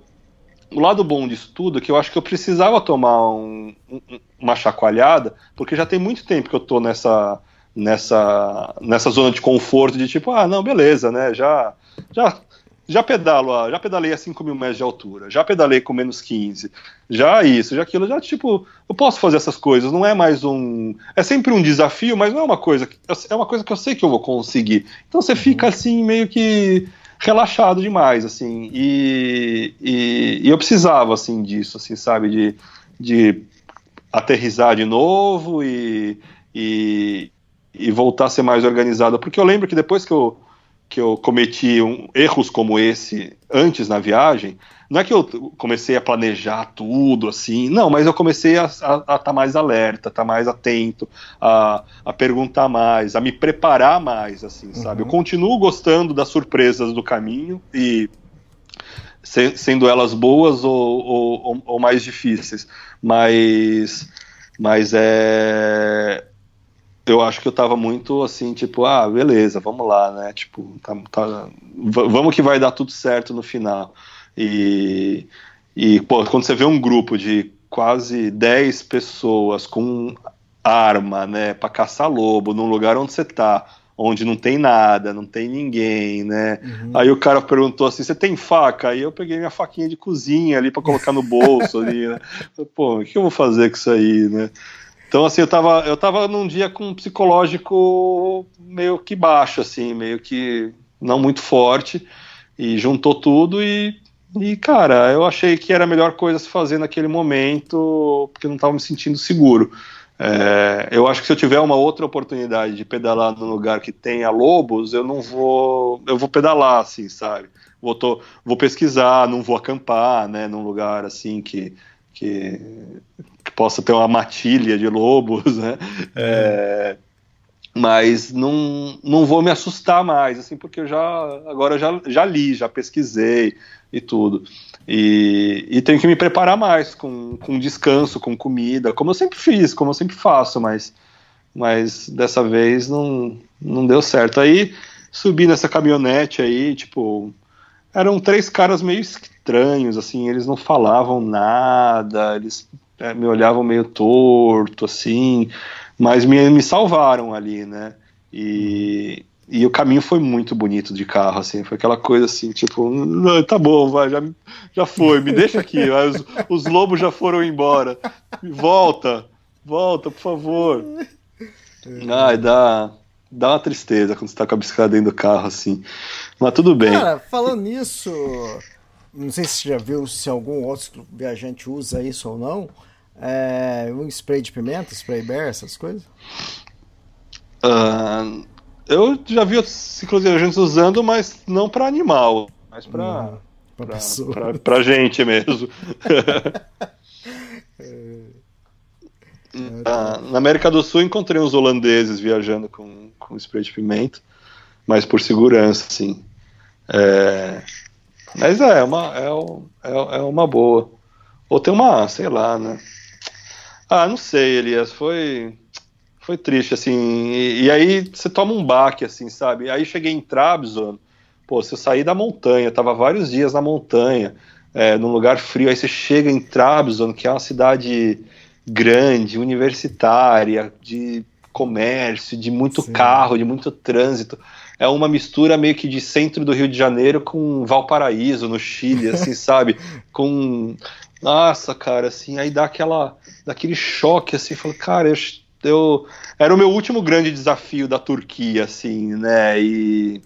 O lado bom disso tudo é que eu acho que eu precisava tomar um, um, uma chacoalhada, porque já tem muito tempo que eu tô nessa nessa, nessa zona de conforto de tipo, ah, não, beleza, né? Já, já, já pedalo, já pedalei a 5 mil metros de altura, já pedalei com menos 15, já isso, já aquilo, já tipo, eu posso fazer essas coisas, não é mais um. É sempre um desafio, mas não é uma coisa. É uma coisa que eu sei que eu vou conseguir. Então você fica uhum. assim, meio que relaxado demais, assim, e, e, e, eu precisava, assim, disso, assim, sabe, de, de aterrizar de novo e, e, e voltar a ser mais organizado, porque eu lembro que depois que eu, que eu cometi um, erros como esse antes na viagem, não é que eu comecei a planejar tudo assim, não, mas eu comecei a estar tá mais alerta, estar tá mais atento, a, a, perguntar mais, a me preparar mais, assim, sabe? Eu uhum. continuo gostando das surpresas do caminho e se, sendo elas boas ou, ou, ou mais difíceis, mas, mas é eu acho que eu tava muito assim, tipo, ah, beleza, vamos lá, né? Tipo, tá, tá, vamos que vai dar tudo certo no final. E, e pô, quando você vê um grupo de quase 10 pessoas com arma, né, para caçar lobo num lugar onde você tá, onde não tem nada, não tem ninguém, né? Uhum. Aí o cara perguntou assim: "Você tem faca?" Aí eu peguei minha faquinha de cozinha ali para colocar no bolso ali, né? <laughs> Pô, o que eu vou fazer com isso aí, né? Então, assim, eu tava, eu tava num dia com um psicológico meio que baixo, assim, meio que não muito forte, e juntou tudo e, e, cara, eu achei que era a melhor coisa se fazer naquele momento, porque eu não tava me sentindo seguro. É, eu acho que se eu tiver uma outra oportunidade de pedalar num lugar que tenha lobos, eu não vou, eu vou pedalar, assim, sabe? Vou, tô, vou pesquisar, não vou acampar, né, num lugar assim que que possa ter uma matilha de lobos, né? É, mas não, não vou me assustar mais, assim, porque eu já agora já, já li, já pesquisei e tudo. E, e tenho que me preparar mais com, com descanso, com comida, como eu sempre fiz, como eu sempre faço, mas, mas dessa vez não, não deu certo. Aí subi nessa caminhonete aí, tipo, eram três caras meio estranhos, assim, eles não falavam nada, eles é, me olhavam meio torto, assim, mas me, me salvaram ali, né? E, e o caminho foi muito bonito de carro, assim, foi aquela coisa assim, tipo, tá bom, vai, já, já foi, me deixa aqui, <laughs> os, os lobos já foram embora, volta, volta, por favor. Ai, dá, dá uma tristeza quando você tá com a bicicleta dentro do carro, assim, mas tudo bem. Cara, falando nisso, não sei se você já viu se algum outro viajante usa isso ou não, é, um spray de pimenta, spray bear, essas coisas? Uh, eu já vi outros cicloviajantes usando, mas não para animal, mas para para gente mesmo. uh, <laughs> na América do Sul encontrei uns holandeses viajando com, com spray de pimenta, mas por segurança, sim. É, mas é, é uma, é, é, é uma boa. Ou tem uma, sei lá, né? Ah, não sei, Elias, foi foi triste, assim, e, e, aí você toma um baque, assim, sabe? Aí cheguei em Trabzon, pô, se eu saí da montanha, tava vários dias na montanha, é, num lugar frio, aí você chega em Trabzon, que é uma cidade grande, universitária, de comércio, de muito Sim. carro, de muito trânsito. É uma mistura meio que de centro do Rio de Janeiro com Valparaíso, no Chile, assim, <laughs> sabe? Com nossa, cara, assim, aí dá aquela, daquele choque, assim, falo, cara, eu, eu, era o meu último grande desafio da Turquia, assim, né, e,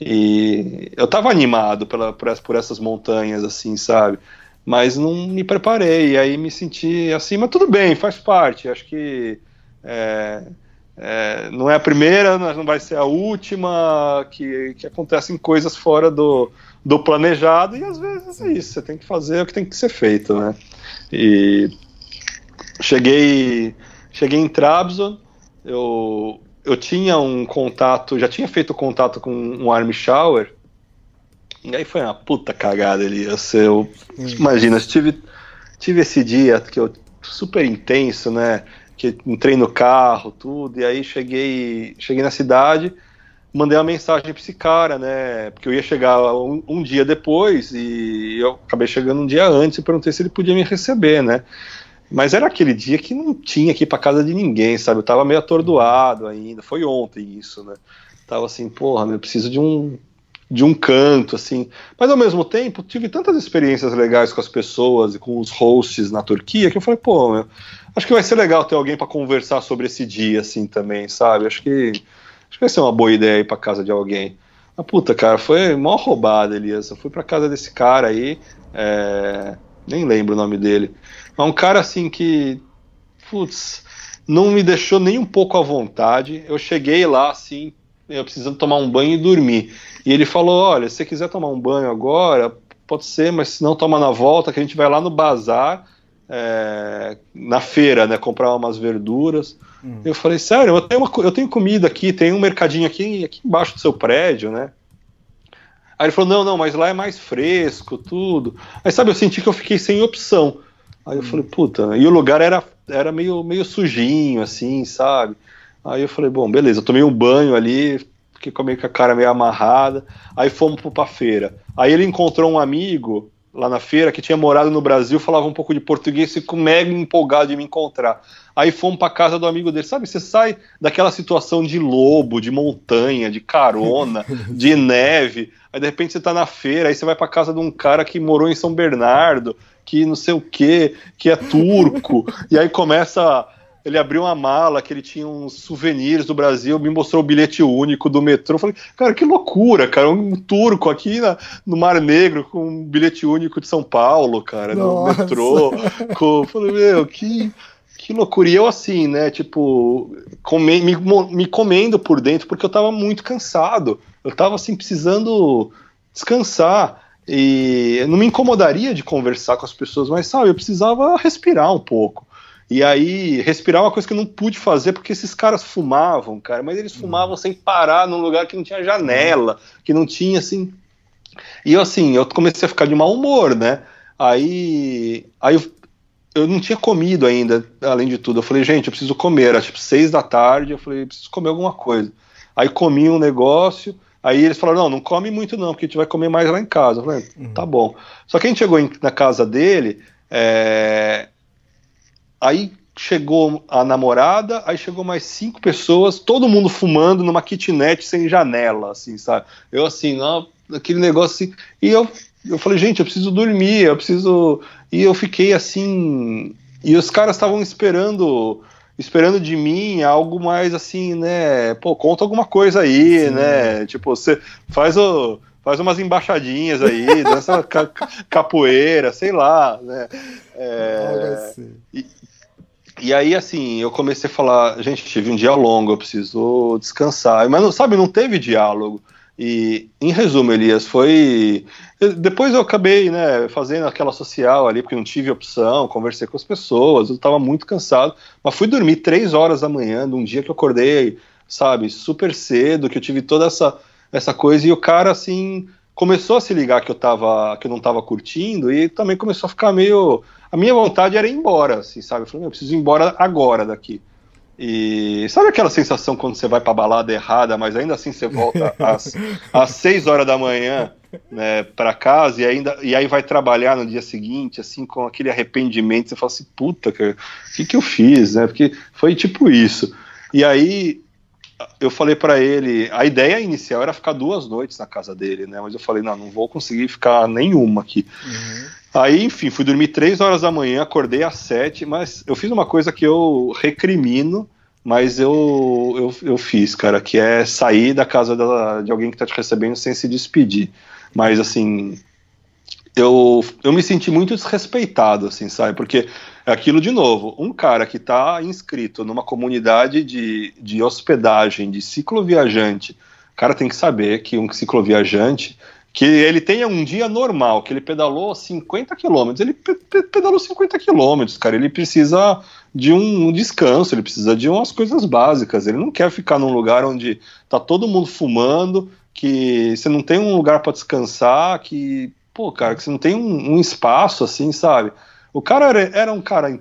e eu tava animado pela, por, por essas montanhas, assim, sabe, mas não me preparei, aí me senti assim, mas tudo bem, faz parte, acho que é, é, não é a primeira, não vai ser a última, que, que acontecem coisas fora do, do planejado, e às vezes é isso, você tem que fazer o que tem que ser feito, né? E cheguei, cheguei em Trabzon, eu, eu tinha um contato, já tinha feito contato com um army shower, e aí foi uma puta cagada ali. Eu, hum. Imagina, eu tive, tive esse dia que eu super intenso, né? Que entrei no carro, tudo, e aí cheguei, cheguei na cidade mandei uma mensagem para esse cara, né? Porque eu ia chegar um, um, dia depois e eu acabei chegando um dia antes e perguntei se ele podia me receber, né? Mas era aquele dia que não tinha aqui para casa de ninguém, sabe? Eu tava meio atordoado ainda. Foi ontem isso, né? Tava assim, porra, eu preciso de um de um canto, assim. Mas ao mesmo tempo, tive tantas experiências legais com as pessoas e com os hosts na Turquia que eu falei, pô, meu, acho que vai ser legal ter alguém para conversar sobre esse dia, assim, também, sabe? Acho que Acho que vai ser uma boa ideia ir para casa de alguém. Mas, puta, cara, foi mó roubada, Elias. Eu fui pra casa desse cara aí, é, nem lembro o nome dele. É um cara assim que, putz, não me deixou nem um pouco à vontade. Eu cheguei lá assim, eu precisando tomar um banho e dormir. E ele falou: Olha, se você quiser tomar um banho agora, pode ser, mas se não toma na volta, que a gente vai lá no bazar, é, na feira, né, comprar umas verduras. Hum. Eu falei, sério, eu tenho, uma, eu tenho comida aqui, tem um mercadinho aqui, aqui embaixo do seu prédio, né? Aí ele falou, não, não, mas lá é mais fresco, tudo. Aí, sabe, eu senti que eu fiquei sem opção. Aí eu hum. falei, puta, e o lugar era, era meio, meio sujinho, assim, sabe? Aí eu falei, bom, beleza, eu tomei um banho ali, fiquei com a cara meio amarrada, aí fomos pra feira. Aí ele encontrou um amigo lá na feira que tinha morado no Brasil, falava um pouco de português, e ficou mega empolgado de me encontrar. Aí fomos para casa do amigo dele, sabe? Você sai daquela situação de lobo, de montanha, de carona, <laughs> de neve. Aí de repente você tá na feira, aí você vai para casa de um cara que morou em São Bernardo, que não sei o que, que é turco, e aí começa ele abriu uma mala que ele tinha uns souvenirs do Brasil, me mostrou o bilhete único do metrô. Eu falei, cara, que loucura, cara, um turco aqui na, no Mar Negro com um bilhete único de São Paulo, cara, Nossa. no metrô. Com, falei, meu, que, que loucura. E eu assim, né, tipo, come, me, me comendo por dentro, porque eu tava muito cansado. Eu tava, assim, precisando descansar. E não me incomodaria de conversar com as pessoas, mas sabe, eu precisava respirar um pouco. E aí, respirar é uma coisa que eu não pude fazer porque esses caras fumavam, cara, mas eles fumavam sem parar num lugar que não tinha janela, que não tinha assim. E assim, eu comecei a ficar de mau humor, né? Aí, aí eu, eu não tinha comido ainda, além de tudo. Eu falei, gente, eu preciso comer. Era tipo seis da tarde, eu falei, preciso comer alguma coisa. Aí comi um negócio. Aí eles falaram: não, não come muito não, porque a gente vai comer mais lá em casa. Eu falei: uhum. tá bom. Só que a gente chegou em, na casa dele, é, Aí chegou a namorada, aí chegou mais cinco pessoas, todo mundo fumando numa kitnet sem janela, assim, sabe? Eu assim, não, aquele negócio assim. E eu, eu falei, gente, eu preciso dormir, eu preciso. E eu fiquei assim. E os caras estavam esperando esperando de mim algo mais assim, né? Pô, conta alguma coisa aí, Sim. né? Tipo, você faz o faz umas embaixadinhas aí, <laughs> dança capoeira, sei lá, né? É, e, e aí, assim, eu comecei a falar, gente, tive um dia longo, eu preciso descansar. Mas, não, sabe, não teve diálogo. E, em resumo, Elias, foi. Depois eu acabei, né, fazendo aquela social ali, porque não tive opção, conversei com as pessoas, eu estava muito cansado, mas fui dormir três horas da manhã, num dia que eu acordei, sabe, super cedo, que eu tive toda essa, essa coisa, e o cara, assim, começou a se ligar que eu, tava, que eu não estava curtindo, e também começou a ficar meio a minha vontade era ir embora, assim, sabe? Eu falei, eu preciso ir embora agora daqui. E sabe aquela sensação quando você vai pra balada errada, mas ainda assim você volta <laughs> às, às 6 horas da manhã né, para casa e, ainda, e aí vai trabalhar no dia seguinte, assim, com aquele arrependimento, você fala assim, puta, o que, que eu fiz, né? Porque foi tipo isso. E aí eu falei para ele, a ideia inicial era ficar duas noites na casa dele, né? Mas eu falei, não, não vou conseguir ficar nenhuma aqui. Uhum. Aí, enfim, fui dormir três horas da manhã, acordei às sete, mas eu fiz uma coisa que eu recrimino, mas eu, eu, eu fiz, cara, que é sair da casa da, de alguém que tá te recebendo sem se despedir. Mas, assim, eu, eu me senti muito desrespeitado, assim, sabe? Porque é aquilo de novo, um cara que está inscrito numa comunidade de, de hospedagem, de cicloviajante, o cara tem que saber que um cicloviajante que ele tenha um dia normal, que ele pedalou 50 quilômetros, ele pedalou 50 quilômetros, cara, ele precisa de um descanso, ele precisa de umas coisas básicas, ele não quer ficar num lugar onde tá todo mundo fumando, que você não tem um lugar para descansar, que, pô, cara, que você não tem um, um espaço, assim, sabe? O cara era, era um cara,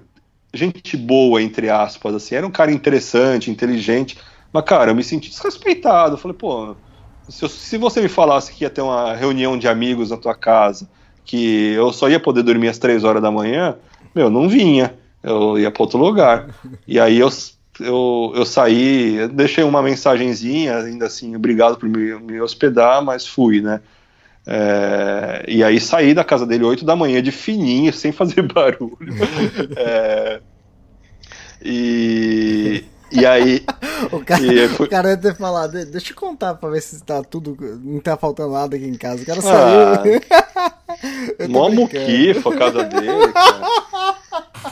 gente boa, entre aspas, assim, era um cara interessante, inteligente, mas, cara, eu me senti desrespeitado, eu falei, pô se, se você me falasse que ia ter uma reunião de amigos na tua casa, que eu só ia poder dormir às três horas da manhã, meu, não vinha. Eu ia para outro lugar. E aí eu, eu, eu saí, deixei uma mensagenzinha, ainda assim, obrigado por me, me hospedar, mas fui, né? É, e aí saí da casa dele 8 da manhã de fininho, <laughs> sem fazer barulho. <laughs> É, e, e aí. <laughs> O cara, E foi- o cara deve ter falado, "De- deixa eu contar pra ver se tá tudo, não tá faltando nada aqui em casa. O cara Ah, saiu. <laughs> Tô Mó muquifo a casa dele, cara.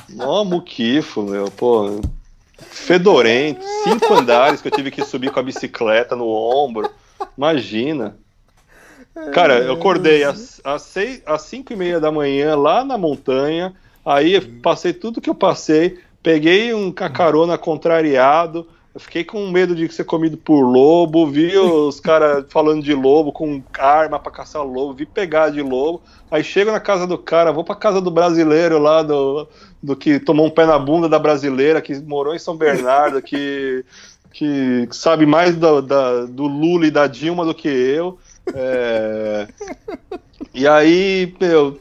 Mó muquifo, meu, pô. Fedorento, cinco andares que eu tive que subir com a bicicleta no ombro. Imagina. Cara, eu acordei às, às, seis, às cinco e meia da manhã lá na montanha. Aí passei tudo que eu passei. Peguei um cacarona contrariado. Fiquei com medo de ser comido por lobo. Vi os <laughs> caras falando de lobo com arma pra caçar lobo. Vi pegar de lobo. Aí chego na casa do cara, vou pra casa do brasileiro lá, do, do que tomou um pé na bunda da brasileira, que morou em São Bernardo, que, que sabe mais do, da, do Lula e da Dilma do que eu. É, E aí, meu.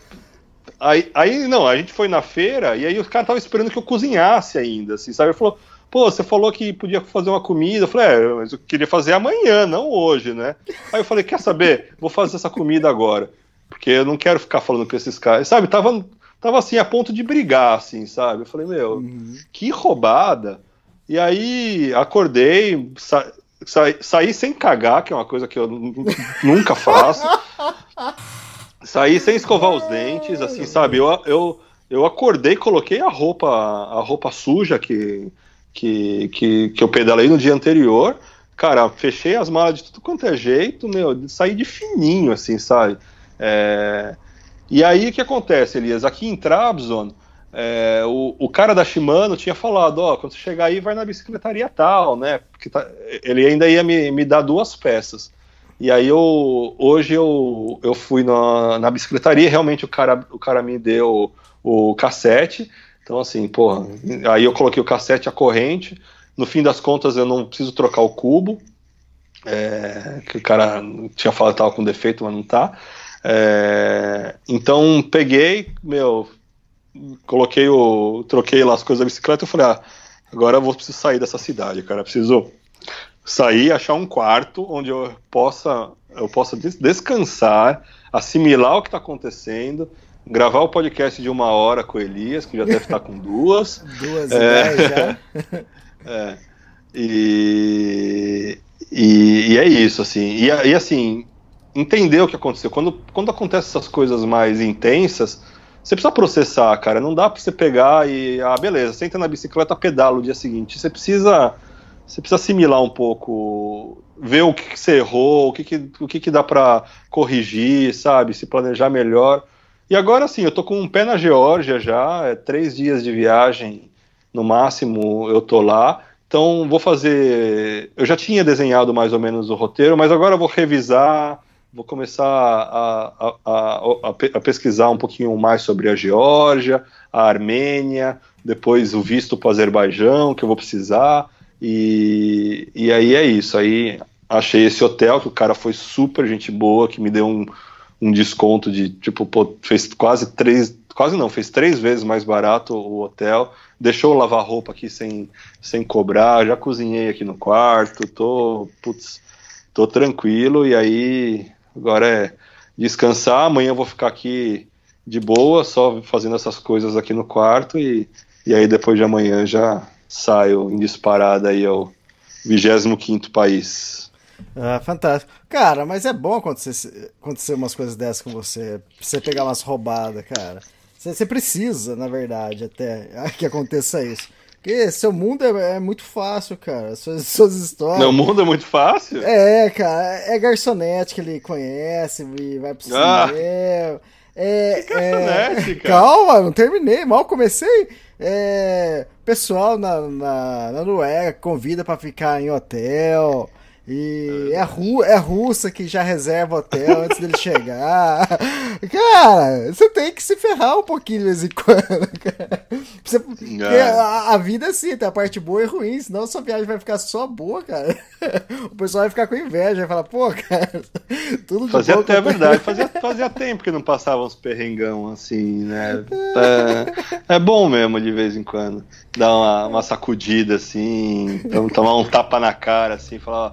Aí, aí, não, a gente foi na feira e aí os caras estavam esperando que eu cozinhasse ainda, assim, sabe? Ele falou, pô, você falou que podia fazer uma comida. Eu falei, é, mas eu queria fazer amanhã, não hoje, né? Aí eu falei, quer saber? Vou fazer essa comida agora. Porque eu não quero ficar falando com esses caras. Sabe, tava, tava assim, a ponto de brigar, assim, sabe? Eu falei, meu, que roubada. E aí acordei, sa sa saí sem cagar, que é uma coisa que eu nu- nunca faço. Saí sem escovar os dentes, assim, sabe? Eu, eu, eu acordei, coloquei a roupa, a roupa suja que, que, que, que eu pedalei no dia anterior. Cara, fechei as malas de tudo quanto é jeito, meu, saí de fininho, assim, sabe? É, E aí o que acontece, Elias? Aqui em Trabzon, é, o, o cara da Shimano tinha falado, ó, quando você chegar aí, vai na bicicletaria tal, né? Porque tá- ele ainda ia me, me dar duas peças. E aí eu hoje eu, eu fui na, na bicicletaria, realmente o cara, o cara me deu o cassete. Então, assim, porra, aí eu coloquei o cassete, a corrente. No fim das contas, eu não preciso trocar o cubo. é, que o cara tinha falado que tava com defeito, mas não tá. É, então peguei, meu, coloquei o. troquei lá as coisas da bicicleta e falei, ah, agora eu vou precisar sair dessa cidade, cara. Preciso sair, achar um quarto onde eu possa, eu possa des- descansar, assimilar o que está acontecendo, gravar o podcast de uma hora com o Elias, que já deve estar com duas. <laughs> Duas É. já. <laughs> É, e, e, e é isso, assim. E, e assim, entender o que aconteceu. Quando, quando acontecem essas coisas mais intensas, você precisa processar, cara. Não dá pra você pegar e. Ah, beleza, senta na bicicleta, pedala o dia seguinte. Você precisa. Você precisa assimilar um pouco, ver o que, que você errou, o que, que, o que, que dá pra corrigir, sabe? Se planejar melhor. E agora sim, eu tô com um pé na Geórgia já, é três dias de viagem no máximo eu tô lá. Então vou fazer. Eu já tinha desenhado mais ou menos o roteiro, mas agora vou revisar, vou começar a, a, a, a pesquisar um pouquinho mais sobre a Geórgia, a Armênia, depois o visto para o Azerbaijão que eu vou precisar. E, e aí é isso. Aí achei esse hotel que o cara foi super gente boa, que me deu um, um desconto de tipo, pô, fez quase três, quase não, fez três vezes mais barato o hotel. Deixou eu lavar roupa aqui sem, sem cobrar, já cozinhei aqui no quarto, tô, putz, tô tranquilo e aí agora é descansar. Amanhã eu vou ficar aqui de boa, só fazendo essas coisas aqui no quarto e, e aí depois de amanhã já saio em disparada aí ao 25 país. Ah, fantástico. Cara, mas é bom acontecer, acontecer umas coisas dessas com você. Pra você pegar umas roubadas, cara. Você, você precisa, na verdade, até <laughs> que aconteça isso. Porque seu mundo é, é muito fácil, cara. Suas, <laughs> suas histórias. Meu mundo é muito fácil? É, cara, é garçonete que ele conhece e vai pro Ah. cinema. É, Que garçonete, é... cara? Calma, não terminei, mal comecei. É... Pessoal na, na, na Noruega convida pra ficar em hotel. E é, ru, é russa que já reserva hotel antes dele chegar. <laughs> Cara, você tem que se ferrar um pouquinho de vez em quando, <laughs> cara. Você, porque a, a vida é assim, tem a parte boa e ruim, senão sua viagem vai ficar só boa, cara. <laughs> O pessoal vai ficar com inveja, vai falar, pô, cara, tudo de Fazia até tô- verdade, fazia, fazia tempo que não passava uns perrengão assim, né? É, é bom mesmo de vez em quando. Dar uma, uma sacudida assim, então, tomar um tapa na cara assim, falar, ó,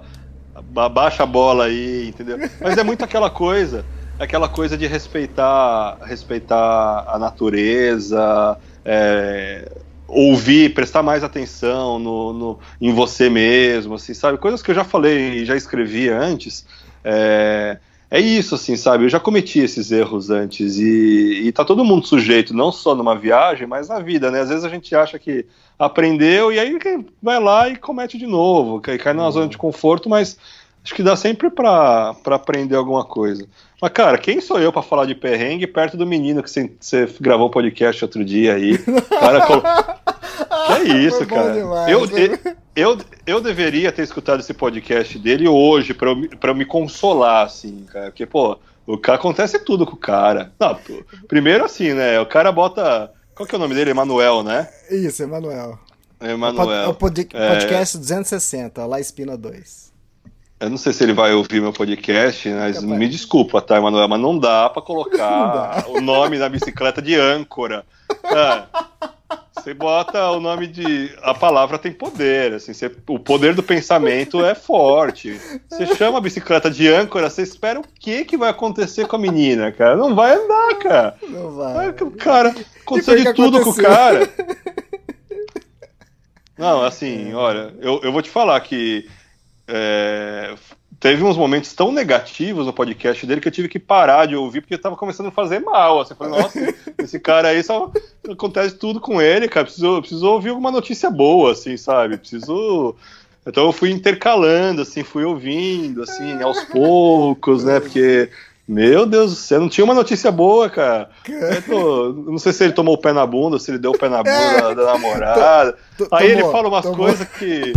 abaixa a bola aí, entendeu? Mas é muito aquela coisa, aquela coisa de respeitar, respeitar a natureza, é, ouvir, prestar mais atenção no, no, em você mesmo, assim, sabe? Coisas que eu já falei e já escrevi antes. É, é isso, assim, sabe? Eu já cometi esses erros antes e, e tá todo mundo sujeito, não só numa viagem, mas na vida, né? Às vezes a gente acha que aprendeu e aí vai lá e comete de novo, cai, cai numa zona de conforto, mas acho que dá sempre pra, pra aprender alguma coisa. Mas, cara, quem sou eu para falar de perrengue perto do menino que você gravou o podcast outro dia aí? <laughs> Cara, que é <laughs> isso, cara? Demais, eu, eu, eu, eu, deveria ter escutado esse podcast dele hoje para eu, pra eu me consolar, assim, cara. Porque, pô, o cara acontece tudo com o cara. Não, pô, primeiro, assim, né? O cara bota. Qual que é o nome dele? Emanuel, né? Isso, Emanuel. Emanuel. É o pod, é... podcast 260, lá Espina 2. Eu não sei se ele vai ouvir meu podcast, mas me desculpa, tá, Emanuel, mas não dá para <laughs> colocar o nome na bicicleta de âncora. É, <laughs> você bota o nome de. A palavra tem poder, assim, você... o poder do pensamento é forte. Você chama a bicicleta de âncora, você espera o que, que vai acontecer com a menina, cara? Não vai andar, cara. Não vai. Cara, aconteceu de tudo aconteceu? com o cara. <laughs> Não, assim, olha, eu, eu vou te falar que é, teve uns momentos tão negativos no podcast dele que eu tive que parar de ouvir porque estava começando a fazer mal. Assim, eu falei, <laughs> nossa, esse cara aí só acontece tudo com ele, cara. Preciso, preciso ouvir alguma notícia boa, assim, sabe? Preciso. <laughs> Então eu fui intercalando, assim, fui ouvindo, assim, aos <laughs> poucos, né? Porque meu Deus do céu, não tinha uma notícia boa, cara. Tô, não sei se ele tomou o pé na bunda, se ele deu o pé na bunda é. da, da, namorada. Aí ele fala umas coisas que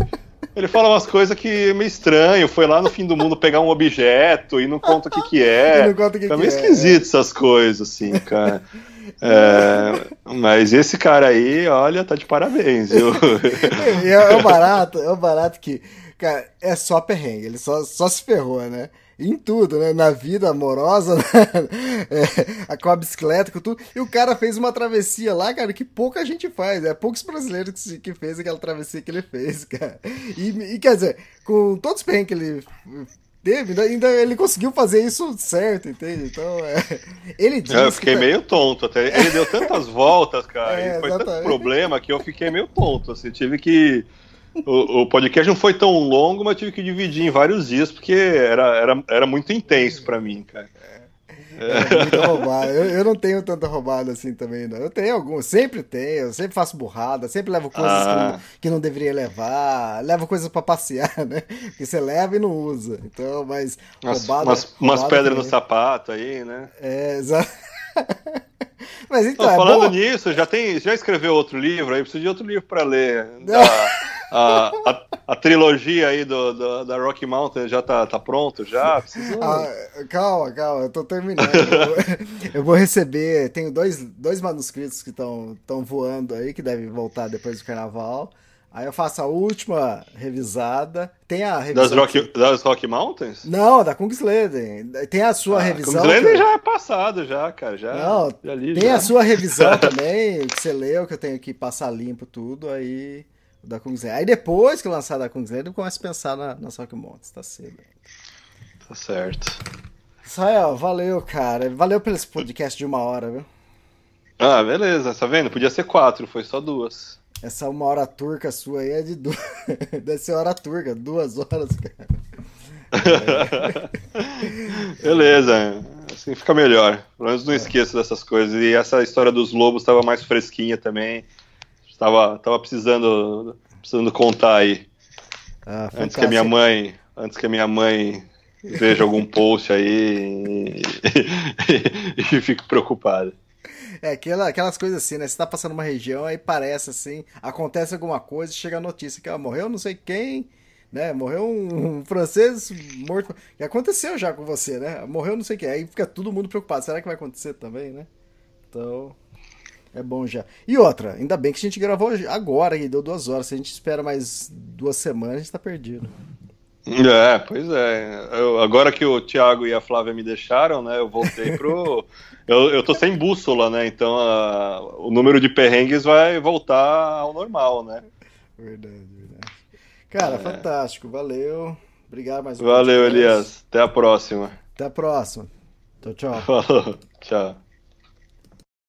ele fala umas coisas que é meio estranho. Foi lá no fim do mundo pegar um objeto e não conta o que, que é. <laughs> não conta o que tá meio é, esquisito essas coisas, assim, cara. <laughs> É, mas esse cara aí, olha, tá de parabéns, viu? <laughs> é, é o barato, é o barato que, cara, é só perrengue, ele só, só se ferrou, né? Em tudo, né? Na vida amorosa, <laughs> né? é, com a bicicleta, com tudo. E o cara fez uma travessia lá, cara, que pouca gente faz. É poucos brasileiros que, que fez aquela travessia que ele fez, cara. E, e quer dizer, com todos os perrengues que ele teve, ainda ele conseguiu fazer isso certo, entende? Então, é, ele disse Eu fiquei que... meio tonto até. Ele deu tantas voltas, cara, <laughs> é, e foi tanto problema que eu fiquei meio tonto, assim, tive que o, o, podcast não foi tão longo, mas tive que dividir em vários dias, porque era, era, era muito intenso para mim, cara. É, muito roubado. Eu, eu, não tenho tanta roubada assim também, não. Eu tenho alguns, sempre tenho, eu sempre faço burrada, sempre levo coisas ah. que, não, que, não, deveria levar, levo coisas para passear, <laughs> né? Que você leva e não usa. Então, mas roubada. Umas, umas pedras no sapato aí, né? É, exato. <laughs> Mas então, Não, é falando nisso, já tem, já escreveu outro livro aí, preciso de outro livro para ler. Da, a, a, a, trilogia aí do, do, da Rocky Mountain já tá, tá pronto já? Preciso... Ah, calma, calma, eu tô terminando. eu, vou, <laughs> eu vou receber, tenho dois, dois manuscritos que estão voando aí, que devem voltar depois do carnaval. Aí eu faço a última revisada. Tem a revisão. Das Rock, que... das Rock Mountains? Não, da Kungsleden. Tem a sua ah, revisão. Kungsleden que... já é passado, já, cara. Já, Não, já li, tem já. a sua revisão <laughs> também, que você leu, que eu tenho que passar limpo tudo. Aí da Kungsleden. Aí depois que lançar da Kungsleden, eu começo a pensar na, nas Rock Mountains. Tá cedo. Tá certo. Israel, valeu, cara. Valeu pelo podcast de uma hora, viu? Ah, beleza. Tá vendo? Podia ser quatro, foi só duas. Essa uma hora turca sua aí é de duas. <laughs> Deve ser hora turca, duas horas, cara. <laughs> Beleza, assim fica melhor. Pelo menos não é. esqueça dessas coisas. E essa história dos lobos estava mais fresquinha também. Estava tava precisando, precisando contar aí. Ah, antes que a minha mãe, antes que a minha mãe veja algum post aí e, <laughs> e, e fique preocupada. É, aquela, aquelas coisas assim, né? Você tá passando uma região, aí parece assim, acontece alguma coisa, chega a notícia que ela morreu não sei quem, né? Morreu um, um francês morto. Que aconteceu já com você, né? Morreu não sei quem. Aí fica todo mundo preocupado. Será que vai acontecer também, né? Então. É bom já. E outra, ainda bem que a gente gravou agora e deu duas horas. Se a gente espera mais duas semanas, a gente tá perdido. É, pois é. Eu, agora que o Thiago e a Flávia me deixaram, né? Eu voltei pro. <laughs> eu, eu tô sem bússola, né? Então a, o número de perrengues vai voltar ao normal, né? Verdade, verdade. Cara, é. fantástico. Valeu. Obrigado mais uma vez. Valeu, Elias. Até a próxima. Até a próxima. Tchau, tchau. <laughs> Falou. Tchau.